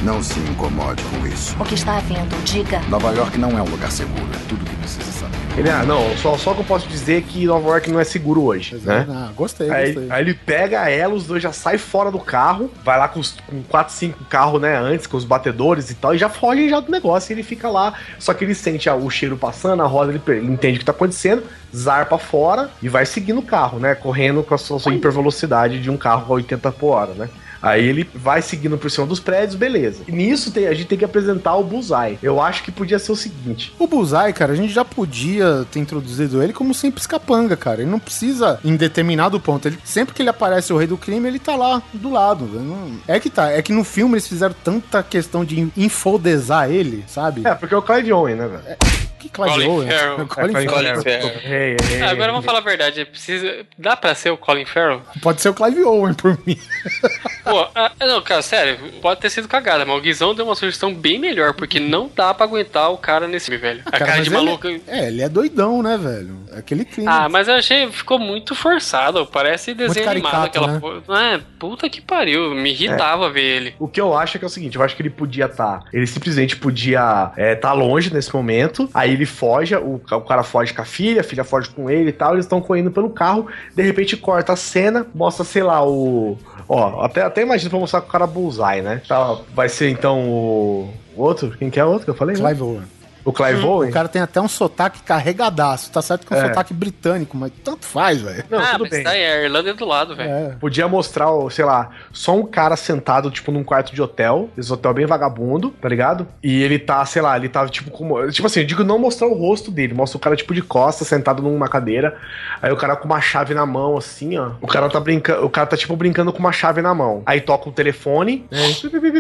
Não se incomode com isso. O que está havendo? Diga. Nova York não é um lugar seguro. É tudo o que precisa saber. Ele, ah, não, só, só que eu posso dizer é que Nova York não é seguro hoje, né? Ah, gostei, Aí, gostei. aí ele pega ela, os dois já saem fora do carro, vai lá com, os, com 4, 5 carros, né, antes, com os batedores e tal, e já foge já do negócio, e ele fica lá, só que ele sente ah, o cheiro passando, a roda, ele, ele entende o que tá acontecendo, zarpa fora e vai seguindo o carro, né, correndo com a sua, sua hipervelocidade de um carro a 80 por hora, né. Aí ele vai seguindo por cima dos prédios, beleza. E nisso tem- a gente tem que apresentar o Bullseye. Eu acho que podia ser o seguinte. O Bullseye, cara, a gente já podia ter introduzido ele como simples capanga, cara. Ele não precisa, em determinado ponto, ele, sempre que ele aparece o rei do crime, ele tá lá do lado. Não- É que tá, é que no filme eles fizeram tanta questão de infodesar ele, sabe? É, porque é o Clive Owen, né, velho? Que Clive Colin Owen? Farrell. Colin É, Farrell. Farrell. Hey, hey, Ah, agora vamos falar a verdade. Precisa... Dá pra ser o Colin Farrell? Pode ser o Clive Owen por mim. Pô, ah, não, cara, sério, pode ter sido cagada, mas o Guizão deu uma sugestão bem melhor, porque não dá pra aguentar o cara nesse filme, velho. a Cara, cara de ele- maluco. É, ele é doidão, né, velho? É aquele crime. Ah, mas eu achei ficou muito forçado. Parece desenho caricato, animado aquela né? porra. É, puta que pariu. Me irritava ver ele. O que eu acho é que é o seguinte, eu acho que ele podia estar. ele simplesmente podia estar longe nesse momento. Aí ele foge, o, o cara foge com a filha, a filha foge com ele e tal. Eles estão correndo pelo carro. De repente corta a cena, mostra, sei lá, o. Ó, até, até imagino pra mostrar com o cara bullseye, né? Tá, vai ser então o. o outro? Quem que é o outro que eu falei? né? Clive Owen. O Clive Owen? O cara tem até um sotaque carregadaço. Tá certo que é um É. sotaque britânico, mas tanto faz, velho. Não, ah, tudo mas bem. daí a Irlanda é do lado, velho. É. Podia mostrar, sei lá, só um cara sentado, tipo, num quarto de hotel. Esse hotel bem vagabundo, tá ligado? E ele tá, sei lá, ele tá, tipo, como. Tipo assim, eu digo não mostrar o rosto dele, mostra o cara, tipo, de costas, sentado numa cadeira. Aí o cara com uma chave na mão, assim, ó. O cara tá brincando. O cara tá, tipo, brincando com uma chave na mão. Aí toca o telefone,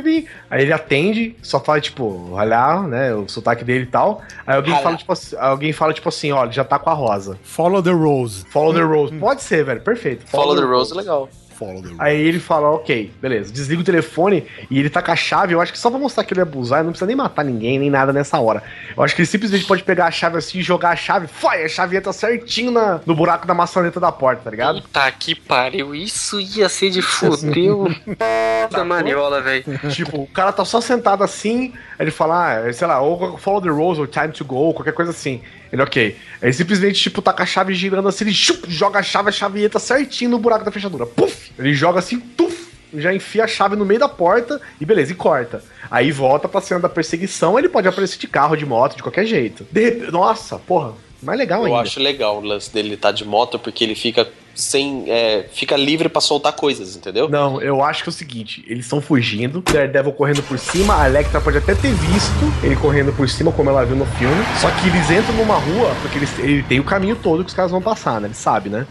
pi. Aí ele atende, só fala, tipo, olhar, né? O sotaque dele tal. Aí alguém Olha. fala, tipo assim, alguém fala, tipo assim, ó, ele já tá com a rosa. Follow the Rose. Follow the Rose. Pode ser, velho. Perfeito. Follow the Rose é legal. Follow the Rose. Aí ele fala, ok, beleza, desliga o telefone e ele tá com a chave. Eu acho que só pra mostrar que ele é bullseye, não precisa nem matar ninguém, nem nada nessa hora. Eu acho que ele simplesmente pode pegar a chave assim e jogar a chave, foi, a chave entra certinho na, no buraco da maçaneta da porta, tá ligado? Puta que pariu. Isso ia ser de fudeu. da maniola, velho. tipo, o cara tá só sentado assim, aí ele fala, ah, sei lá, ou follow the rose, ou time to go, qualquer coisa assim. Ele, ok. Aí simplesmente, tipo, tá com a chave girando assim, ele chup, joga a chave, a chave entra certinho no buraco da fechadura. Puf! Ele joga assim, tuf! Já enfia a chave no meio da porta e beleza, e corta. Aí volta pra cena da perseguição, ele pode aparecer de carro, de moto, de qualquer jeito. De repente, nossa, porra, mais legal Eu ainda. acho legal o lance dele estar de moto, porque ele fica sem. é, fica livre pra soltar coisas, entendeu? Não, eu acho que é o seguinte: eles estão fugindo, Daredevil correndo por cima, a Electra pode até ter visto ele correndo por cima, como ela viu no filme. Só que eles entram numa rua, porque eles, ele tem o caminho todo que os caras vão passar, né? Ele sabe, né?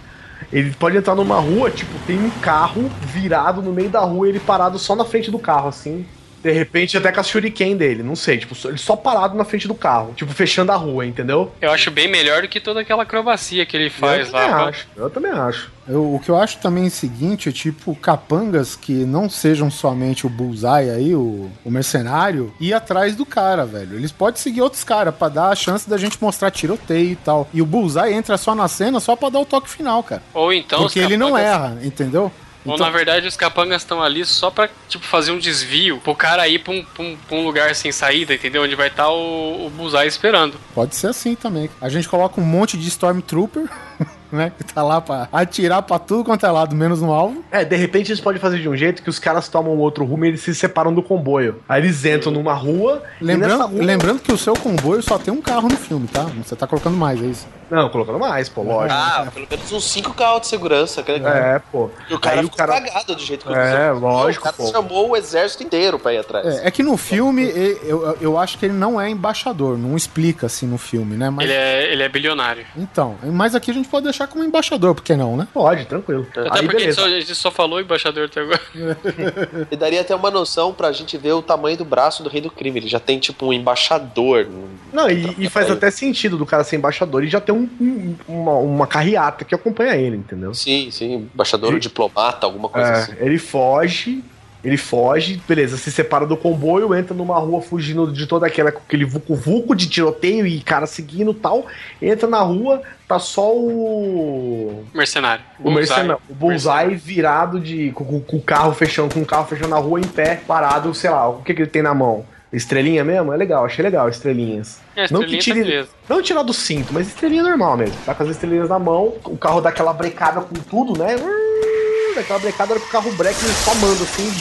Ele pode entrar numa rua, tipo, tem um carro virado no meio da rua, ele parado só na frente do carro, assim. De repente, até com a shuriken dele, não sei, tipo, só- ele só parado na frente do carro, tipo, fechando a rua, entendeu? Eu acho bem melhor do que toda aquela acrobacia que ele faz eu lá. também acho, eu também acho. Eu- o que eu acho também é o seguinte, é tipo, capangas que não sejam somente o Bullseye aí, o, o mercenário, ir atrás do cara, velho. Eles podem seguir outros caras pra dar a chance da gente mostrar tiroteio e tal. E o Bullseye entra só na cena só pra dar o toque final, cara. Ou então Porque ele não capangas- erra, entendeu? Ou Então- na verdade os capangas estão ali só pra, tipo, fazer um desvio pro cara ir pra um, pra um- pra um lugar sem saída, entendeu? Onde vai estar o, o Bullseye esperando. Pode ser assim também. A gente coloca um monte de Stormtrooper, né? Que tá lá pra atirar pra tudo quanto é lado, menos no alvo. É, de repente eles podem fazer de um jeito que os caras tomam outro rumo e eles se separam do comboio. Aí eles entram numa rua e Lembrando, rua... lembrando que o seu comboio só tem um carro no filme, tá? Você tá colocando mais, é isso? Não, colocando mais, pô, lógico. Ah, pelo menos uns 5 carros de segurança. Que legal. É, pô. E o cara Aí ficou cara- cagado do jeito que É, eu lógico, O cara pô. chamou o exército inteiro pra ir atrás. É, é que no filme, eu, eu acho que ele não é embaixador, não explica assim no filme, né? Mas, Ele é, ele é bilionário. Então, mas aqui a gente pode deixar como embaixador, por que não, né? Pode, tranquilo. Até Aí, porque a gente, só, a gente só falou embaixador até agora. E daria até uma noção pra gente ver o tamanho do braço do rei do crime. Ele já tem, tipo, um embaixador. Não, e, e faz até sentido do cara ser embaixador e já ter um, um- uma, uma carreata que acompanha ele, entendeu? Sim, sim. Embaixador ou diplomata, alguma coisa É, assim. ele foge, ele foge, beleza, se separa do comboio, entra numa rua fugindo de toda aquela, aquele vucu-vucu de tiroteio e cara seguindo tal, entra na rua, tá só o... Mercenário. O mercenário, o Bullseye virado de. Com, com- o carro fechando, com o carro fechando na rua em pé, parado, sei lá, o que, que ele tem na mão? Estrelinha mesmo? É legal, achei legal, estrelinhas. É, não que estrelinha tire, tá não tirar do cinto, mas estrelinha normal mesmo. Tá com as estrelinhas na mão, o carro dá aquela brecada com tudo, né? Hum, Daquela brecada, hora que o carro só manda assim,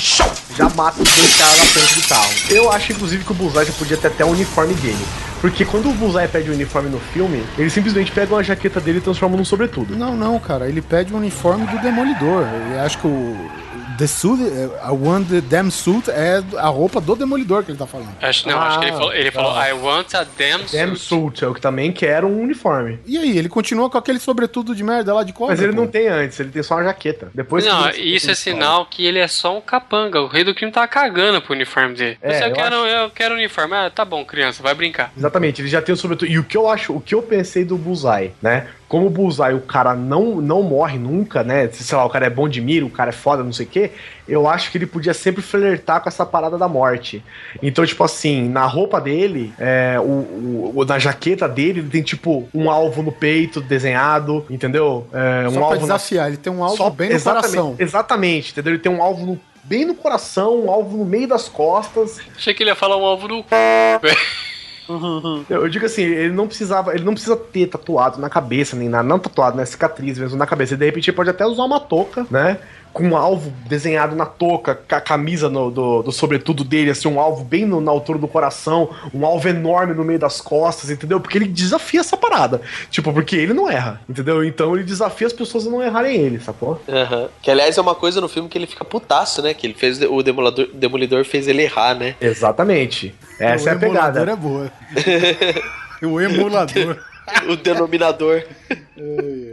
já mata os dois caras na frente do carro. Eu acho, inclusive, que o Bullseye já podia ter até o uniforme dele. Porque quando o Bullseye pede o uniforme no filme, ele simplesmente pega uma jaqueta dele e transforma num sobretudo. Não, não, cara, ele pede o uniforme do Demolidor. Eu acho que o the suit, a one the damn suit é a roupa do Demolidor que ele tá falando. Acho, não, acho que ele Ah, falou, ele falou. I want a damn Damn suit. suit, eu que também quero um uniforme. E aí, ele continua com aquele sobretudo de merda lá de cobra? Mas ele pô? não tem antes, ele tem só uma jaqueta. Depois que não, isso é sinal que ele é só um capanga. O rei do crime tá cagando pro uniforme dele. É, Se eu, eu quero, eu quero uniforme. Ah, tá bom, criança, vai brincar. Exatamente, ele já tem o sobretudo. E o que eu acho, o que eu pensei do Bullseye, né? Como o Bullseye, o cara não, não morre nunca, né? Sei lá, o cara é bom de mira, o cara é foda, não sei o quê. Eu acho que ele podia sempre flertar com essa parada da morte. Então, tipo assim, na roupa dele, é, o, o- na jaqueta dele, ele tem tipo um alvo no peito desenhado, entendeu? É, um Só pra alvo na- desafiar, ele tem um alvo Só- bem no exatamente, coração. Exatamente, entendeu? Ele tem um alvo no- bem no coração, um alvo no meio das costas. Achei que ele ia falar um alvo no velho. Eu digo assim, ele não precisava, ele não precisa ter tatuado na cabeça, nem nada, não tatuado, né? Cicatriz mesmo na cabeça. De repente ele pode até usar uma touca, né? Com um alvo desenhado na touca, com a camisa no- do, do sobretudo dele, assim, um alvo bem no- na altura do coração, um alvo enorme no meio das costas, entendeu? Porque ele desafia essa parada. Tipo, porque ele não erra, entendeu? Então ele desafia as pessoas a não errarem ele, sacou? Aham. Que aliás é uma coisa no filme que ele fica putaço, né? Que ele fez o Demolador, Demolidor fez ele errar, né? Exatamente. Essa o é a pegada. emulador é boa. o emulador. o denominador.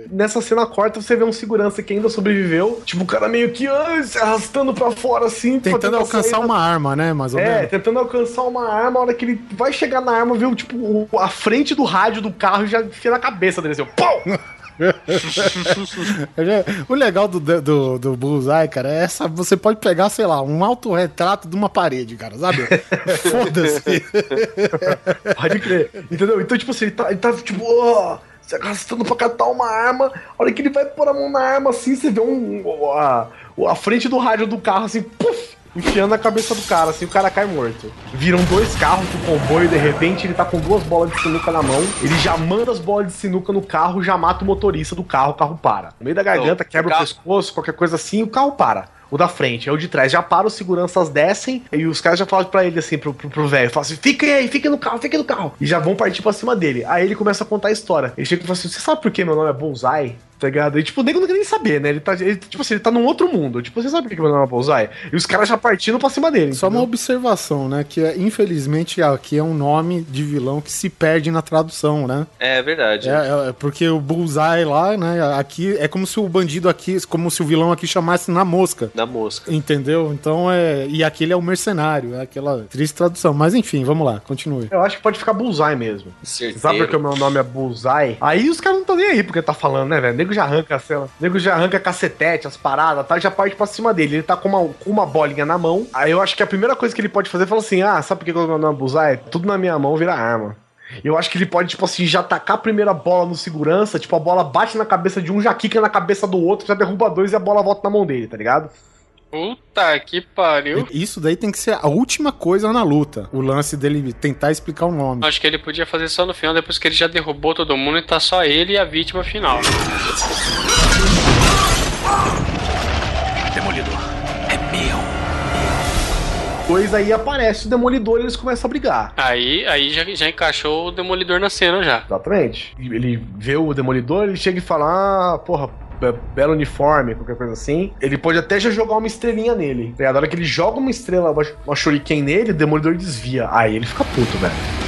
Nessa cena corta, você vê um segurança que ainda sobreviveu. Tipo, o cara meio que ah, se arrastando pra fora, assim. Tentando alcançar uma arma, né? Mais ou É, menos. tentando alcançar uma arma, a hora que ele vai chegar na arma, vê o, tipo, o- a frente do rádio do carro e já enfia na cabeça dele, assim, pau! o legal do, do, do Bullseye, cara, é essa. Você pode pegar, sei lá, um autorretrato de uma parede, cara, sabe? Foda-se. Pode crer. Entendeu? Então, tipo assim, ele tá, ele tá tipo, ó, se arrastando pra catar uma arma. A hora que ele vai pôr a mão na arma, assim, você vê um, a, a frente do rádio do carro, assim, puf! Enfiando na cabeça do cara, assim, o cara cai morto. Viram dois carros do comboio, de repente ele tá com duas bolas de sinuca na mão. Ele já manda as bolas de sinuca no carro, já mata o motorista do carro, o carro para. No meio da garganta, Não, quebra o o, pescoço, qualquer coisa assim, o carro para. O da frente, é o de trás. Já para, os seguranças descem e os caras já falam pra ele assim, pro velho, falam assim: fiquem aí, fiquem no carro, fiquem no carro. E já vão partir pra cima dele. Aí ele começa a contar a história. Ele chega e fala assim: você sabe por que meu nome é Bullseye? Tá ligado? E tipo, o nego não quer nem saber, né? Ele tá, ele, tipo assim, ele tá num outro mundo. Tipo, você sabe por que meu nome é Bullseye? E os caras já partindo pra cima dele. Só uma observação, né? Que é, infelizmente aqui é um nome de vilão que se perde na tradução, né? É verdade. É, é, porque o Bullseye lá, né? Aqui é como se o bandido aqui, como se o vilão aqui chamasse na mosca. Na mosca. Entendeu? Então é. E aqui ele é o mercenário, é aquela triste tradução. Mas enfim, vamos lá, continue. Eu acho que pode ficar Bullseye mesmo. Certeiro. Sabe porque o meu nome é Bullseye? Aí os caras não estão nem aí porque tá falando, né, velho? Nego já arranca a cela. Nego já arranca cacetete, as paradas, tá? Já parte pra cima dele. Ele tá com uma, com uma bolinha na mão. Aí eu acho que a primeira coisa que ele pode fazer é falar assim: ah, sabe por que o meu nome é? Tudo na minha mão vira arma. Eu acho que ele pode, tipo assim, já tacar a primeira bola no segurança, tipo, a bola bate na cabeça de um, já quica na cabeça do outro, já derruba dois e a bola volta na mão dele, tá ligado? Puta que pariu. Isso daí tem que ser a última coisa na luta. O lance dele tentar explicar o nome. Acho que ele podia fazer só no final, depois que ele já derrubou todo mundo e tá só ele e a vítima final. Demolidor, é meu. Dois aí aparece o Demolidor e eles começam a brigar. Aí, aí já, já encaixou o Demolidor na cena já. Exatamente. Ele vê o Demolidor, ele chega e fala: Ah, porra, belo uniforme, qualquer coisa assim. Ele pode até já jogar uma estrelinha nele. Tá? Na hora que ele joga uma estrela, uma, uma shuriken nele, o Demolidor desvia. Aí ele fica puto, velho.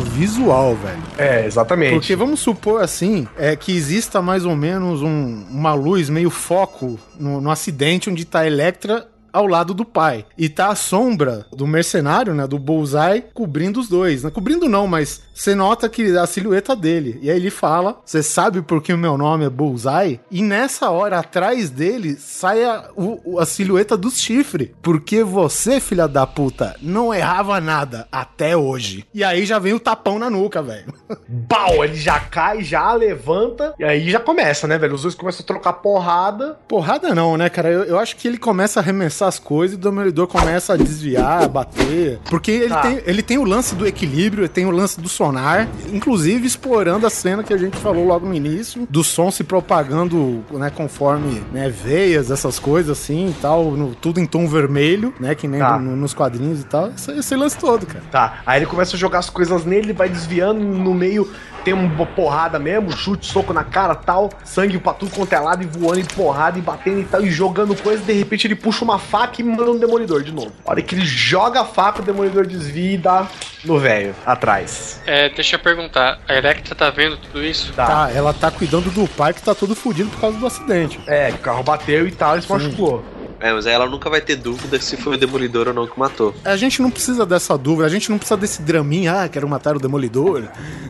Visual, velho. É, exatamente. Porque vamos supor assim, é que exista mais ou menos um- uma luz meio foco no, no acidente onde tá a Electra ao lado do pai. E tá a sombra do mercenário, né, do Bullseye, cobrindo os dois. Né? Cobrindo não, mas você nota que a silhueta dele. E aí ele fala, você sabe por que o meu nome é Bullseye? E nessa hora, atrás dele, sai a, o- a silhueta do chifre. Porque você, filha da puta, não errava nada até hoje. E aí já vem o tapão na nuca, velho. Pau, ele já cai, já levanta, e aí já começa, né, velho? Os dois começam a trocar porrada. Porrada não, né, cara? Eu, eu acho que ele começa a arremessar as coisas e o Demolidor começa a desviar, a bater. Porque ele, Tá. tem, ele tem o lance do equilíbrio, ele tem o lance do sonar, inclusive explorando a cena que a gente falou logo no início, do som se propagando, né, conforme né, veias, essas coisas assim e tal, no- tudo em tom vermelho, né, que nem Tá. no- nos quadrinhos e tal. Esse, esse lance todo, cara. Tá, aí ele começa a jogar as coisas nele, ele vai desviando no meio, tem uma porrada mesmo, chute, soco na cara tal, sangue pra tudo quanto é lado, e voando, e porrada, e batendo e tal, e jogando coisa, de repente ele puxa uma faca e manda um demolidor de novo. A hora que ele joga a faca, o demolidor desvia e dá no velho, atrás. É, deixa eu perguntar, a Electra tá vendo tudo isso? Tá, ela tá cuidando do pai que tá todo fudido por causa do acidente. É, o carro bateu e tal, e se machucou. É, mas aí ela nunca vai ter dúvida se foi o Demolidor ou não que matou. A gente não precisa dessa dúvida, a gente não precisa desse draminha, ah, quero matar o Demolidor,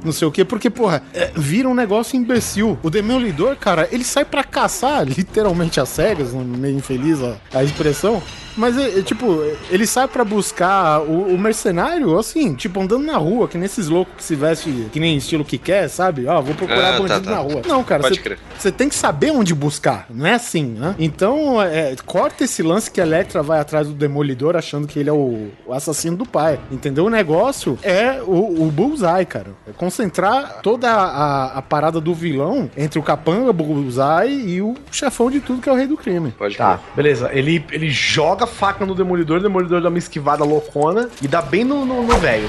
não sei o quê, porque, porra, é, vira um negócio imbecil. O Demolidor, cara, ele sai pra caçar, literalmente às cegas, meio infeliz a, a expressão. Mas, é, é, tipo, ele sai pra buscar o, o mercenário, assim, tipo, andando na rua, que nesses loucos que se veste que nem estilo que quer, sabe? Ó, vou procurar Ah, tá, bandido tá. na rua. Não, cara, Pode você crer. você tem que saber onde buscar, não é assim, né? Então, é, corta esse lance que a Electra vai atrás do Demolidor achando que ele é o, o assassino do pai, entendeu? O negócio é o, o Bullseye, cara. É concentrar toda a, a parada do vilão entre o Capanga, o Bullseye e o chefão de tudo, que é o rei do crime. Pode Tá, beleza. Ele, ele joga a faca no demolidor, o demolidor dá uma esquivada loucona e dá bem no velho.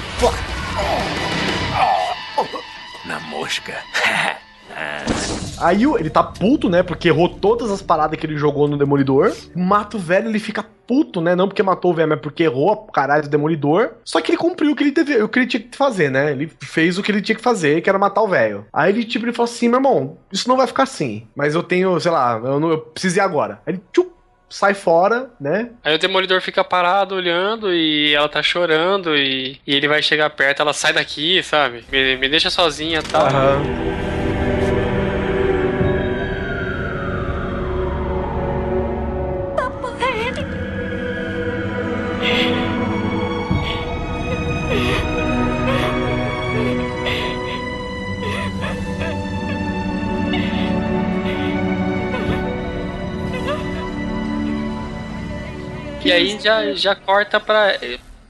Na mosca. Aí ele tá puto, né? Porque errou todas as paradas que ele jogou no Demolidor. Mata o velho, ele fica puto, né? Não porque matou o velho, mas porque errou a caralho do Demolidor. Só que ele cumpriu o que ele, teve, o que ele tinha que fazer, né? Ele fez o que ele tinha que fazer, que era matar o velho. Aí ele, tipo, ele falou assim: meu irmão, isso não vai ficar assim. Mas eu tenho, sei lá, eu, não, eu preciso ir agora. Aí ele, tchup, sai fora, né? Aí o Demolidor fica parado olhando e ela tá chorando e, e ele vai chegar perto, ela sai daqui, sabe? Me, me deixa sozinha e tal. E aí já, já corta pra,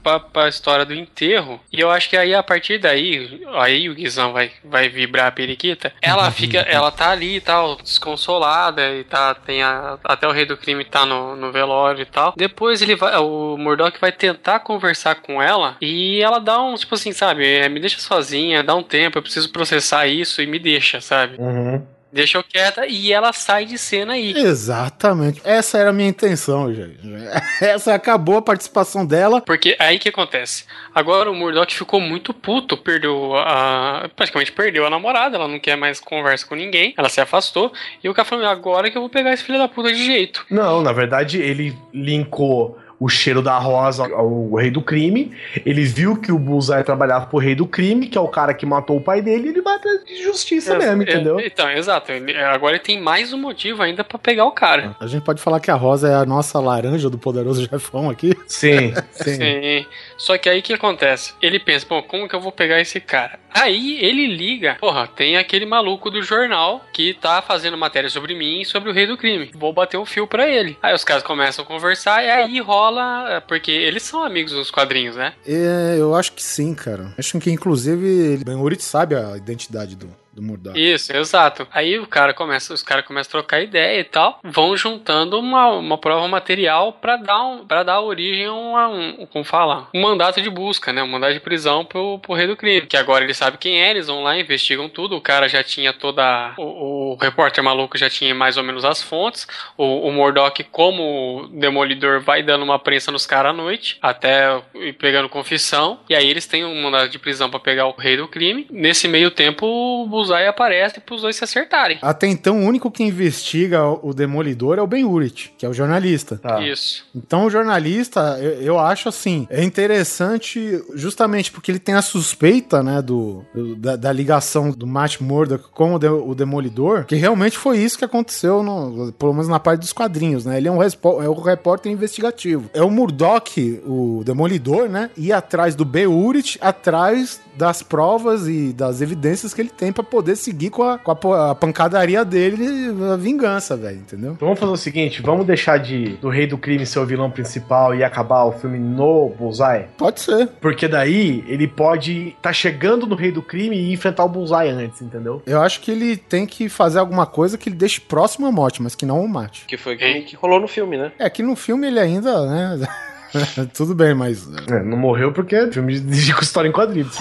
pra, pra história do enterro. E eu acho que aí, a partir daí, aí o Guizão vai, vai vibrar a periquita. Ela fica, ela tá ali e tal, desconsolada, e tá, tem a, até o rei do crime tá no, no velório e tal. Depois ele vai, o Murdoch vai tentar conversar com ela, e ela dá um, tipo assim, sabe, é, me deixa sozinha, dá um tempo, eu preciso processar isso e me deixa, sabe? Uhum. Deixa eu quieta, e ela sai de cena aí. Exatamente. Essa era a minha intenção, gente. Essa acabou a participação dela. Porque aí que acontece. Agora o Murdoch ficou muito puto, perdeu a. praticamente perdeu a namorada, ela não quer mais conversa com ninguém, ela se afastou. E o cara falou: agora que eu vou pegar esse filho da puta de jeito. Não, na verdade, ele linkou o cheiro da rosa ao rei do crime. Ele viu que o Bullseye trabalhava pro rei do crime, que é o cara que matou o pai dele, e ele vai atrás de justiça É, mesmo, é, entendeu? Então, exato. Ele- agora ele tem mais um motivo ainda pra pegar o cara. A gente pode falar que a rosa é a nossa laranja do poderoso chefão aqui? Sim, Sim. Só que aí o que acontece? Ele pensa, bom, como que eu vou pegar esse cara? Aí ele liga, porra, tem aquele maluco do jornal que tá fazendo matéria sobre mim e sobre o rei do crime. Vou bater um fio pra ele. Aí os caras começam a conversar e aí rola, é, porque eles são amigos dos quadrinhos, né? É, eu acho que sim, cara. Acho que inclusive Ben Urich sabe a identidade do, do Murdoch. Isso, exato. Aí o cara começa, os caras começam a trocar ideia e tal, vão juntando uma, uma prova material pra dar um, para dar origem a um, como fala, um mandato de busca, né, um mandato de prisão pro, pro rei do crime, que agora ele sabe quem é, eles vão lá investigam tudo, o cara já tinha toda o, o repórter maluco já tinha mais ou menos as fontes, o, o Murdoch como demolidor vai dando uma prensa nos caras à noite, até pegando confissão, e aí eles têm um mandado de prisão pra pegar o rei do crime. Nesse meio tempo, o Bullseye aparece pros dois se acertarem. Até então, o único que investiga o Demolidor é o Ben Urich, que é o jornalista. Isso. Então, o jornalista, eu, eu acho assim, é interessante justamente porque ele tem a suspeita, né, do, do- da, da ligação do Matt Murdock com o, de- o Demolidor, que realmente foi isso que aconteceu, no, pelo menos na parte dos quadrinhos, né? Ele é um, respo- é um repórter investigativo. É o Murdock, o Demolidor, né, ir atrás do B. Urich, atrás das provas e das evidências que ele tem pra poder seguir com a, com a a pancadaria dele, a vingança, velho, entendeu? Então vamos fazer o seguinte, vamos deixar de do rei do crime ser o vilão principal e acabar o filme no Bullseye? Pode ser. Porque daí ele pode tá chegando no rei do crime e enfrentar o Bullseye antes, entendeu? Eu acho que ele tem que fazer alguma coisa que ele deixe próximo à morte, mas que não o mate. Que foi que, que rolou no filme, né? É que no filme ele ainda, né? Tudo bem, mas. É, não morreu porque é filme de com história em quadrinhos.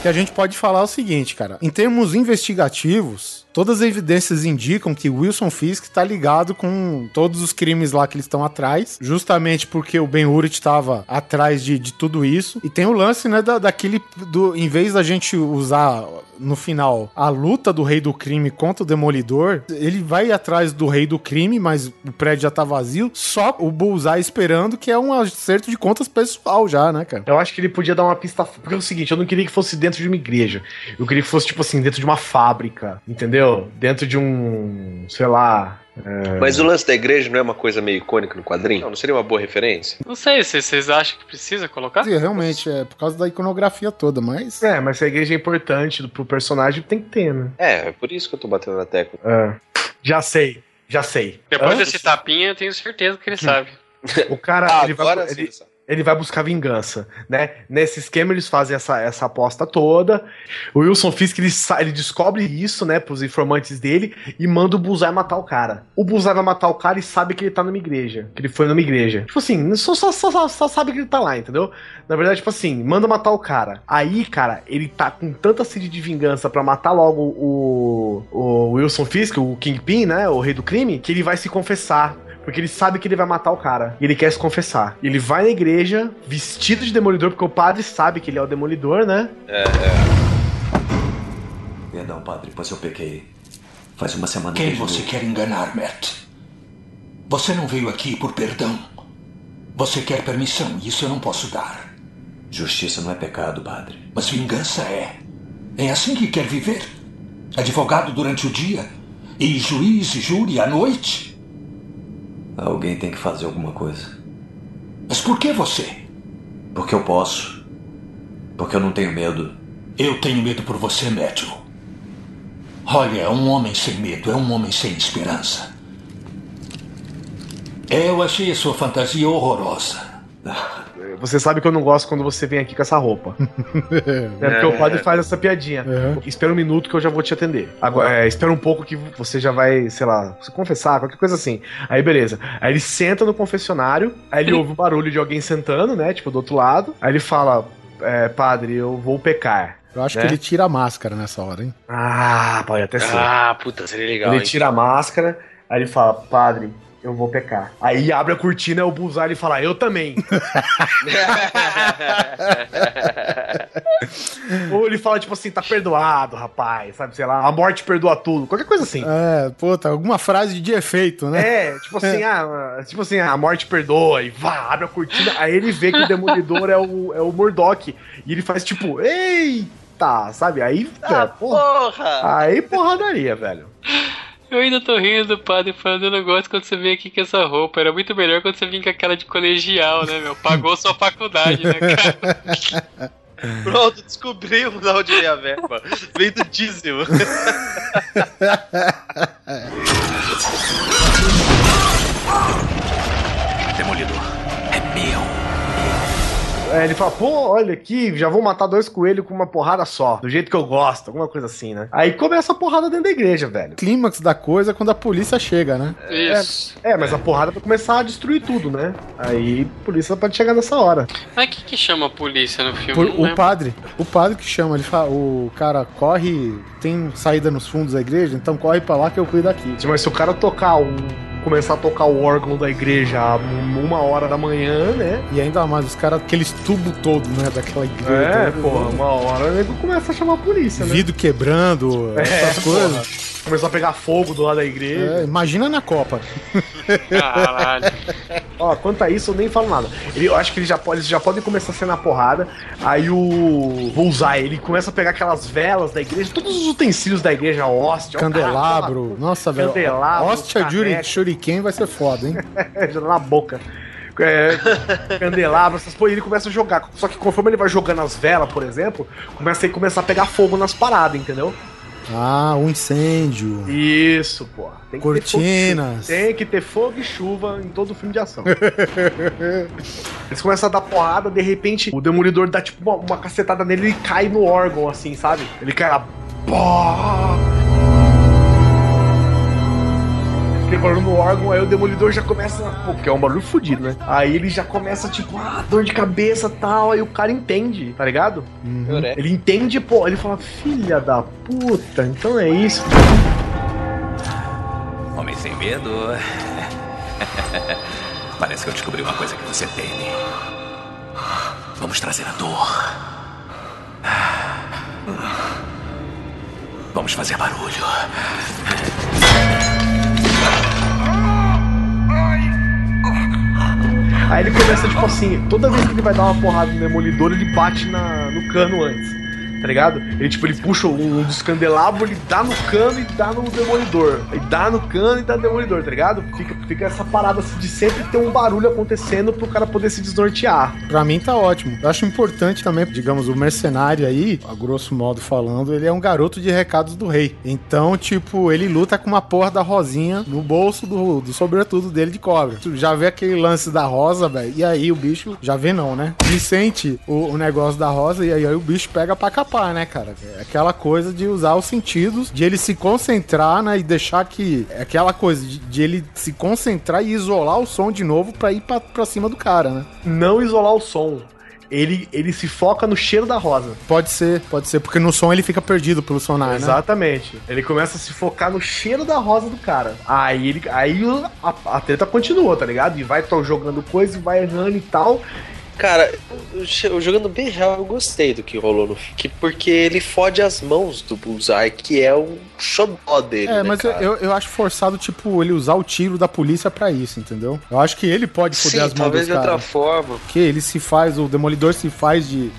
Que a gente pode falar o seguinte, cara. Em termos investigativos, todas as evidências indicam que Wilson Fisk tá ligado com todos os crimes lá que eles estão atrás, justamente porque o Ben Urich estava atrás de, de tudo isso. E tem o lance, né, da, daquele do em vez da gente usar no final a luta do rei do crime contra o demolidor, ele vai atrás do rei do crime, mas o prédio já tá vazio, só o Bullseye esperando que é um acerto de contas pessoal já, né, cara? Eu acho que ele podia dar uma pista. Porque é o seguinte, eu não queria que fosse dentro de uma igreja. Eu queria que fosse, tipo assim, dentro de uma fábrica. Entendeu? Dentro de um. sei lá. é, Mas o lance da igreja não é uma coisa meio icônica no quadrinho? Não, não seria uma boa referência? Não sei se vocês acham que precisa colocar. Sim, realmente, é por causa da iconografia toda, mas. É, mas se a igreja é importante pro personagem, tem que ter, né? É, é por isso que eu tô batendo na tecla. É. Já sei, já sei. Depois Hã? desse tapinha, eu tenho certeza que ele sabe. O cara, Ah, ele, vai, ele, ele vai buscar vingança, né? Nesse esquema eles fazem essa, essa aposta toda. O Wilson Fisk, ele, ele descobre isso, né, pros informantes dele e manda o Bullseye matar o cara. O Bullseye vai matar o cara e sabe que ele tá numa igreja, que ele foi numa igreja. Tipo assim, só, só, só, só- sabe que ele tá lá, entendeu? Na verdade, tipo assim, manda matar o cara. Aí, cara, ele tá com tanta sede de vingança pra matar logo o, o Wilson Fisk, o Kingpin, né, o rei do crime, que ele vai se confessar. Porque ele sabe que ele vai matar o cara. E ele quer se confessar. Ele vai na igreja, vestido de demolidor, porque o padre sabe que ele é o demolidor, né? É, é. Perdão, padre, pois eu pequei. Faz uma semana Quem que eu- você quer enganar, Matt? Você não veio aqui por perdão. Você quer permissão, e isso eu não posso dar. Justiça não é pecado, padre. Mas vingança é. É assim que quer viver? Advogado durante o dia e juiz e júri à noite? Alguém tem que fazer alguma coisa. Mas por que você? Porque eu posso. Porque eu não tenho medo. Eu tenho medo por você, Matthew. Olha, um homem sem medo é um homem sem esperança. Eu achei a sua fantasia horrorosa. Você sabe que eu não gosto quando você vem aqui com essa roupa. É porque o padre faz essa piadinha. Espera um minuto que eu já vou te atender. Agora, é, espera um pouco que você já vai, sei lá, se confessar, qualquer coisa assim. Aí beleza. Aí ele senta no confessionário, aí ele ouve o barulho de alguém sentando, né? Tipo, do outro lado. Aí ele fala: é, Padre, eu vou pecar. Eu acho né? que ele tira a máscara nessa hora, hein? Ah, pode até ser. Ah, puta, seria legal. ele hein? tira a máscara, aí ele fala: Padre, eu vou pecar. Aí abre a cortina, o Bullseye e fala: Eu também. Ou ele fala, tipo assim, tá perdoado, rapaz, sabe, sei lá, a morte perdoa tudo, qualquer coisa assim. É, puta, alguma frase de efeito, né? É, tipo assim, ah, tipo assim, a morte perdoa e vá, abre a cortina, aí ele vê que o demolidor é o, é o Murdoch. E ele faz tipo, eita, sabe? Aí, Ah, velho, porra. porra! Aí porradaria, velho. Eu ainda tô rindo do padre falando, eu não gosto quando você vem aqui com essa roupa. Era muito melhor quando você vinha com aquela de colegial, né, meu? Pagou sua faculdade, né, cara? Pronto, descobriu de onde veio a verba. Veio do diesel. Demolidor, é meu. É, ele fala, pô, olha aqui, já vou matar dois coelhos com uma porrada só, do jeito que eu gosto, alguma coisa assim, né? Aí começa a porrada dentro da igreja, velho. Clímax da coisa é quando a polícia chega, né? Isso. É, mas a porrada vai começar a destruir tudo, né? Aí a polícia pode chegar nessa hora. Mas o que, chama a polícia no filme? Por- o lembro. padre, o padre que chama, ele fala, o cara corre, tem saída nos fundos da igreja, então corre pra lá que eu cuido aqui. Mas se o cara tocar um. Começar a tocar o órgão da igreja a uma hora da manhã, né? E ainda mais, os caras, aqueles tubos todos, né, daquela igreja. É, né? porra, uma hora o nego começa a chamar a polícia, né? Vidro quebrando, essas É, coisas. porra. Começou a pegar fogo do lado da igreja. É, imagina na Copa. Caralho. Ó, quanto a isso, eu nem falo nada. Ele, eu acho que ele já pode, eles já podem começar a ser na porrada. Aí o Bullseye, ele começa a pegar aquelas velas da igreja, todos os utensílios da igreja, hóstia, ó, Candelabro. Nossa, velho. Candelabro, Hóstia de. Shuriken vai ser foda, hein? já na boca. É, candelabro, essas coisas, ele começa a jogar. Só que conforme ele vai jogando as velas, por exemplo, começa a começar a pegar fogo nas paradas, entendeu? Ah, um incêndio. Isso, pô. Tem que Cortinas. chuva. Tem que ter fogo e chuva em todo filme de ação. Eles começam a dar porrada, de repente o demolidor dá tipo uma, uma cacetada nele e cai no órgão, assim, sabe? Ele cai lá. Barulho no órgão, aí o demolidor já começa. Pô, porque é um barulho fudido, né? Aí ele já começa, tipo, ah, dor de cabeça e tal. Aí o cara entende, tá ligado? Ele entende, pô, ele fala, filha da puta, então é isso. Homem sem medo. Parece que eu descobri uma coisa que você teme. Vamos trazer a dor. Vamos fazer barulho. Aí ele começa, tipo assim, toda vez que ele vai dar uma porrada no demolidor, ele bate na, no cano antes. Tá ligado? Ele, tipo, ele puxa um dos candelabros, ele dá no cano e dá no demolidor. Ele dá no cano e dá no demolidor, tá ligado? Fica, fica essa parada assim, de sempre ter um barulho acontecendo pro cara poder se desnortear. Pra mim tá ótimo. Eu acho importante também, digamos, o mercenário aí, a grosso modo falando, ele é um garoto de recados do rei. Então, tipo, ele luta com uma porra da rosinha no bolso do, do sobretudo dele de cobra. Tu já vê aquele lance da rosa, velho, e aí o bicho, já vê não, né? Ele sente o, o negócio da rosa e aí, aí o bicho pega pra capar, né, cara? É aquela coisa de usar os sentidos, de ele se concentrar, né, e deixar que... É aquela coisa de, de ele se concentrar e isolar o som de novo pra ir pra, pra cima do cara, né? Não isolar o som. Ele, ele se foca no cheiro da rosa. Pode ser, pode ser, porque no som ele fica perdido pelo sonar, né? Exatamente. Ele começa a se focar no cheiro da rosa do cara. Aí ele, aí a, a treta continua, tá ligado? E vai jogando coisa vai errando e tal. Cara, jogando bem real, eu gostei do que rolou no filme. Porque ele fode as mãos do Bullseye, que é um xodó dele. É, né, mas eu, cara? eu, eu acho forçado, tipo, ele usar o tiro da polícia pra isso, entendeu? Eu acho que ele pode foder Sim, as mãos talvez dos de outra forma. Porque ele se faz, o demolidor se faz de.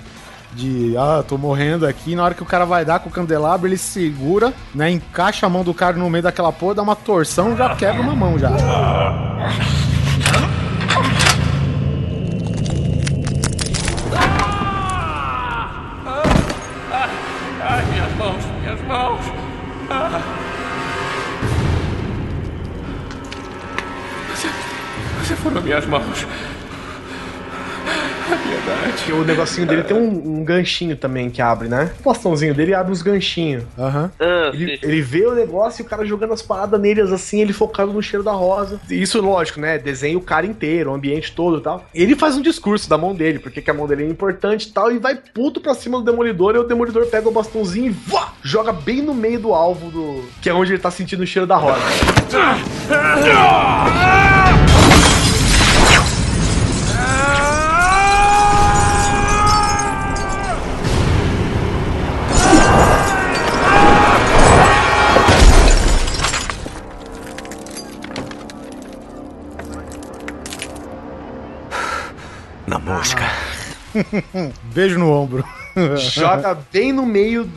De, ah, tô morrendo aqui. Na hora que o cara vai dar com o candelabro, ele segura, né? Encaixa a mão do cara no meio daquela porra, dá uma torção, já quebra uma mão já. mãos, minhas mãos. Ah. Você, você furou minhas mãos. Piedade. O negocinho dele tem um, um ganchinho também que abre, né? O bastãozinho dele abre os ganchinhos. Aham. Ele, ele vê o negócio e o cara jogando as paradas neles assim, ele focado no cheiro da rosa. E Isso, lógico, né? Desenha o cara inteiro, o ambiente todo e tal. Ele faz um discurso da mão dele, porque que a mão dele é importante e tal, e vai puto pra cima do demolidor, e o demolidor pega o bastãozinho e vá, joga bem no meio do alvo do. que é onde ele tá sentindo o cheiro da rosa. mosca. Beijo no ombro. joga bem no meio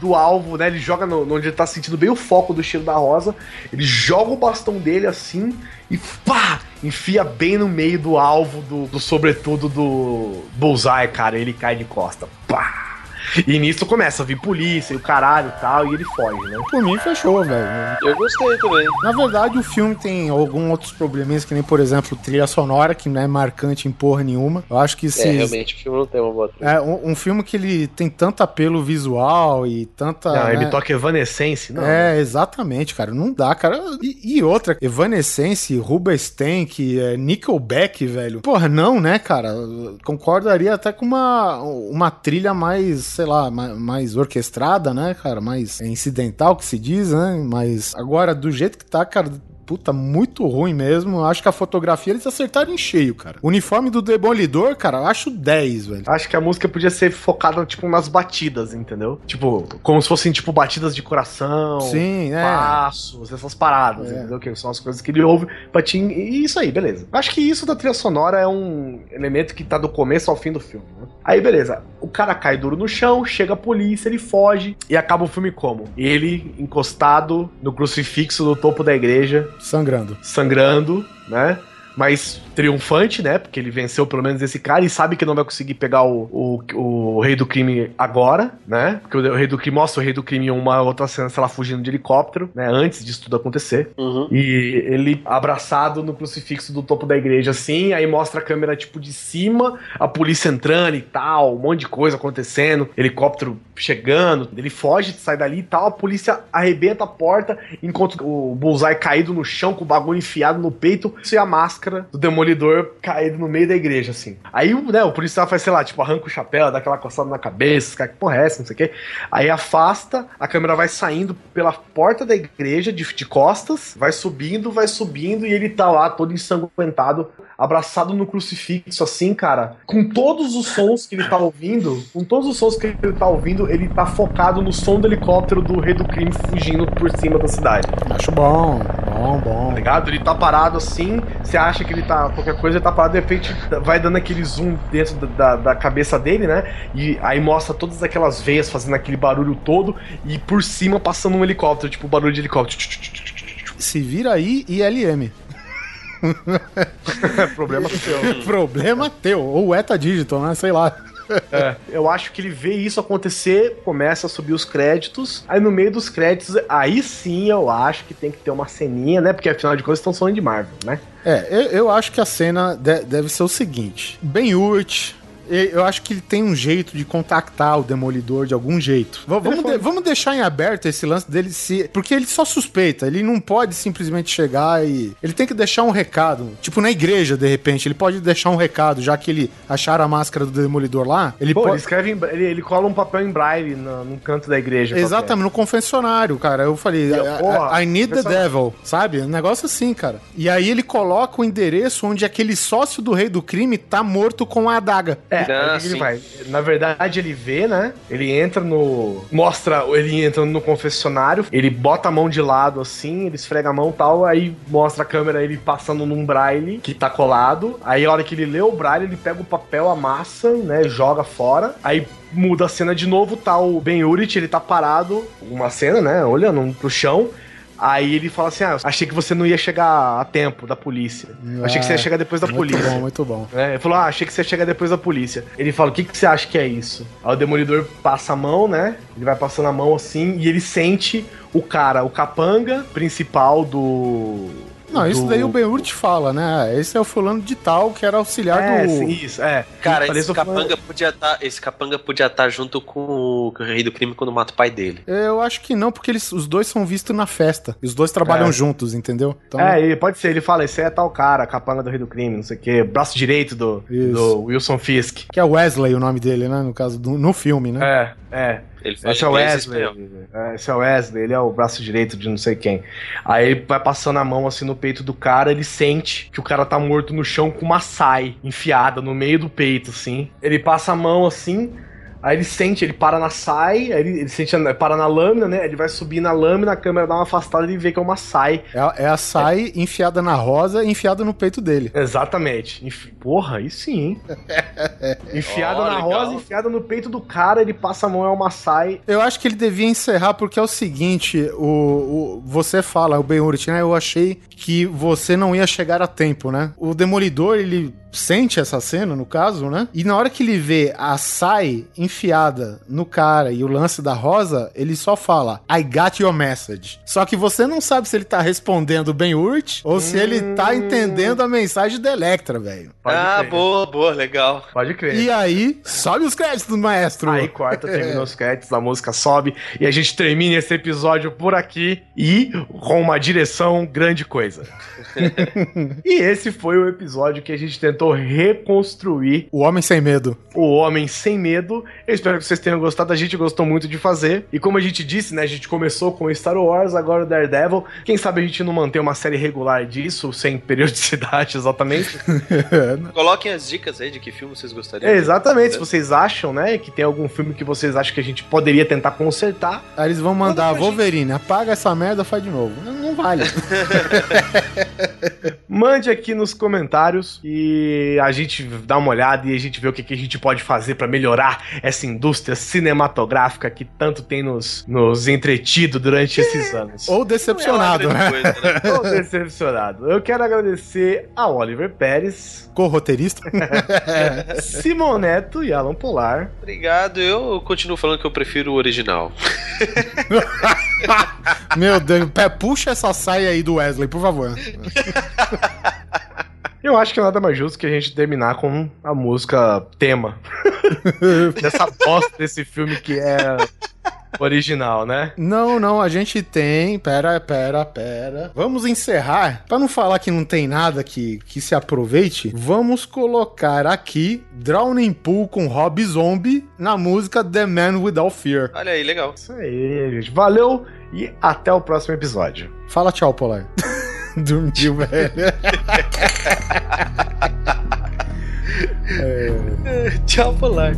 do alvo, né? Ele joga no, onde ele tá sentindo bem o foco do cheiro da rosa. Ele joga o bastão dele assim e pá! Enfia bem no meio do alvo do, do sobretudo do Bullseye, cara. Ele cai de costa. Pá! E nisso começa a vir polícia e o caralho e tal, e ele foge, né? Por mim, fechou, velho. Eu gostei também. Na verdade, o filme tem alguns outros probleminhas, que nem, por exemplo, trilha sonora, que não é marcante em porra nenhuma. Eu acho que se. É, realmente, o filme não tem uma boa trilha. É, um, um filme que ele tem tanto apelo visual e tanta. Não, né? ele toca Evanescence, não. É, exatamente, cara. Não dá, cara. E, e outra, Evanescence, Rubenstein, é, Nickelback, velho. Porra, não, né, cara? Concordaria até com uma, uma trilha mais, sei lá, mais, mais orquestrada, né, cara? Mais incidental que se diz, né? Mas agora, do jeito que tá, cara, puta, muito ruim mesmo. Acho que a fotografia eles acertaram em cheio, cara. O uniforme do Demolidor, cara, eu acho 10, velho. Acho que a música podia ser focada, tipo, nas batidas, entendeu? Tipo, como se fossem, tipo, batidas de coração. Sim, é. Passos, essas paradas, É. entendeu? Que são as coisas que ele ouve pra te... E isso aí, beleza. Acho que isso da trilha sonora é um elemento que tá do começo ao fim do filme, né? Aí, beleza. O cara cai duro no chão, chega a polícia, ele foge e acaba o filme como? Ele encostado no crucifixo do topo da igreja, Sangrando. sangrando, né? Mas triunfante, né? Porque ele venceu pelo menos esse cara e sabe que não vai conseguir pegar o, o, o rei do crime agora, né? Porque o, rei do crime mostra o rei do crime em uma outra cena, sei lá, fugindo de helicóptero, né? Antes disso tudo acontecer. E ele abraçado no crucifixo do topo da igreja, assim, aí mostra a câmera, tipo, de cima, a polícia entrando e tal, um monte de coisa acontecendo, helicóptero chegando, ele foge, sai dali e tal, a polícia arrebenta a porta, enquanto o Bullseye caído no chão, com o bagulho enfiado no peito, e a máscara do Demolidor caído no meio da igreja, assim. Aí, o, né, o policial faz, sei lá, tipo, arranca o chapéu, dá aquela coçada na cabeça, cara, que porra é essa, não sei o quê. Aí afasta, a câmera vai saindo pela porta da igreja, de, de costas, vai subindo, vai subindo, e ele tá lá, todo ensanguentado, abraçado no crucifixo, assim, cara, com todos os sons que ele tá ouvindo, com todos os sons que ele tá ouvindo, ele tá focado no som do helicóptero do rei do crime fugindo por cima da cidade. Acho bom, bom, bom. Tá ligado? Ele tá parado assim, você acha que ele tá. qualquer coisa, ele tá parado, de repente vai dando aquele zoom dentro da, da, da cabeça dele, né? E aí mostra todas aquelas veias fazendo aquele barulho todo, e por cima passando um helicóptero, tipo barulho de helicóptero. Se vira aí e LM. Problema seu. Problema teu. Ou ETA Digital, né? Sei lá. É, eu acho que ele vê isso acontecer, começa a subir os créditos, aí no meio dos créditos, aí sim eu acho que tem que ter uma ceninha, né? Porque afinal de contas estão falando de Marvel, né? É, eu, eu acho que a cena de- deve ser o seguinte: Ben Urich. Eu acho que ele tem um jeito de contactar o Demolidor de algum jeito. V- vamos, de- vamos deixar em aberto esse lance dele se. Porque ele só suspeita, ele não pode simplesmente chegar e. Ele tem que deixar um recado. Tipo na igreja, de repente. Ele pode deixar um recado, já que ele acharam a máscara do Demolidor lá. Ele Pô, pode. ele escreve, em ele, ele cola um papel em braille no, no canto da igreja. Exatamente, no confessionário, cara. Eu falei, Eu, I- porra, I, I need the devil, sabe? Um negócio assim, cara. E aí ele coloca o endereço onde aquele sócio do rei do crime tá morto com a adaga. É, que ele vai? Na verdade, ele vê, né? Ele entra no. Mostra ele entrando no confessionário, ele bota a mão de lado assim, ele esfrega a mão e tal, aí mostra a câmera ele passando num braille que tá colado. Aí a hora que ele lê o braille, ele pega o papel, amassa, né? Joga fora. Aí muda a cena de novo, tá o Ben Urich, ele tá parado, uma cena, né? Olhando pro chão. Aí ele fala assim: Ah, achei que você não ia chegar a tempo da polícia. achei que você ia chegar depois da muito polícia. bom, muito bom. É, ele falou, ah, achei que você ia chegar depois da polícia. Ele fala, o que, que você acha que é isso? Aí o Demolidor passa a mão, né? Ele vai passando a mão assim e ele sente o cara, o capanga principal do... Não, isso do- daí o Ben Urich fala, né? Esse é o fulano de tal que era auxiliar É, do. sim, isso, é. Cara, esse capanga, podia tá, esse capanga podia estar junto com o, rei do crime quando mata o pai dele. Eu acho que não, porque eles, os dois são vistos na festa. E os dois trabalham É. juntos, entendeu? Então, É, ele pode ser, ele fala, esse é tal cara, capanga do rei do crime, não sei o quê, braço direito do, do Wilson Fisk. Que é Wesley o nome dele, né? No caso, do, no filme, né? É, é. Ele fala Esse é o Wesley. É, esse é o Wesley, ele é o braço direito de não sei quem. Aí ele vai passando a mão assim no peito do cara, ele sente que o cara tá morto no chão com uma sai enfiada no meio do peito, assim. Ele passa a mão assim, Aí ele sente, ele para na sai, aí ele, ele sente, para na lâmina, né? Ele vai subir na lâmina, a câmera dá uma afastada e ele vê que é uma sai. É, é a sai é. enfiada na rosa e enfiada no peito dele. Exatamente. Enfi... Porra, aí sim, hein? enfiada oh, na legal. rosa, enfiada no peito do cara, ele passa a mão, é uma sai. Eu acho que ele devia encerrar, porque é o seguinte: o, o você fala, o Ben Urich, né? Eu achei que você não ia chegar a tempo, né? O Demolidor, ele sente essa cena, no caso, né? E na hora que ele vê a Sai enfiada no cara e o lance da rosa, ele só fala, I got your message. Só que você não sabe se ele tá respondendo bem Urt ou hum... se ele tá hum. entendendo a mensagem da Electra, velho. Ah, crer. boa, boa, legal. Pode crer. E aí, sobe os créditos do maestro. Aí corta, termina os créditos, a música sobe e a gente termina esse episódio por aqui e com uma direção grande coisa. e esse foi o episódio que a gente tentou tentou reconstruir o Homem Sem Medo. O Homem Sem Medo. Eu espero que vocês tenham gostado. A gente gostou muito de fazer. E como a gente disse, né? A gente começou com Star Wars, agora o Daredevil. Quem sabe a gente não mantém uma série regular disso, sem periodicidade exatamente. Coloquem as dicas aí de que filme vocês gostariam. É, exatamente. Se vocês acham, né, que tem algum filme que vocês acham que a gente poderia tentar consertar. Aí eles vão mandar, Wolverine, apaga essa merda, faz de novo. Não, não vale. Mande aqui nos comentários e a gente dá uma olhada e a gente vê o que, que a gente pode fazer para melhorar essa indústria cinematográfica que tanto tem nos, nos entretido durante esses anos. Ou decepcionado, é né? Coisa, né? Ou decepcionado. Eu quero agradecer a Oliver Pérez, co-roteirista, Simon Neto e Alan Polar. Obrigado. Eu continuo falando que eu prefiro o original. Meu Deus, puxa essa saia aí do Wesley, por favor. Eu acho que nada mais justo que a gente terminar com a música tema. Dessa bosta desse filme que é original, né? Não, não, a gente tem. Pera, pera, pera. Vamos encerrar. Para não falar que não tem nada que, que se aproveite, vamos colocar aqui Drowning Pool com Rob Zombie na música The Man Without Fear. Olha aí, legal. Isso aí, gente. Valeu e até o próximo episódio. Fala tchau, Polar. Dormiu, velho. é... Tchau, Polar.